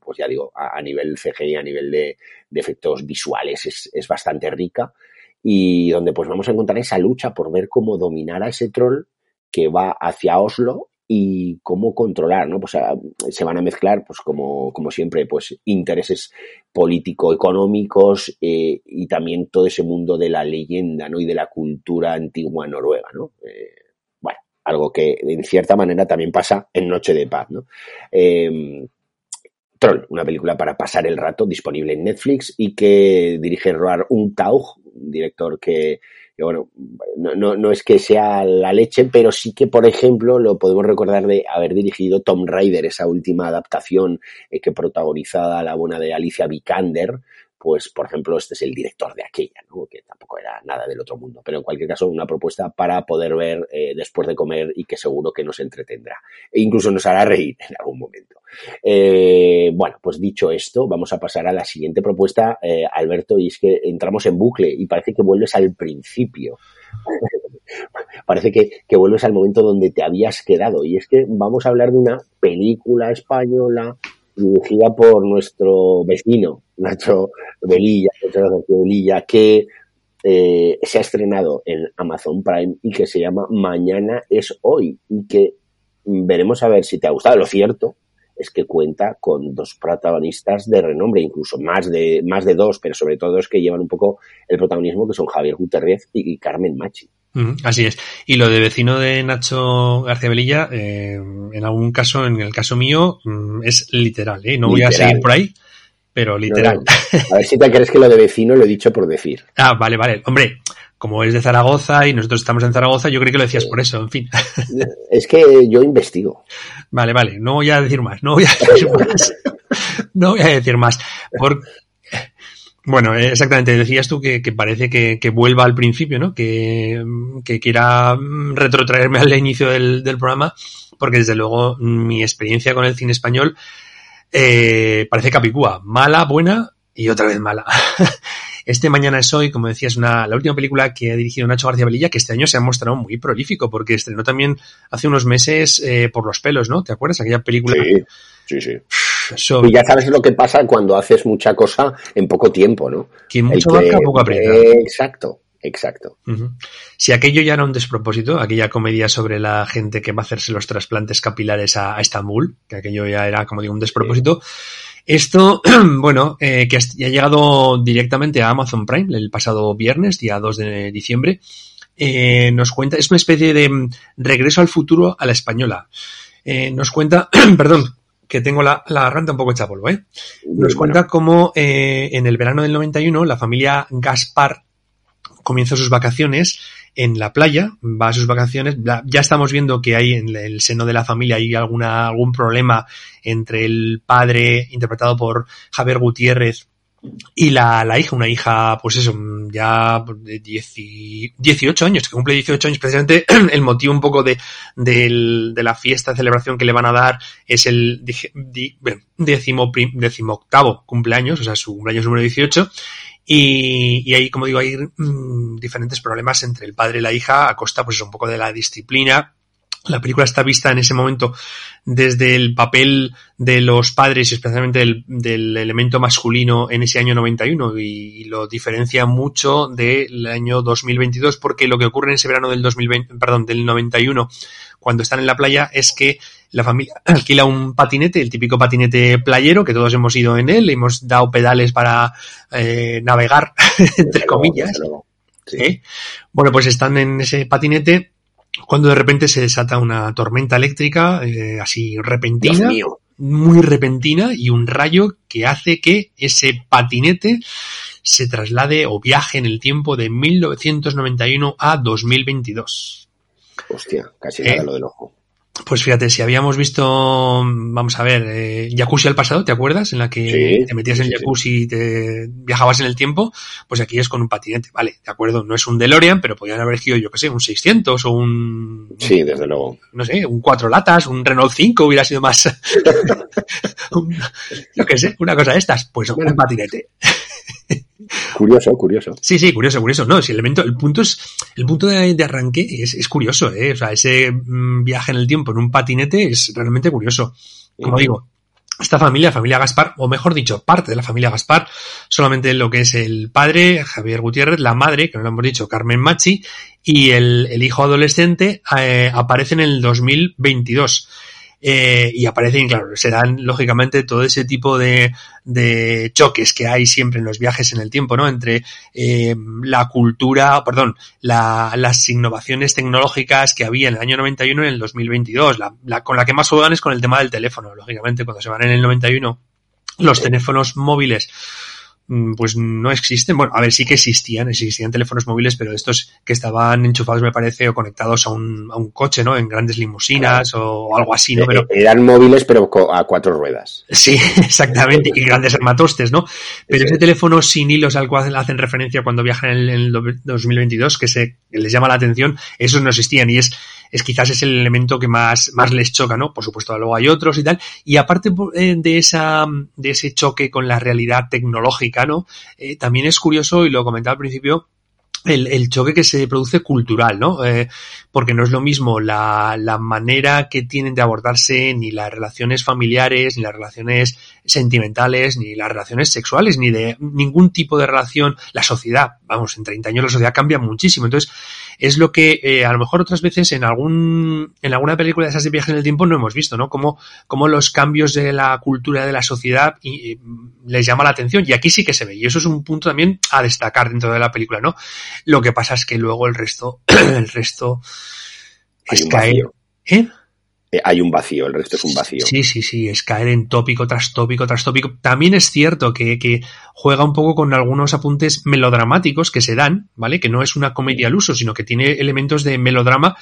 Speaker 1: pues ya digo, a, nivel CGI, a nivel de, de efectos visuales es, es, bastante rica y donde pues vamos a encontrar esa lucha por ver cómo dominar a ese troll que va hacia Oslo y cómo controlar, ¿no? Pues ah, se van a mezclar, pues como, como siempre, pues intereses político-económicos eh, y también todo ese mundo de la leyenda, ¿no? Y de la cultura antigua noruega, ¿no? Eh, bueno, algo que en cierta manera también pasa en Noche de Paz, ¿no? Eh, Troll, una película para pasar el rato, disponible en Netflix y que dirige Roar Untaug, un director que, bueno, no, no, no, es que sea la leche, pero sí que, por ejemplo, lo podemos recordar de haber dirigido Tom Raider, esa última adaptación eh, que protagonizada la buena de Alicia Vikander, pues, por ejemplo, este es el director de aquella, ¿no? que tampoco era nada del otro mundo, pero en cualquier caso una propuesta para poder ver eh, después de comer y que seguro que nos entretendrá e incluso nos hará reír en algún momento. Eh, bueno, pues dicho esto, vamos a pasar a la siguiente propuesta, eh, Alberto, y es que entramos en bucle y parece que vuelves al principio. [LAUGHS] parece que, que vuelves al momento donde te habías quedado y es que vamos a hablar de una película española dirigida por nuestro vecino, Nacho Velilla, que eh, se ha estrenado en Amazon Prime y que se llama Mañana es hoy y que veremos a ver si te ha gustado. Lo cierto es que cuenta con dos protagonistas de renombre, incluso más de, más de dos, pero sobre todo es que llevan un poco el protagonismo, que son Javier Gutiérrez y, Carmen Machi.
Speaker 2: Así es. Y lo de vecino de Nacho García Velilla, eh, en algún caso, en el caso mío, mm, es literal, ¿eh? No voy a seguir por ahí, pero literal.
Speaker 1: A ver si te [LAUGHS] crees que lo de vecino lo he dicho por decir.
Speaker 2: Ah, vale, vale. Hombre, como es de Zaragoza y nosotros estamos en Zaragoza, yo creo que lo decías por eso, en fin. [LAUGHS]
Speaker 1: Es que yo investigo.
Speaker 2: Vale, vale, no voy a decir más, no voy a decir [LAUGHS] más. No voy a decir más. Bueno, exactamente, decías tú que, parece que, vuelva al principio, ¿no? Que, quiera retrotraerme [LAUGHS] al inicio del, programa, porque desde luego mi experiencia con el cine español eh, parece capicúa. Mala, buena y otra vez mala. [LAUGHS] Este Mañana es hoy, como decías, una, la última película que ha dirigido Nacho García Velilla, que este año se ha mostrado muy prolífico, porque estrenó también hace unos meses eh, Por los pelos, ¿no? ¿Te acuerdas? Aquella película.
Speaker 1: Sí, sí, sí. Y ya sabes lo que pasa cuando haces mucha cosa en poco tiempo, ¿no?
Speaker 2: Quien mucho que... poco aprieta.
Speaker 1: exacto. Exacto.
Speaker 2: Si aquello ya era un despropósito, aquella comedia sobre la gente que va a hacerse los trasplantes capilares a, Estambul, que aquello ya era, como digo, un despropósito, esto, [CLEARS THROAT] bueno, eh, que ha llegado directamente a Amazon Prime el pasado viernes, día 2 de diciembre, eh, nos cuenta, es una especie de mm, regreso al futuro a la española. Eh, nos cuenta, [CLEARS THROAT] perdón, que tengo la, la garganta un poco hecha polvo, ¿eh? Nos cuenta cómo en el verano del 91 la familia Gaspar comienza sus vacaciones en la playa, va a sus vacaciones, ya estamos viendo que hay en el seno de la familia hay alguna, algún problema entre el padre interpretado por Javier Gutiérrez y la, la hija, una hija, pues eso, ya de 18 años, que cumple 18 años, precisamente [CLEARS THROAT] el motivo un poco de, de, la fiesta, celebración que le van a dar es el décimo, décimo octavo cumpleaños, o sea, su cumpleaños número 18, y, y ahí, como digo, hay mm, diferentes problemas entre el padre y la hija a costa, pues, un poco de la disciplina. La película está vista en ese momento desde el papel de los padres y especialmente del, del elemento masculino en ese año 91 y, y, lo diferencia mucho del año 2022 porque lo que ocurre en ese verano del 2020, perdón, del 91 cuando están en la playa es que la familia [CLEARS THROAT] alquila un patinete, el típico patinete playero, que todos hemos ido en él, hemos dado pedales para eh, navegar, [LAUGHS] entre comillas. ¿Eh? Bueno, pues están en ese patinete cuando de repente se desata una tormenta eléctrica, eh, así repentina, muy repentina, y un rayo que hace que ese patinete se traslade o viaje en el tiempo de 1991 a 2022.
Speaker 1: Hostia, casi nada lo del ojo.
Speaker 2: Pues fíjate, si habíamos visto, vamos a ver, eh, Jacuzzi al pasado, ¿te acuerdas? En la que te metías en el Jacuzzi y te viajabas en el tiempo, pues aquí es con un patinete, vale, de acuerdo, no es un DeLorean, pero podrían haber sido, yo qué sé, un 600 o un...
Speaker 1: Sí, desde luego.
Speaker 2: No sé, un cuatro latas, un Renault 5 hubiera sido más... [LAUGHS] yo qué sé, una cosa de estas, pues un patinete.
Speaker 1: Curioso, curioso.
Speaker 2: Sí, sí, curioso, curioso. No, si el elemento, el punto es, el punto de, arranque es, curioso, ¿eh? O sea, ese mm, viaje en el tiempo en un patinete es realmente curioso. Como digo, esta familia, familia Gaspar, o mejor dicho, parte de la familia Gaspar, solamente lo que es el padre, Javier Gutiérrez, la madre, que no lo hemos dicho, Carmen Machi, y el, hijo adolescente, eh, aparece en el 2022. Eh, y aparecen, claro, se dan lógicamente todo ese tipo de, de choques que hay siempre en los viajes en el tiempo, ¿no? Entre eh, la cultura, perdón, la, las innovaciones tecnológicas que había en el año 91 y en el 2022. La, la, con la que más juegan es con el tema del teléfono, lógicamente, cuando se van en el 91 los teléfonos móviles pues no existen. Bueno, a ver, sí que existían, existían teléfonos móviles, pero estos que estaban enchufados, me parece, o conectados a un, a un coche, ¿no? En grandes limusinas o algo así, ¿no?
Speaker 1: Pero, eh, Eran móviles, pero a cuatro ruedas.
Speaker 2: Sí, [LAUGHS] exactamente, y grandes armatostes, ¿no? Pero ese teléfono sin hilos al cual hacen referencia cuando viajan en el, 2022, que, se, que les llama la atención, esos no existían y es es quizás es el elemento que más, más les choca, ¿no? Por supuesto, luego hay otros y tal. Y aparte eh, de esa, de ese choque con la realidad tecnológica, ¿no? Eh, también es curioso, y lo comentaba al principio, el, choque que se produce cultural, ¿no? Eh, porque no es lo mismo la, la, manera que tienen de abordarse ni las relaciones familiares, ni las relaciones sentimentales, ni las relaciones sexuales, ni de ningún tipo de relación. La sociedad, vamos, en 30 años la sociedad cambia muchísimo. Entonces, es lo que eh, a lo mejor otras veces en algún en alguna película de esas de viajes en el tiempo no hemos visto, ¿no? Como, como los cambios de la cultura de la sociedad y, les llama la atención. Y aquí sí que se ve. Y eso es un punto también a destacar dentro de la película, ¿no? Lo que pasa es que luego el resto, [CLEARS THROAT] el resto
Speaker 1: es caer. ¿Eh? ¿Eh? hay un vacío, el resto es un vacío.
Speaker 2: Sí, sí, sí, es caer en tópico tras tópico tras tópico. También es cierto que, que juega un poco con algunos apuntes melodramáticos que se dan, ¿vale? Que no es una comedia al uso, sino que tiene elementos de melodrama,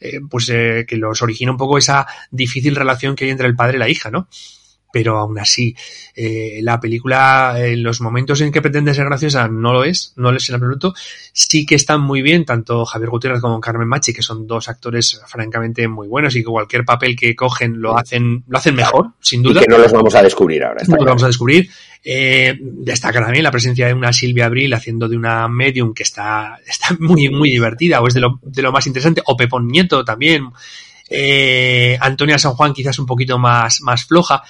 Speaker 2: eh, pues eh, que los origina un poco esa difícil relación que hay entre el padre y la hija, ¿no? Pero aún así, eh, la película, en los momentos en que pretende ser graciosa, no lo es, no lo es en absoluto. Sí que están muy bien, tanto Javier Gutiérrez como Carmen Machi, que son dos actores francamente muy buenos y que cualquier papel que cogen lo hacen, lo hacen mejor, sin duda.
Speaker 1: Y que no los vamos a descubrir ahora.
Speaker 2: No los vamos a descubrir. Eh, destaca también la presencia de una Silvia Abril haciendo de una medium que está, está muy, muy divertida, o es de lo, de lo más interesante, o Pepón Nieto también. Eh, Antonia San Juan quizás un poquito más, más floja.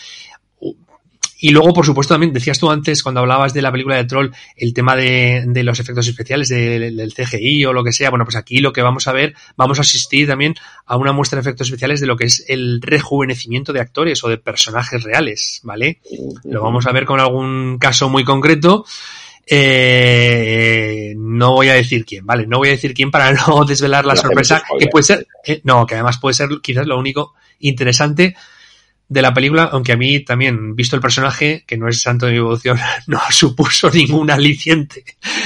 Speaker 2: Y luego, por supuesto, también decías tú antes, cuando hablabas de la película de Troll, el tema de, de los efectos especiales del CGI o lo que sea. Bueno, pues aquí lo que vamos a ver, vamos a asistir también a una muestra de efectos especiales de lo que es el rejuvenecimiento de actores o de personajes reales, ¿vale? Lo vamos a ver con algún caso muy concreto. Eh, no voy a decir quién, ¿vale? No voy a decir quién para [LAUGHS] no desvelar la sorpresa, que puede ser, eh, no, que además puede ser quizás lo único interesante de la película, aunque a mí también, visto el personaje, que no es santo de mi devoción, [LAUGHS] no supuso ningún aliciente.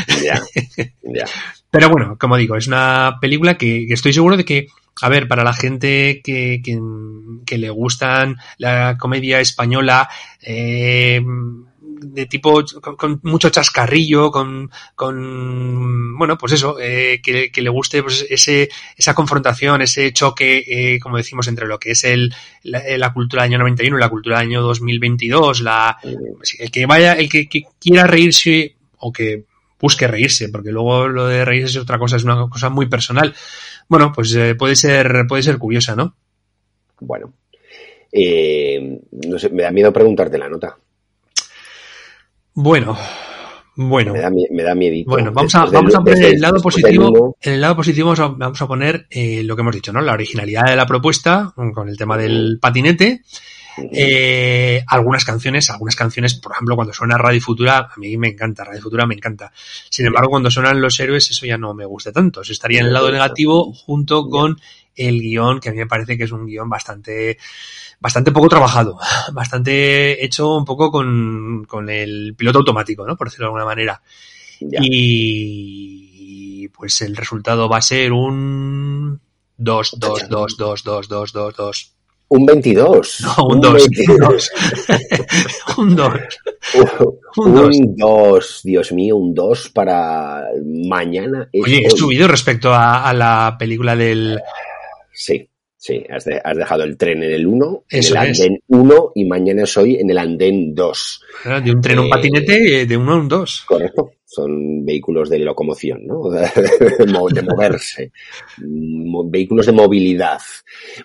Speaker 2: [LAUGHS] Pero bueno, como digo, es una película que, estoy seguro de que, a ver, para la gente que, que, que le gustan la comedia española, eh, de tipo con, mucho chascarrillo, con, con bueno, pues eso, eh, que, que, le guste pues ese, esa confrontación, ese choque, eh, como decimos, entre lo que es el, la, cultura del año 91 y la cultura del año 2022, la, el que vaya, el que, quiera reírse o que busque reírse, porque luego lo de reírse es otra cosa, es una cosa muy personal. Bueno, pues eh, puede ser, puede ser curiosa, ¿no?
Speaker 1: Bueno, eh, no sé, me da miedo preguntarte la nota.
Speaker 2: Bueno, bueno.
Speaker 1: Me da, me da miedito.
Speaker 2: Bueno, vamos a, vamos a poner el lado positivo. En el lado positivo vamos a, poner eh, lo que hemos dicho, ¿no? La originalidad de la propuesta, con el tema del patinete. Eh, algunas canciones, algunas canciones, por ejemplo, cuando suena Radio Futura, a mí me encanta, Radio Futura me encanta. Sin embargo, cuando suenan los héroes, eso ya no me gusta tanto. Eso estaría en el lado negativo junto con el guion, que a mí me parece que es un guion bastante bastante poco trabajado, [LAUGHS] bastante hecho un poco con, con el piloto automático, ¿no? Por decirlo de alguna manera. Y pues el resultado va a ser un 2, 2, 2, 2, 2, 2, 2, 2.
Speaker 1: Un 22. [LAUGHS]
Speaker 2: No, un 2. Un 2. [LAUGHS]
Speaker 1: Un 2. Dios mío, un 2 para mañana.
Speaker 2: Oye, he subido respecto a, a la película del...
Speaker 1: Sí. Sí, has, dejado el tren en el 1, en el andén 1 y mañana soy en el andén 2.
Speaker 2: De un tren a un eh, patinete, de uno a un 2.
Speaker 1: Correcto, son vehículos de locomoción, ¿no? [LAUGHS] de moverse, vehículos de movilidad.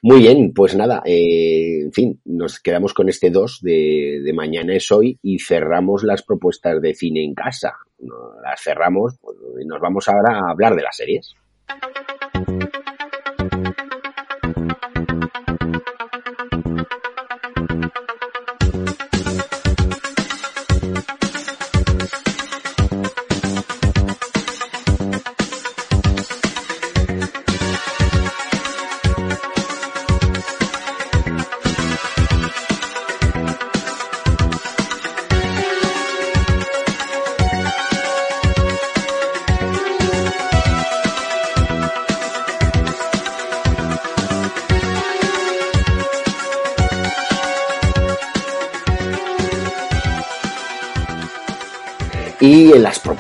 Speaker 1: Muy bien, pues nada, eh, en fin, nos quedamos con este 2 de, de mañana es hoy y cerramos las propuestas de cine en casa. Las cerramos pues, y nos vamos ahora a hablar de las series.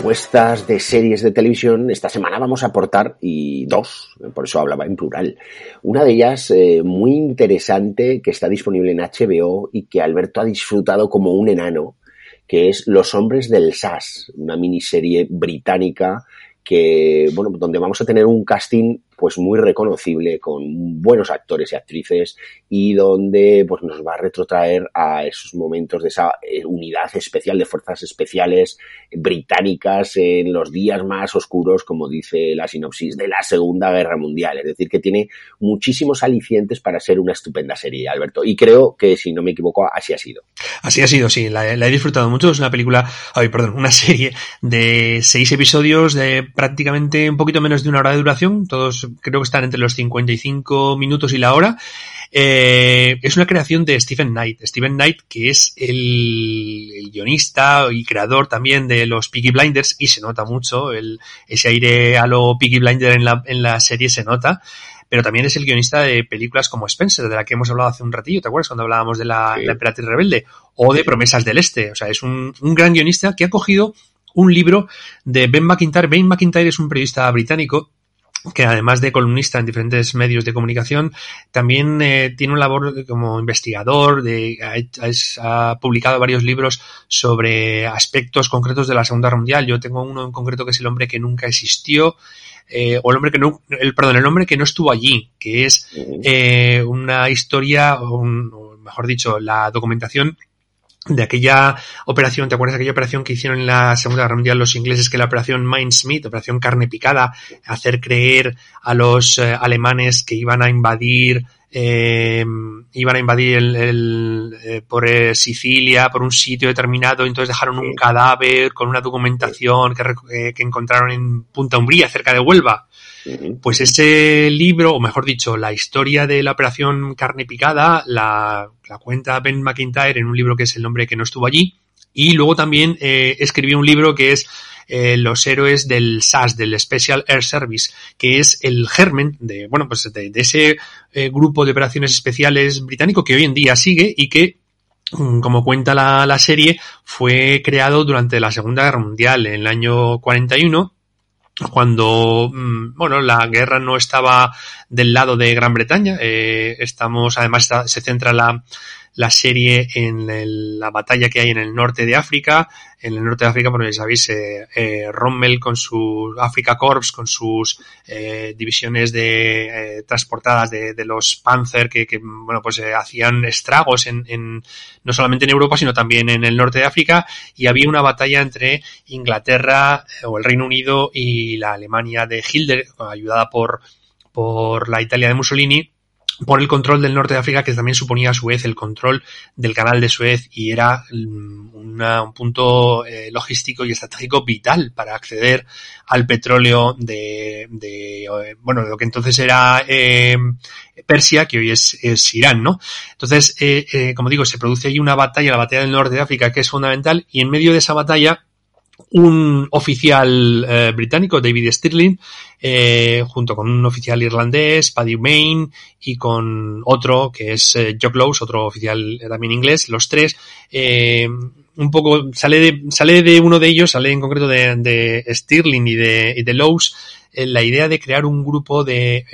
Speaker 1: Propuestas de series de televisión, esta semana vamos a aportar, y dos, por eso hablaba en plural. Una de ellas eh, muy interesante que está disponible en HBO y que Alberto ha disfrutado como un enano, que es Los Hombres del SAS, una miniserie británica que, bueno, donde vamos a tener un casting pues muy reconocible con buenos actores y actrices y donde pues nos va a retrotraer a esos momentos de esa eh, unidad especial de fuerzas especiales británicas en los días más oscuros, como dice la sinopsis, de la Segunda Guerra Mundial. Es decir, que tiene muchísimos alicientes para ser una estupenda serie, Alberto. Y creo que, si no me equivoco, así ha sido.
Speaker 2: Así ha sido, sí. La, he disfrutado mucho. Es una película, ay, perdón, una [LAUGHS] serie de seis episodios de prácticamente un poquito menos de una hora de duración. Todos creo que están entre los 55 minutos y la hora. Eh, es una creación de Stephen Knight. Stephen Knight, que es el, guionista y creador también de los Peaky Blinders, y se nota mucho el, ese aire a lo Peaky Blinder en la, en la serie se nota pero también es el guionista de películas como Spencer, de la que hemos hablado hace un ratillo, ¿te acuerdas? Cuando hablábamos de la, la Emperatriz Rebelde, o de Promesas del Este. O sea, es un, un, gran guionista que ha cogido un libro de Ben McIntyre. Ben McIntyre es un periodista británico que además de columnista en diferentes medios de comunicación, también eh, tiene un labor como investigador, de, ha, ha, publicado varios libros sobre aspectos concretos de la Segunda Guerra Mundial. Yo tengo uno en concreto que es El hombre que nunca existió, eh, o el hombre que no, el, perdón, el hombre que no estuvo allí, que es eh, una historia, un, o mejor dicho, la documentación de aquella operación, ¿te acuerdas de aquella operación que hicieron en la Segunda Guerra Mundial los ingleses, que la operación Mindsmith, operación carne picada, hacer creer a los eh, alemanes que iban a invadir eh, iban a invadir el, el eh, por eh, Sicilia, por un sitio determinado, entonces dejaron un cadáver con una documentación que, eh, que encontraron en Punta Umbría, cerca de Huelva. Pues ese libro, o mejor dicho, la historia de la operación carne picada, la, la cuenta Ben McIntyre en un libro que es El hombre que no estuvo allí. Y luego también eh, escribió un libro que es eh, Los héroes del SAS, del Special Air Service, que es el germen de, bueno, pues de, de ese eh, grupo de operaciones especiales británico que hoy en día sigue y que mm, como cuenta la, la, serie, fue creado durante la Segunda Guerra Mundial, en el año 41, cuando, mm, bueno, la guerra no estaba del lado de Gran Bretaña. Eh, estamos, además, se centra la, la serie en la batalla que hay en el norte de África. En el norte de África, porque sabéis, eh, eh, Rommel con su Africa Corps, con sus eh, divisiones de eh, transportadas de, los Panzer que, bueno, pues hacían estragos en, en, no solamente en Europa, sino también en el norte de África. Y había una batalla entre Inglaterra o el Reino Unido y la Alemania de Hitler, ayudada por, por la Italia de Mussolini por el control del norte de África, que también suponía a su vez el control del canal de Suez y era una, un punto eh, logístico y estratégico vital para acceder al petróleo de, de eh, bueno, de lo que entonces era eh, Persia, que hoy es, Irán, ¿no? Entonces, eh, como digo, se produce ahí una batalla, la batalla del norte de África, que es fundamental, y en medio de esa batalla, un oficial eh, británico, David Stirling, eh, junto con un oficial irlandés, Paddy Main, y con otro que es eh, Jock otro oficial también inglés, los tres, eh, un poco, sale de, sale de uno de ellos, sale en concreto de, Stirling y de, y de Lowe's, eh, la idea de crear un grupo de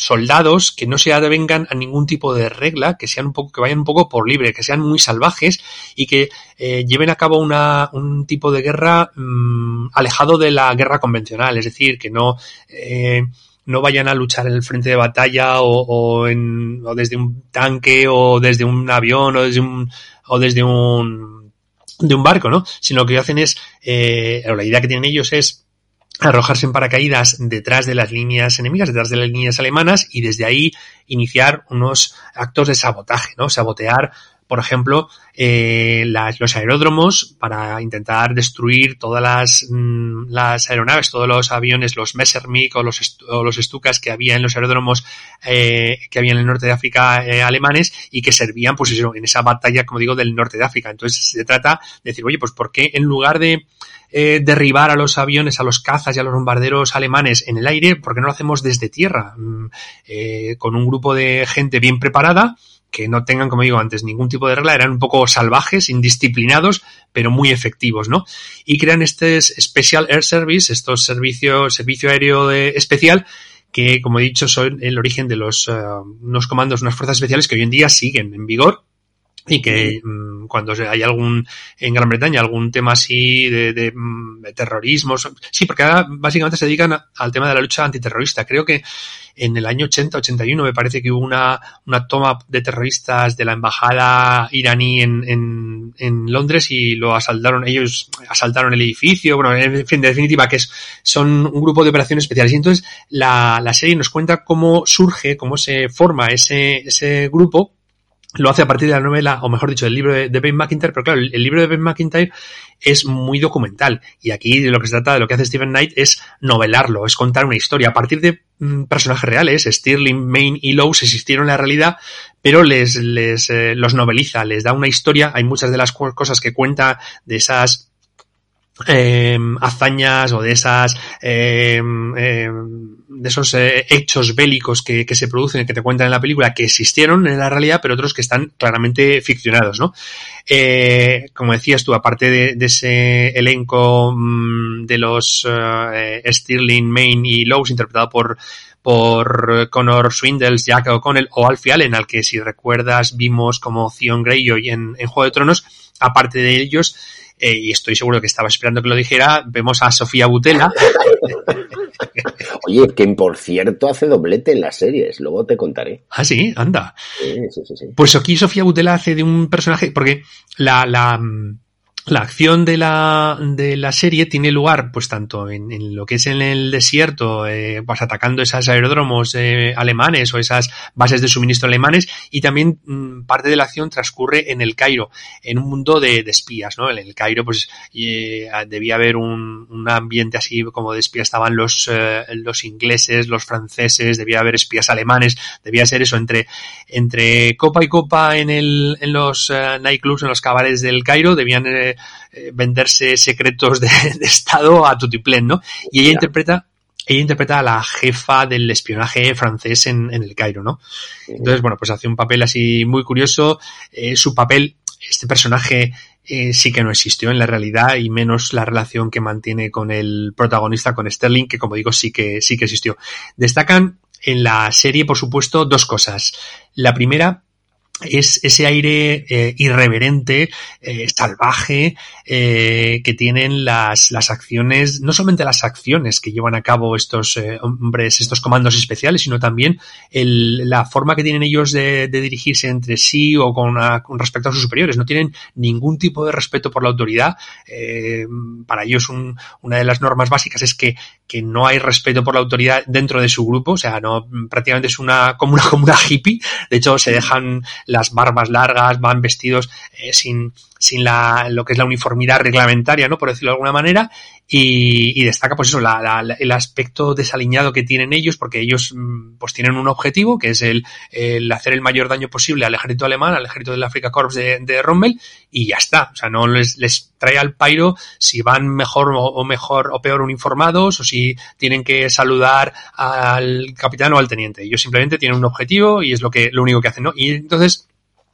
Speaker 2: soldados que no se adevengan a ningún tipo de regla, que sean un poco, que vayan un poco por libre, que sean muy salvajes y que eh, lleven a cabo una, un tipo de guerra mmm, alejado de la guerra convencional, es decir, que no eh, no vayan a luchar en el frente de batalla o, o, en, o desde un tanque o desde un avión o desde un o desde un de un barco, ¿no? Sino lo que hacen es, eh, la idea que tienen ellos es arrojarse en paracaídas detrás de las líneas enemigas, detrás de las líneas alemanas y desde ahí iniciar unos actos de sabotaje, ¿no? Sabotear, por ejemplo, eh, las, los aeródromos para intentar destruir todas las, mmm, las aeronaves, todos los aviones, los Messerschmitt o los, o los Stukas que había en los aeródromos eh, que había en el norte de África eh, alemanes y que servían, pues eso, en esa batalla, como digo, del norte de África. Entonces se trata de decir, oye, pues ¿por qué en lugar de eh, derribar a los aviones, a los cazas y a los bombarderos alemanes en el aire, porque no lo hacemos desde tierra? Mm, eh, con un grupo de gente bien preparada, que no tengan, como digo antes, ningún tipo de regla, eran un poco salvajes, indisciplinados, pero muy efectivos, ¿no? Y crean este Special Air Service, estos servicios, servicio aéreo de, especial, que, como he dicho, son el origen de los, uh, unos comandos, unas fuerzas especiales que hoy en día siguen en vigor y que mm, cuando hay algún en Gran Bretaña algún tema así de, de, mm, terrorismo sí porque ahora básicamente se dedican al tema de la lucha antiterrorista. Creo que en el año 80 81 me parece que hubo una, una toma de terroristas de la embajada iraní en, en, en Londres y lo asaltaron ellos asaltaron el edificio bueno en fin de definitiva que es, son un grupo de operaciones especiales. Y entonces la, la serie nos cuenta cómo surge cómo se forma ese ese grupo lo hace a partir de la novela, o mejor dicho, del libro de, Ben McIntyre, pero claro, el, libro de Ben McIntyre es muy documental. Y aquí de lo que se trata, de lo que hace Stephen Knight es novelarlo, es contar una historia. A partir de mm, personajes reales, Stirling, Maine y Lowe's existieron en la realidad, pero les, les eh, los noveliza, les da una historia, hay muchas de las cosas que cuenta de esas eh, hazañas o de esas eh, eh, de esos eh, hechos bélicos que, que, se producen que te cuentan en la película que existieron en la realidad pero otros que están claramente ficcionados no eh, como decías tú aparte de, ese elenco mmm, de los eh, Stirling Main y Lowe's interpretado por por Connor Swindles, Jack O'Connell o Alfie Allen, al que si recuerdas vimos como Theon Greyjoy en, en Juego de Tronos, aparte de ellos, eh, y estoy seguro que estaba esperando que lo dijera, vemos a Sofía Butela. [LAUGHS]
Speaker 1: Oye, que por cierto hace doblete en las series, luego te contaré.
Speaker 2: Ah, sí, anda.
Speaker 1: Sí, sí, sí, sí.
Speaker 2: Pues aquí Sofía Butela hace de un personaje, porque la, la, la acción de la, de la serie tiene lugar, pues tanto en, en lo que es en el desierto, eh, pues atacando esos aeródromos eh, alemanes o esas bases de suministro alemanes, y también mmm, parte de la acción transcurre en el Cairo, en un mundo de, espías, ¿no? En el Cairo, pues eh, debía haber un, un, ambiente así como de espías, estaban los, eh, los ingleses, los franceses, debía haber espías alemanes, debía ser eso entre, entre copa y copa en el, en los eh, nightclubs, en los cabales del Cairo, debían eh, venderse secretos de, de, Estado a tutiplén, ¿no? Y ella yeah. interpreta ella interpreta a la jefa del espionaje francés en, en el Cairo, ¿no? Entonces, bueno, pues hace un papel así muy curioso. Eh, su papel, este personaje eh, sí que no existió en la realidad y menos la relación que mantiene con el protagonista, con Sterling, que como digo, sí que, sí que existió. Destacan en la serie, por supuesto, dos cosas. La primera, es ese aire eh, irreverente, eh, salvaje, eh, que tienen las, las acciones, no solamente las acciones que llevan a cabo estos hombres, estos comandos especiales, sino también la forma que tienen ellos de, dirigirse entre sí o con, respecto a sus superiores. No tienen ningún tipo de respeto por la autoridad. Para ellos un, una de las normas básicas es que, que no hay respeto por la autoridad dentro de su grupo, o sea, no prácticamente es una como una, como una hippie. De hecho, se dejan las barbas largas, van vestidos eh, sin, sin la, lo que es la uniformidad reglamentaria, ¿no? Por decirlo de alguna manera, y, y destaca, pues eso, la, la, el aspecto desaliñado que tienen ellos, porque ellos, mm, pues tienen un objetivo, que es el, el hacer el mayor daño posible al ejército alemán, al ejército del Africa Corps de, de Rommel, y ya está. O sea, no les, les trae al pairo si van mejor o, o mejor o peor uniformados, o si tienen que saludar al capitán o al teniente. Ellos simplemente tienen un objetivo y es lo que, lo único que hacen, ¿no? Y entonces,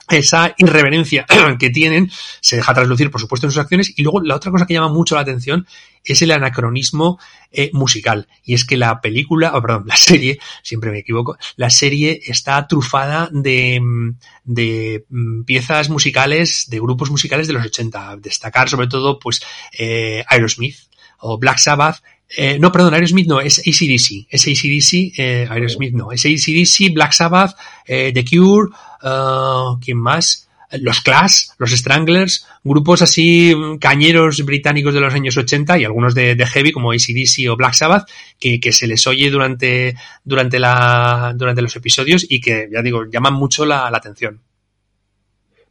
Speaker 2: esa irreverencia [CLEARS THROAT] que tienen se deja traslucir, por supuesto, en sus acciones. Y luego la otra cosa que llama mucho la atención es el anacronismo eh, musical. Y es que la película, oh, perdón, [LAUGHS] la serie, siempre me equivoco, la serie está trufada de, de piezas musicales, de grupos musicales de los 80. Destacar sobre todo, pues, eh, Aerosmith o Black Sabbath, eh, no, perdón, Aerosmith no, es ACDC. Es ACDC, eh, Aerosmith no. Es ACDC, Black Sabbath, eh, The Cure, uh, ¿quién más? Los Clash, los Stranglers, grupos así cañeros británicos de los años 80 y algunos de, heavy como ACDC o Black Sabbath que, se les oye durante, durante, la, durante los episodios y que, ya digo, llaman mucho la, la atención.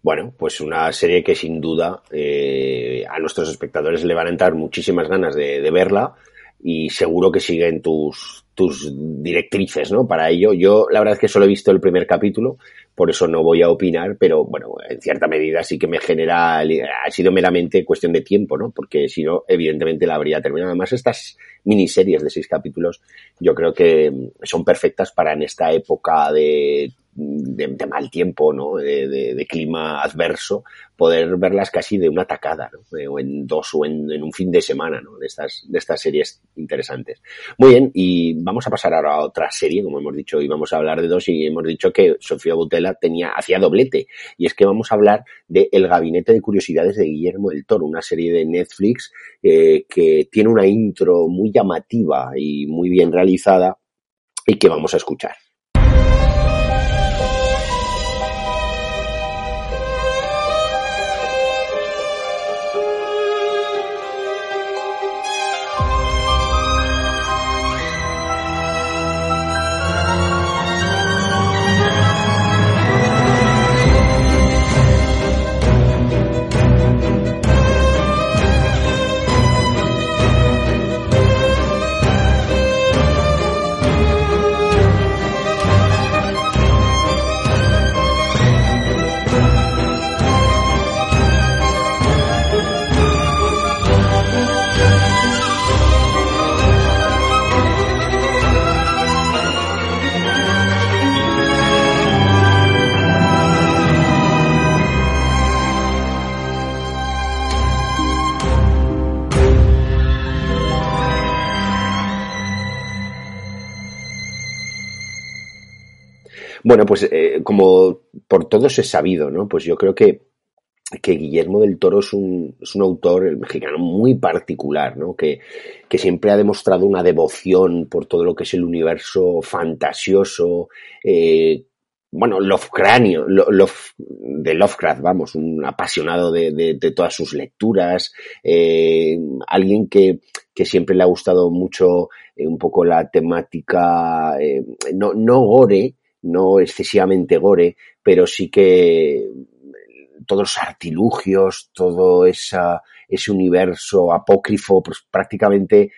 Speaker 1: Bueno, pues una serie que sin duda eh, a nuestros espectadores le van a entrar muchísimas ganas de, de verla y seguro que siguen tus, tus directrices, ¿no? Para ello, yo la verdad es que solo he visto el primer capítulo, por eso no voy a opinar, pero bueno, en cierta medida sí que me genera, ha sido meramente cuestión de tiempo, ¿no? Porque si no, evidentemente la habría terminado. Además, estas miniseries de seis capítulos, yo creo que son perfectas para en esta época de de, mal tiempo, ¿no? De, de, clima adverso, poder verlas casi de una tacada, ¿no? O en dos o en, en, un fin de semana, ¿no? De estas, de estas series interesantes. Muy bien, y vamos a pasar ahora a otra serie, como hemos dicho, y vamos a hablar de dos, y hemos dicho que Sofía Tenía, hacía doblete, y es que vamos a hablar de El Gabinete de Curiosidades de Guillermo del Toro, una serie de Netflix eh, que tiene una intro muy llamativa y muy bien realizada, y que vamos a escuchar. Bueno, pues eh, como por todos es sabido, ¿no? Pues yo creo que, que Guillermo del Toro es un, es un autor, el mexicano, muy particular, ¿no? Que, que siempre ha demostrado una devoción por todo lo que es el universo fantasioso, eh, bueno, Lovecráneo, de Lovecraft, vamos, un apasionado de, de, todas sus lecturas, eh, alguien que, que, siempre le ha gustado mucho eh, un poco la temática, eh, no, no gore, no excesivamente gore, pero sí que todos los artilugios, todo esa, ese universo apócrifo, pues prácticamente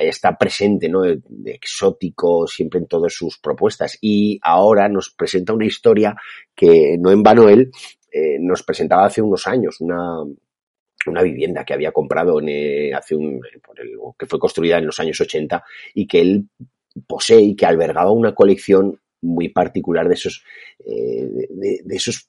Speaker 1: está presente, ¿no? Exótico siempre en todas sus propuestas. Y ahora nos presenta una historia que no en vano él eh, nos presentaba hace unos años, una, una vivienda que había comprado en, eh, hace un, por el, que fue construida en los años 80 y que él posee y que albergaba una colección muy particular de esos, eh, de, esos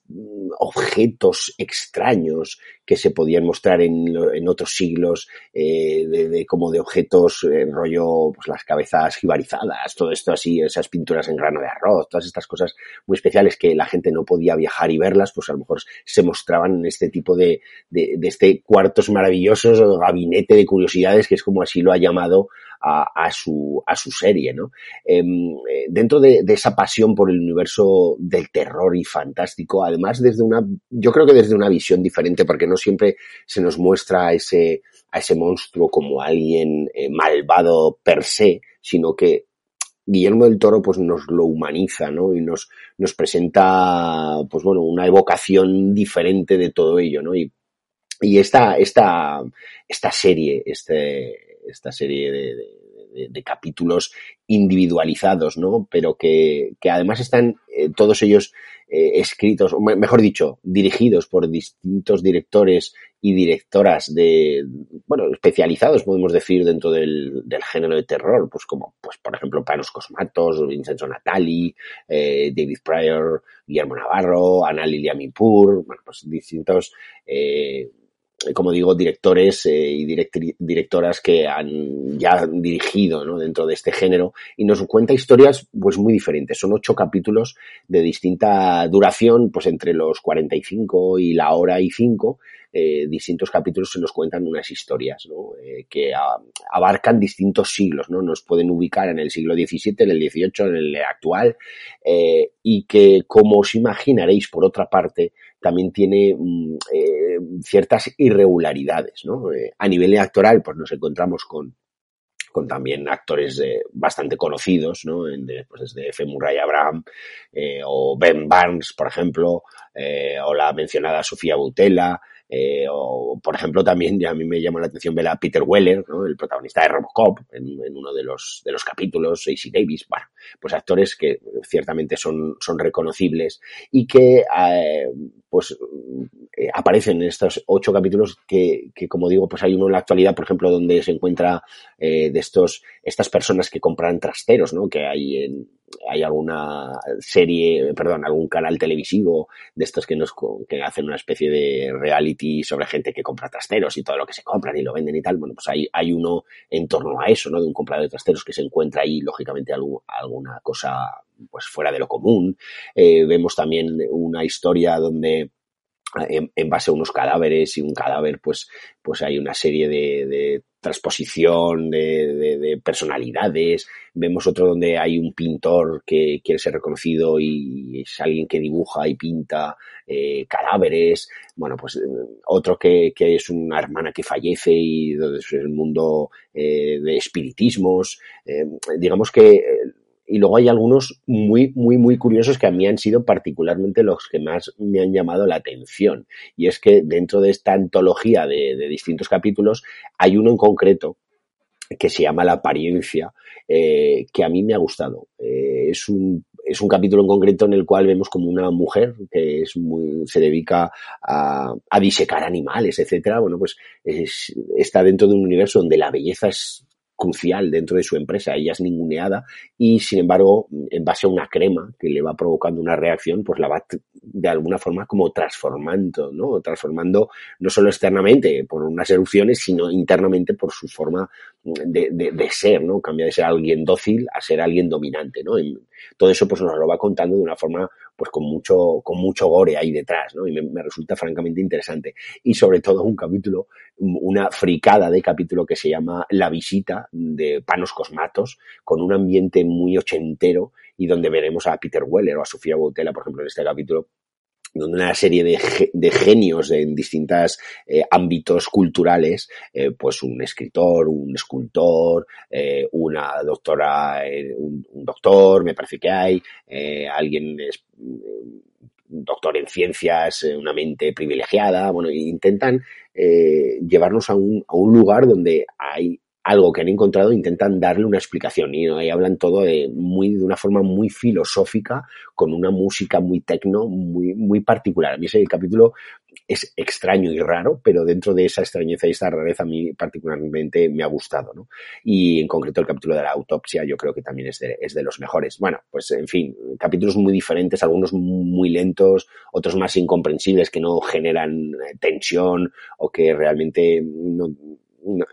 Speaker 1: objetos extraños que se podían mostrar en, en otros siglos, eh, de, como de objetos en rollo, pues las cabezas jibarizadas, todo esto así, esas pinturas en grano de arroz, todas estas cosas muy especiales que la gente no podía viajar y verlas, pues a lo mejor se mostraban en este tipo de, de, de este cuartos maravillosos, gabinete de curiosidades, que es como así lo ha llamado a, su, a su serie, ¿no? Em, eh, dentro de, esa pasión por el universo del terror y fantástico, además desde una, yo creo que desde una visión diferente, porque no siempre se nos muestra a ese, a ese monstruo como alguien eh, malvado per se, sino que Guillermo del Toro pues nos lo humaniza, ¿no? Y nos, nos presenta, pues bueno, una evocación diferente de todo ello, ¿no? Y, y esta, esta, esta serie, este, esta serie de, capítulos individualizados, ¿no? Pero que, además están eh, todos ellos eh, escritos, mejor dicho, dirigidos por distintos directores y directoras de, bueno, especializados, podemos decir, dentro del, género de terror, pues como, pues por ejemplo, Panos Cosmatos, Vincenzo Natali, eh, David Pryor, Guillermo Navarro, Ana Lilia Mipur, bueno, pues distintos como digo, directores eh, y directoras que han ya dirigido ¿no? dentro de este género y nos cuenta historias pues muy diferentes. Son ocho capítulos de distinta duración, pues entre los 45 y la hora y cinco. Eh, distintos capítulos se nos cuentan unas historias ¿no? eh, que abarcan distintos siglos, ¿no? Nos pueden ubicar en el siglo XVII, en el XVIII, en el actual eh, y que, como os imaginaréis, por otra parte, también tiene mm, eh, ciertas irregularidades, ¿no? Eh, a nivel actoral, pues nos encontramos con, también actores eh, bastante conocidos, ¿no? pues desde F. Murray Abraham o Ben Barnes, por ejemplo, o la mencionada Sofía Butela, eh, o, por ejemplo, también ya a mí me llamó la atención ver a Peter Weller, ¿no? el protagonista de Robocop, en, en, uno de los, de los capítulos, AC Davis, bueno, pues actores que ciertamente son, son reconocibles y que, eh, pues eh, aparecen en estos ocho capítulos que, que, como digo, pues hay uno en la actualidad, por ejemplo, donde se encuentra eh, de estos, estas personas que compran trasteros, ¿no? Que hay en, hay alguna serie, perdón, algún canal televisivo de estos que nos que hacen una especie de reality sobre gente que compra trasteros y todo lo que se compran y lo venden y tal. Bueno, pues hay, hay uno en torno a eso, ¿no? De un comprador de trasteros que se encuentra ahí, lógicamente, alguna cosa pues fuera de lo común. Eh, vemos también una historia donde en, base a unos cadáveres y un cadáver pues pues hay una serie de, transposición de, de, personalidades. Vemos otro donde hay un pintor que quiere ser reconocido y es alguien que dibuja y pinta eh, cadáveres. Bueno pues otro que, es una hermana que fallece y es el mundo eh, de espiritismos. Digamos que y luego hay algunos muy, muy, muy curiosos que a mí han sido particularmente los que más me han llamado la atención. Y es que dentro de esta antología de, distintos capítulos hay uno en concreto que se llama La apariencia, eh, que a mí me ha gustado. Eh, es un es un capítulo en concreto en el cual vemos como una mujer que es muy, se dedica a, a disecar animales, etcétera. Bueno, pues es, está dentro de un universo donde la belleza es crucial dentro de su empresa. Ella es ninguneada y, sin embargo, en base a una crema que le va provocando una reacción, pues la va de alguna forma como transformando, ¿no? Transformando no solo externamente por unas erupciones, sino internamente por su forma de, de, de ser, ¿no? Cambia de ser alguien dócil a ser alguien dominante, ¿no? todo eso pues nos lo va contando de una forma pues con mucho, con mucho gore ahí detrás, ¿no? Y me, resulta francamente interesante. Y sobre todo un capítulo, una fricada de capítulo que se llama La visita de Panos Cosmatos, con un ambiente muy ochentero y donde veremos a Peter Weller o a Sofía Boutella, por ejemplo, en este capítulo, donde una serie de, de genios en distintos eh, ámbitos culturales, eh, pues un escritor, un escultor, eh, una doctora, un, doctor, me parece que hay, alguien un doctor en ciencias, una mente privilegiada, bueno, intentan llevarnos a un, a un lugar donde hay algo que han encontrado, intentan darle una explicación y ahí hablan todo de, muy, de una forma muy filosófica, con una música muy tecno, muy, muy particular. A mí ese capítulo es extraño y raro, pero dentro de esa extrañeza y esa rareza a mí particularmente me ha gustado, ¿no? Y en concreto el capítulo de la autopsia yo creo que también es de, es de los mejores. Bueno, pues en fin, capítulos muy diferentes, algunos muy lentos, otros más incomprensibles que no generan tensión o que realmente no,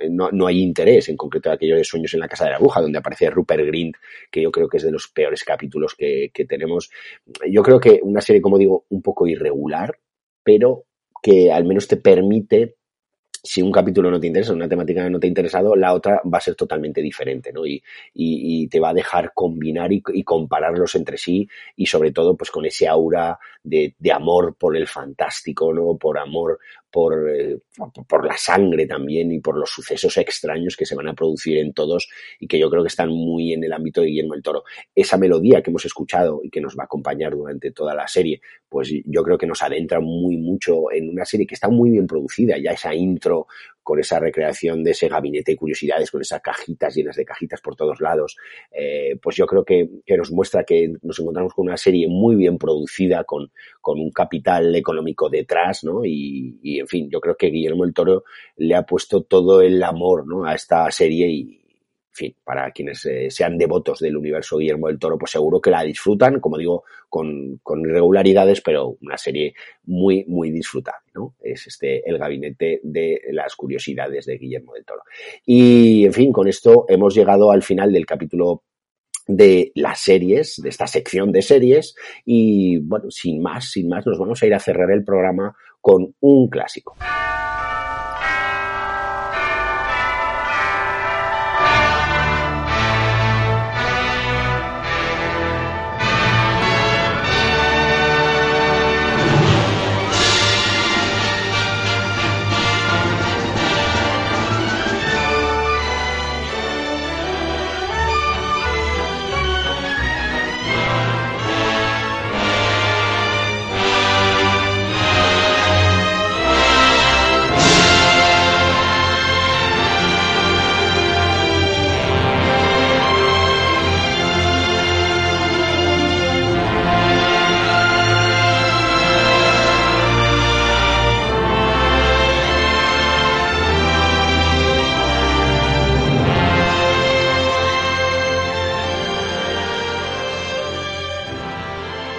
Speaker 1: no, no, hay interés, en concreto aquello de Sueños en la Casa de la Aguja, donde aparece Rupert Grint, que yo creo que es de los peores capítulos que, que tenemos. Yo creo que una serie, como digo, un poco irregular, pero que al menos te permite si un capítulo no te interesa, una temática no te ha interesado, la otra va a ser totalmente diferente, ¿no? Y, te va a dejar combinar y, y, compararlos entre sí y sobre todo pues con ese aura de, de amor por el fantástico, ¿no? Por amor por, eh, por la sangre también y por los sucesos extraños que se van a producir en todos y que yo creo que están muy en el ámbito de Guillermo el Toro. Esa melodía que hemos escuchado y que nos va a acompañar durante toda la serie, pues yo creo que nos adentra muy mucho en una serie que está muy bien producida, ya esa intro con esa recreación de ese gabinete de curiosidades, con esas cajitas llenas de cajitas por todos lados, eh, pues yo creo que, nos muestra que nos encontramos con una serie muy bien producida, con, con un capital económico detrás, ¿no? Y, y, en fin, yo creo que Guillermo el Toro le ha puesto todo el amor, ¿no? A esta serie y, fin, para quienes eh, sean devotos del universo Guillermo del Toro, pues seguro que la disfrutan, como digo, con, con irregularidades, pero una serie muy, muy disfrutable, ¿no? Es este, el gabinete de las curiosidades de Guillermo del Toro. Y, en fin, con esto hemos llegado al final del capítulo de las series, de esta sección de series, y bueno, sin más, sin más, nos vamos a ir a cerrar el programa con un clásico.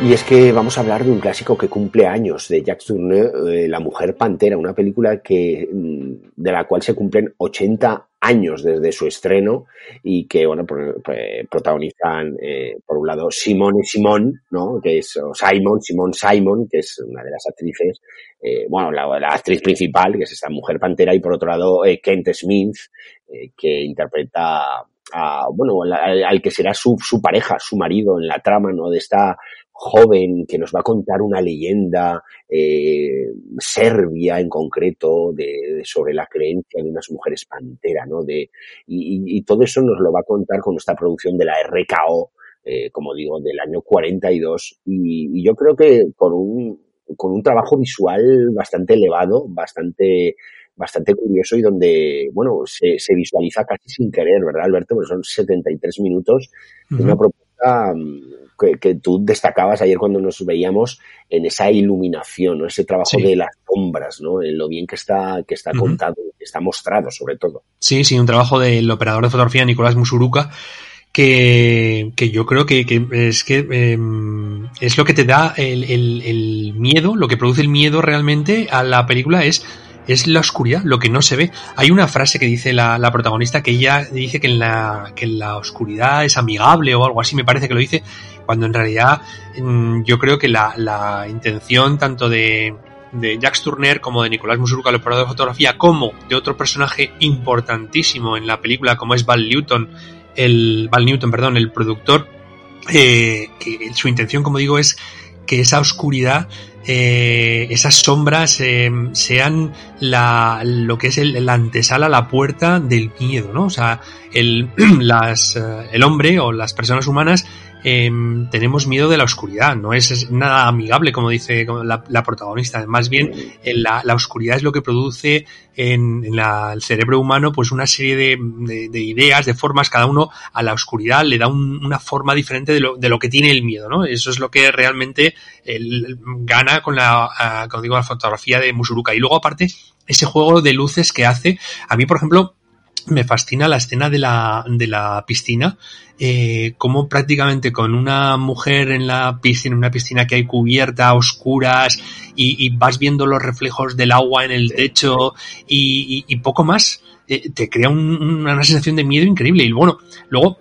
Speaker 1: Y es que vamos a hablar de un clásico que cumple años, de Jacques Tourneur, eh, La Mujer Pantera, una película que, mm, de la cual se cumplen 80 años desde su estreno y que, bueno, protagonizan, eh, por un lado, Simone Simón, ¿no? Que es Simon, Simón Simon, que es una de las actrices, eh, bueno, la, actriz principal, que es esta mujer pantera, y por otro lado, Kent Smith, que interpreta a, bueno, al, que será su, su pareja, su marido en la trama, ¿no? De esta joven que nos va a contar una leyenda eh, serbia en concreto de, sobre la creencia de unas mujeres pantera, ¿no? De, y, y, todo eso nos lo va a contar con esta producción de la RKO, eh, como digo, del año 42 y, y yo creo que con un, con un trabajo visual bastante elevado, bastante bastante curioso y donde, bueno, se, se visualiza casi sin querer, ¿verdad, Alberto? Porque son 73 minutos de una propuesta que, tú destacabas ayer cuando nos veíamos en esa iluminación, ¿no? ese trabajo de las sombras, ¿no? en lo bien que está, que está contado, que está mostrado sobre todo.
Speaker 2: Sí, sí, un trabajo del operador de fotografía Nicolás Musuruca que, que, yo creo que, que es que eh, es lo que te da el, el, el, miedo, lo que produce el miedo realmente a la película es es la oscuridad, lo que no se ve. Hay una frase que dice la, la protagonista que ella dice que en, la, que la oscuridad es amigable o algo así, me parece que lo dice, cuando en realidad mm, yo creo que la, la intención tanto de, de Jacques Turner como de Nicolás Musurca, el operador de fotografía, como de otro personaje importantísimo en la película como es Val Newton, el Val Newton, perdón, el productor, eh, que su intención, como digo, es que esa oscuridad eh, esas sombras eh, sean la, lo que es el, la antesala, la puerta del miedo, ¿no? O sea, el, [CLEARS THROAT] las, el hombre o las personas humanas Em, tenemos miedo de la oscuridad, no es, nada amigable como dice la, protagonista, más bien la, la, oscuridad es lo que produce en, el cerebro humano pues una serie de, de, ideas, de formas, cada uno a la oscuridad le da una forma diferente de lo, de lo, que tiene el miedo, ¿no? Eso es lo que realmente gana con la, como digo, la fotografía de Musuruka. Y luego aparte, ese juego de luces que hace, a mí por ejemplo, me fascina la escena de la, de la piscina, eh, como prácticamente con una mujer en la piscina, una piscina que hay cubierta, oscuras, y, vas viendo los reflejos del agua en el techo y, y, poco más, eh, te crea una sensación de miedo increíble. Y bueno, luego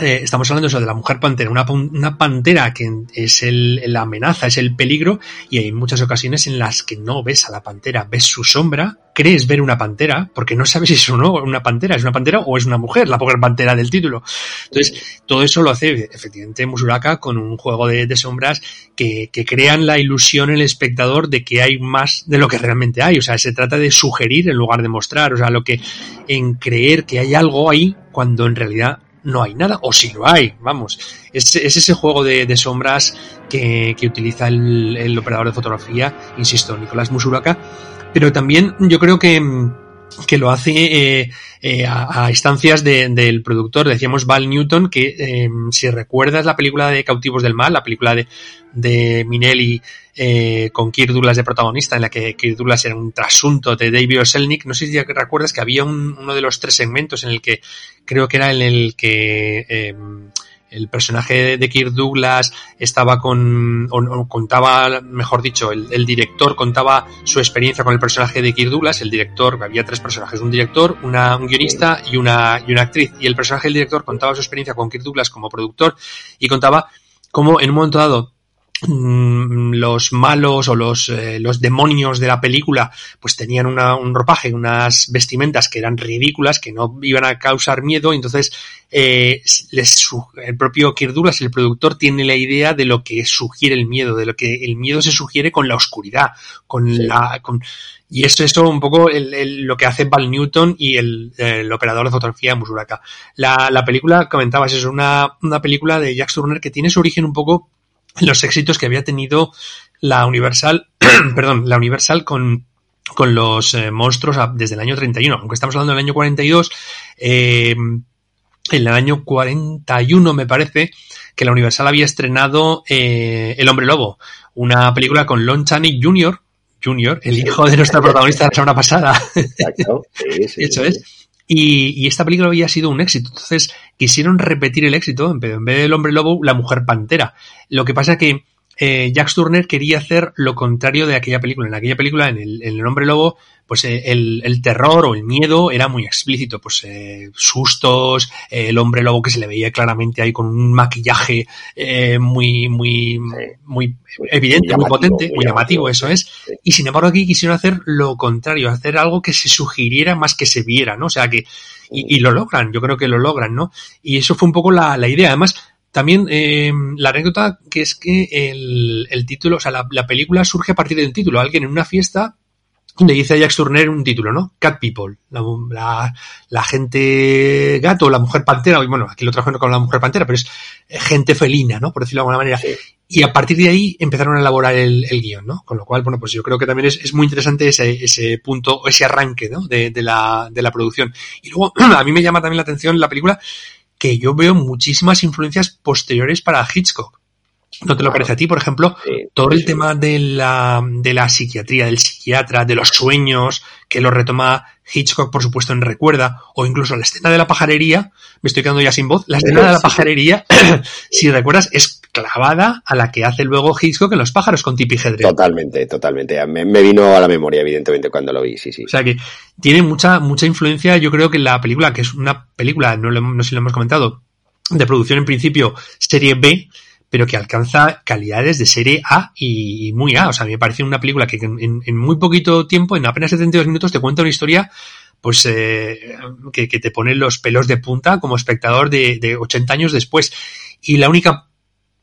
Speaker 2: eh, estamos hablando eso de la mujer pantera, una, una pantera que es el, la amenaza, es el peligro, y hay muchas ocasiones en las que no ves a la pantera, ves su sombra, crees ver una pantera, porque no sabes [LAUGHS] si es o no una pantera, es una pantera o es una mujer, la mujer pantera del título. Entonces, todo eso lo hace efectivamente Musuraka con un juego de, de sombras que, que crean la ilusión en el espectador de que hay más de lo que realmente hay. O sea, se trata de sugerir en lugar de mostrar. O sea, lo que en creer que hay algo ahí cuando en realidad no hay nada, o si lo hay, vamos. Es, es ese juego de, sombras que, utiliza el, operador de fotografía, insisto, Nicolás Musuraka, pero también yo creo que, que lo hace eh, eh, a, instancias de, del productor, decíamos Val Newton, que eh, si recuerdas la película de Cautivos del Mal, la película de, de Minelli con Kirk Douglas de protagonista, en la que Kirk Douglas era un trasunto de David Oselnik. No sé si recuerdas que había un, uno de los tres segmentos en el que creo que era en el que el personaje de Kirk Douglas estaba con, o, contaba, mejor dicho, el, director contaba su experiencia con el personaje de Kirk Douglas, el director, había tres personajes, un director, una, un guionista y una, y una actriz, y el personaje del director contaba su experiencia con Kirk Douglas como productor y contaba cómo en un momento dado los malos o los, eh, los demonios de la película pues tenían una, un ropaje, unas vestimentas que eran ridículas, que no iban a causar miedo, entonces eh, les, el propio Kirk Douglas, el productor, tiene la idea de lo que sugiere el miedo, de lo que el miedo se sugiere con la oscuridad, con sí. la... Con, y esto es un poco el, el, lo que hace Val Newton y el, el operador de fotografía de Musuraka. La, la película, comentabas, es una, una película de Jack Turner que tiene su origen un poco los éxitos que había tenido la Universal, [CLEARS THROAT] perdón, la Universal con, con los eh, monstruos desde el año 31, aunque estamos hablando del año 42, eh, en el año 41 me parece que la Universal había estrenado eh, El Hombre Lobo, una película con Lon Chaney Jr., Jr., el hijo de nuestra protagonista de la semana pasada. Exacto. Sí, sí, [LAUGHS] Eso es. Y, y, esta película había sido un éxito. Entonces quisieron repetir el éxito, en vez del hombre lobo, la mujer pantera. Lo que pasa que eh, Jack Turner quería hacer lo contrario de aquella película. En aquella película, en el, en el Hombre Lobo, pues eh, el, el, terror o el miedo era muy explícito, pues eh, sustos, eh, el hombre lobo que se le veía claramente ahí con un maquillaje eh, muy, muy, muy evidente, muy, potente, muy, llamativo, eso es. Y sin embargo aquí quisieron hacer lo contrario, hacer algo que se sugiriera más que se viera, ¿no? O sea que, y, y lo logran, yo creo que lo logran, ¿no? Y eso fue un poco la, la idea. Además, también eh, la anécdota que es que el, el título, o sea, la, la, película surge a partir del título. Alguien en una fiesta le dice a Jack Turner un título, ¿no? Cat People, la, la, la gente gato, la mujer pantera, bueno, aquí lo trajeron con la mujer pantera, pero es gente felina, ¿no? Por decirlo de alguna manera. Sí. Y a partir de ahí empezaron a elaborar el, el, guion, ¿no? Con lo cual, bueno, pues yo creo que también es, es muy interesante ese, ese punto, ese arranque, ¿no? De, de, la, de la producción. Y luego, [CLEARS THROAT] a mí me llama también la atención la película que yo veo muchísimas influencias posteriores para Hitchcock. ¿No te lo parece a ti? Por ejemplo, sí, todo el sí. tema de la, de la psiquiatría, del psiquiatra, de los sueños, que lo retoma Hitchcock, por supuesto, en Recuerda, o incluso la escena de la pajarería, me estoy quedando ya sin voz, la escena de la pajarería, [CLEARS THROAT] si recuerdas, es clavada a la que hace luego Hitchcock en Los pájaros con Tippi Hedren.
Speaker 1: Totalmente, totalmente. Me, me, vino a la memoria, evidentemente, cuando lo vi, sí, sí.
Speaker 2: O sea que tiene mucha, mucha influencia, yo creo que la película, que es una película, no, lo, no sé si lo hemos comentado, de producción en principio serie B, pero que alcanza calidades de serie A y muy A. O sea, me parece una película que en, en muy poquito tiempo, en apenas 72 minutos, te cuenta una historia pues eh, que, que, te pone los pelos de punta como espectador de, de 80 años después. Y la única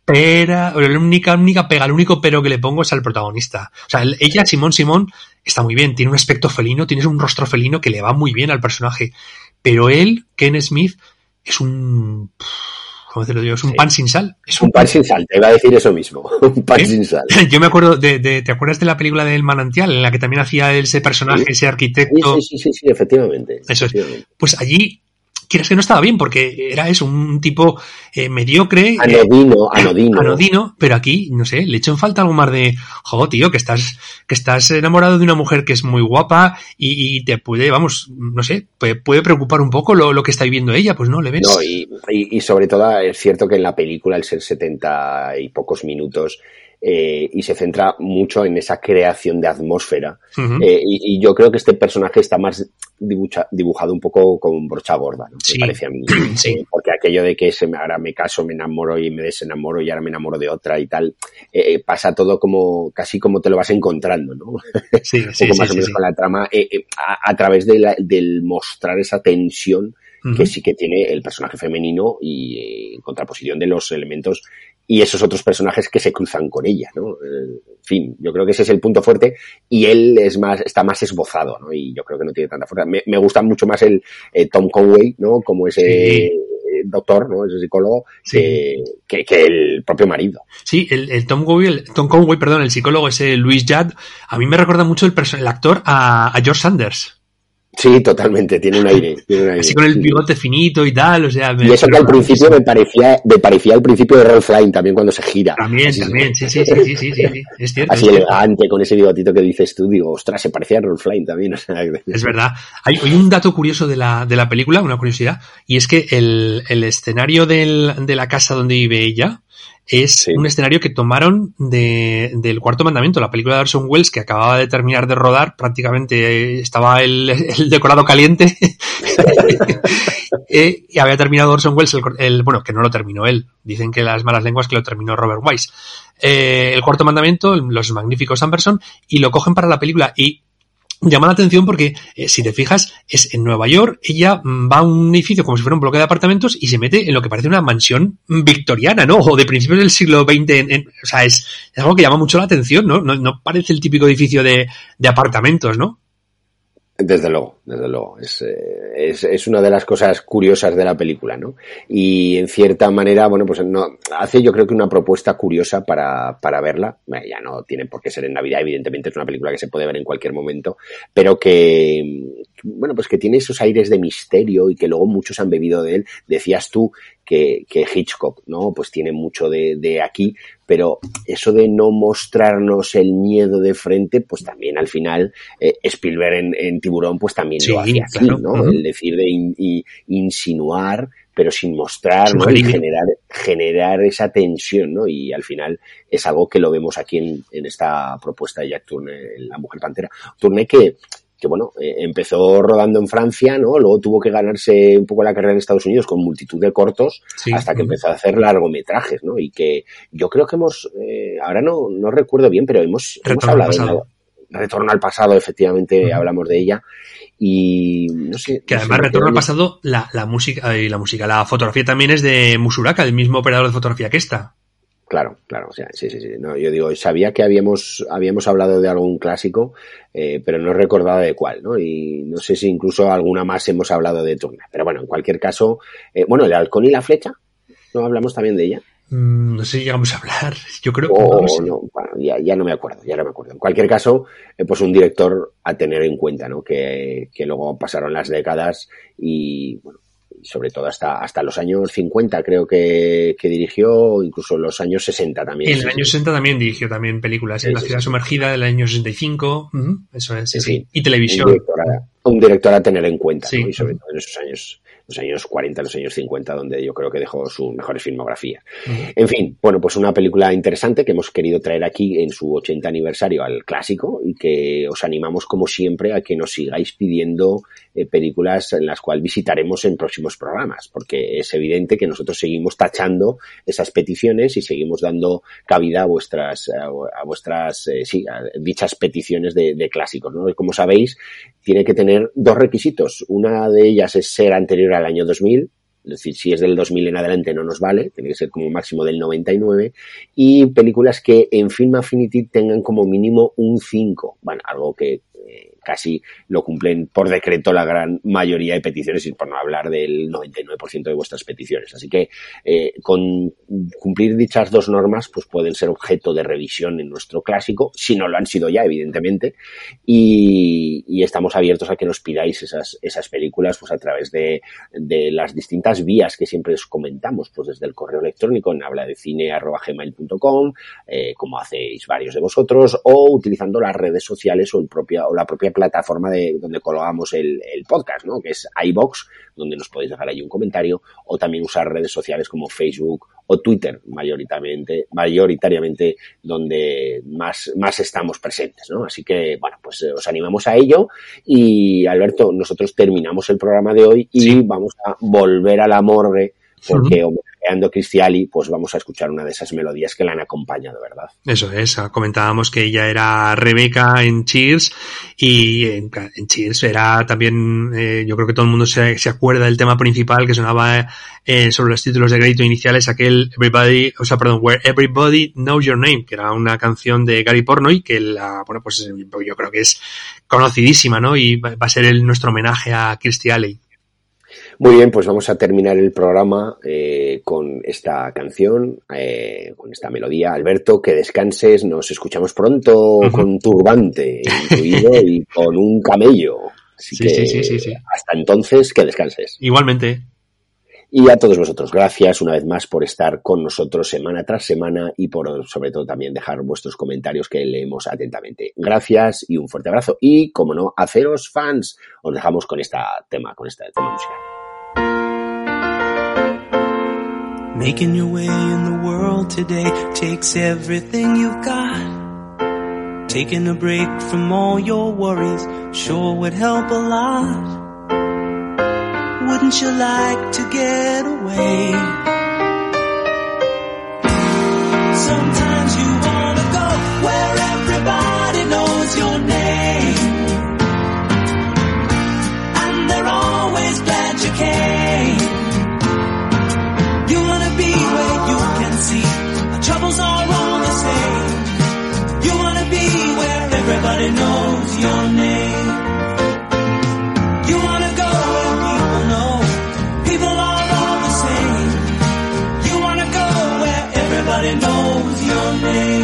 Speaker 2: pera, la única, única pega, el único pero que le pongo es al protagonista. O sea, ella, Simón Simón, está muy bien, tiene un aspecto felino, tiene un rostro felino que le va muy bien al personaje. Pero él, Ken Smith, es un... ¿cómo te lo digo? Es un sí. pan sin sal.
Speaker 1: Es un, un pan, pan, sin sal, te iba a decir eso mismo. [LAUGHS] un pan ¿Eh? sin sal. [LAUGHS]
Speaker 2: Yo me acuerdo de, de, ¿te acuerdas de la película del manantial en la que también hacía ese personaje, sí. ese arquitecto?
Speaker 1: Sí, sí, sí, sí, efectivamente.
Speaker 2: Eso
Speaker 1: efectivamente.
Speaker 2: es. Pues allí quieres que no estaba bien, porque era eso, un tipo eh, mediocre.
Speaker 1: Anodino, eh, anodino.
Speaker 2: Anodino, pero aquí, no sé, le echo en falta algo más de, joder, tío, que estás, que estás enamorado de una mujer que es muy guapa y, y te puede, vamos, no sé, puede, puede, preocupar un poco lo, lo que está viviendo ella, pues no, le ves.
Speaker 1: No, y, y, y sobre todo es cierto que en la película, el ser 70 y pocos minutos, eh, y se centra mucho en esa creación de atmósfera. Uh -huh. eh, y, y, yo creo que este personaje está más dibujado un poco con brocha gorda, ¿no?
Speaker 2: Sí.
Speaker 1: Me parece a mí. [CLEARS THROAT]
Speaker 2: Sí.
Speaker 1: Porque aquello de que se me, ahora me caso, me enamoro y me desenamoro y ahora me enamoro de otra y tal, eh, pasa todo como casi como te lo vas encontrando, ¿no? [LAUGHS]
Speaker 2: Sí,
Speaker 1: un poco más o menos con la trama, a, a, través de la, del mostrar esa tensión que sí que tiene el personaje femenino y eh, contraposición de los elementos y esos otros personajes que se cruzan con ella, ¿no? Eh, en fin, yo creo que ese es el punto fuerte y él es más, está más esbozado, ¿no? Y yo creo que no tiene tanta fuerza. Me, me gusta mucho más el eh, Tom Conway, ¿no? Como ese sí. doctor, ¿no? Ese psicólogo, sí. que, que, que, el propio marido.
Speaker 2: Sí, el, el Tom Conway, el, Tom Conway, perdón, el psicólogo ese Luis Judd, a mí me recuerda mucho el, el actor a, a George Sanders.
Speaker 1: Sí, totalmente, tiene un aire. Tiene un aire.
Speaker 2: Así con el bigote finito y tal, o sea...
Speaker 1: Me, y eso que al principio me parecía, me parecía al principio de Ralph Line también cuando se gira.
Speaker 2: También,
Speaker 1: así
Speaker 2: también, sí, sí, sí, sí, sí, sí, es cierto.
Speaker 1: Así
Speaker 2: es
Speaker 1: elegante, cierto. con ese bigotito que dices tú, digo, ostras, se parecía a Ralph Line también. O sea,
Speaker 2: es verdad. Hay, hay, un dato curioso de la, de la película, una curiosidad, y es que el, el escenario del, de la casa donde vive ella, es sí. un escenario que tomaron de, del cuarto mandamiento, la película de Orson Welles que acababa de terminar de rodar, prácticamente estaba el, el decorado caliente [LAUGHS] eh, y había terminado Orson Welles, el, el, bueno, que no lo terminó él, dicen que las malas lenguas que lo terminó Robert Wise. Eh, el cuarto mandamiento, los magníficos Amberson, y lo cogen para la película y llama la atención porque, eh, si te fijas, es en Nueva York, ella va a un edificio como si fuera un bloque de apartamentos y se mete en lo que parece una mansión victoriana, ¿no? O de principios del siglo XX. En, o sea, es, es, algo que llama mucho la atención, ¿no? No, no parece el típico edificio de, de apartamentos, ¿no?
Speaker 1: Desde luego, desde luego. Es, eh, es, es, una de las cosas curiosas de la película, ¿no? Y en cierta manera, bueno, pues no, hace yo creo que una propuesta curiosa para, para verla. Bueno, ya no tiene por qué ser en Navidad, evidentemente es una película que se puede ver en cualquier momento, pero que, bueno, pues que tiene esos aires de misterio y que luego muchos han bebido de él. Decías tú que, que Hitchcock, ¿no? Pues tiene mucho de, de aquí, pero eso de no mostrarnos el miedo de frente, pues también al final eh, Spielberg en, en, Tiburón pues también sí, lo hacía así, claro. ¿no? Uh -huh. El decir de in, in, insinuar pero sin mostrar, ¿no? Y generar, generar esa tensión, ¿no? Y al final es algo que lo vemos aquí en, en esta propuesta de Jack Turner, La Mujer Pantera. Turner que, que bueno, eh, empezó rodando en Francia, ¿no? Luego tuvo que ganarse un poco la carrera en Estados Unidos con multitud de cortos hasta que empezó a hacer largometrajes, ¿no? Y que yo creo que hemos, eh, ahora no, no recuerdo bien, pero hemos, hemos hablado de Retorno al pasado, efectivamente, hablamos de ella. Y no sé.
Speaker 2: Que además, Retorno al pasado, la, la música, y la música, la fotografía también es de Musuraka, el mismo operador de fotografía que esta.
Speaker 1: Claro, claro, o sea, sí, sí, sí. No, yo digo, sabía que habíamos, habíamos hablado de algún clásico, eh, pero no recordaba de cuál, ¿no? Y no sé si incluso alguna más hemos hablado de Turner. Pero bueno, en cualquier caso, eh, bueno, el halcón y la flecha, ¿no hablamos también de ella?
Speaker 2: Mm, no sé si llegamos a hablar. Yo creo que
Speaker 1: no, no bueno, ya, ya, no me acuerdo, ya no me acuerdo. En cualquier caso, eh, pues un director a tener en cuenta, ¿no? Que, que luego pasaron las décadas y, bueno, sobre todo hasta, hasta los años 50 creo que, que dirigió, incluso los años 60 también.
Speaker 2: En el año 60 también dirigió también películas, en La ciudad sumergida del año 65, eso es, sí, y televisión.
Speaker 1: Un director, a, tener en cuenta, y sobre todo en esos años los años 40, los años 50, donde yo creo que dejó sus mejores filmografías. En fin, bueno, pues una película interesante que hemos querido traer aquí en su 80 aniversario al clásico y que os animamos como siempre a que nos sigáis pidiendo eh, películas en las cuales visitaremos en próximos programas, porque es evidente que nosotros seguimos tachando esas peticiones y seguimos dando cabida a vuestras, a, vuestras, eh, sí, a dichas peticiones de, de clásicos, ¿no? como sabéis, tiene que tener dos requisitos. Una de ellas es ser anterior al año 2000, es decir, si es del 2000 en adelante no nos vale, tiene que ser como máximo del 99, y películas que en Film Affinity tengan como mínimo un 5, bueno, algo que casi lo cumplen por decreto la gran mayoría de peticiones, y por no hablar del 99% de vuestras peticiones. Así que eh, con cumplir dichas dos normas, pues pueden ser objeto de revisión en nuestro clásico, si no lo han sido ya, evidentemente, y, estamos abiertos a que nos pidáis esas, esas películas pues a través de, las distintas vías que siempre os comentamos, pues desde el correo electrónico en habla de cine gmail.com, eh, como hacéis varios de vosotros, o utilizando las redes sociales o, el propia, o la propia plataforma de donde colgamos el, el podcast, ¿no? Que es iBox, donde nos podéis dejar ahí un comentario, o también usar redes sociales como Facebook o Twitter, mayoritariamente, mayoritariamente donde más, más estamos presentes, ¿no? Así que, bueno, pues eh, os animamos a ello y Alberto, nosotros terminamos el programa de hoy y vamos a volver a la morgue porque homenajeando a Cristiali, pues vamos a escuchar una de esas melodías que la han acompañado, ¿verdad?
Speaker 2: Eso es, comentábamos que ella era Rebeca en Cheers y en, Cheers era también, eh, yo creo que todo el mundo se, se, acuerda del tema principal que sonaba eh, sobre los títulos de crédito iniciales, aquel Everybody, o sea, perdón, Where Everybody Knows Your Name, que era una canción de Gary Pornoy que la, bueno, pues yo creo que es conocidísima, ¿no? Y va a ser el, nuestro homenaje a Kirstie Alley.
Speaker 1: Muy bien, pues vamos a terminar el programa eh, con esta canción, eh, con esta melodía. Alberto, que descanses, nos escuchamos pronto con turbante incluido [LAUGHS] y con un camello. Así sí, que sí, sí, hasta entonces, que descanses.
Speaker 2: Igualmente.
Speaker 1: Y a todos vosotros, gracias una vez más por estar con nosotros semana tras semana y por sobre todo también dejar vuestros comentarios que leemos atentamente. Gracias y un fuerte abrazo. Y como no, haceros fans, os dejamos con esta tema, con esta tema musical. Making your way in the world today takes everything you've got. Taking a break from all your worries sure would help a lot. Wouldn't you like to get away? Sometimes everybody knows your name. You wanna go where people know people are all the same. You wanna go where everybody knows your name.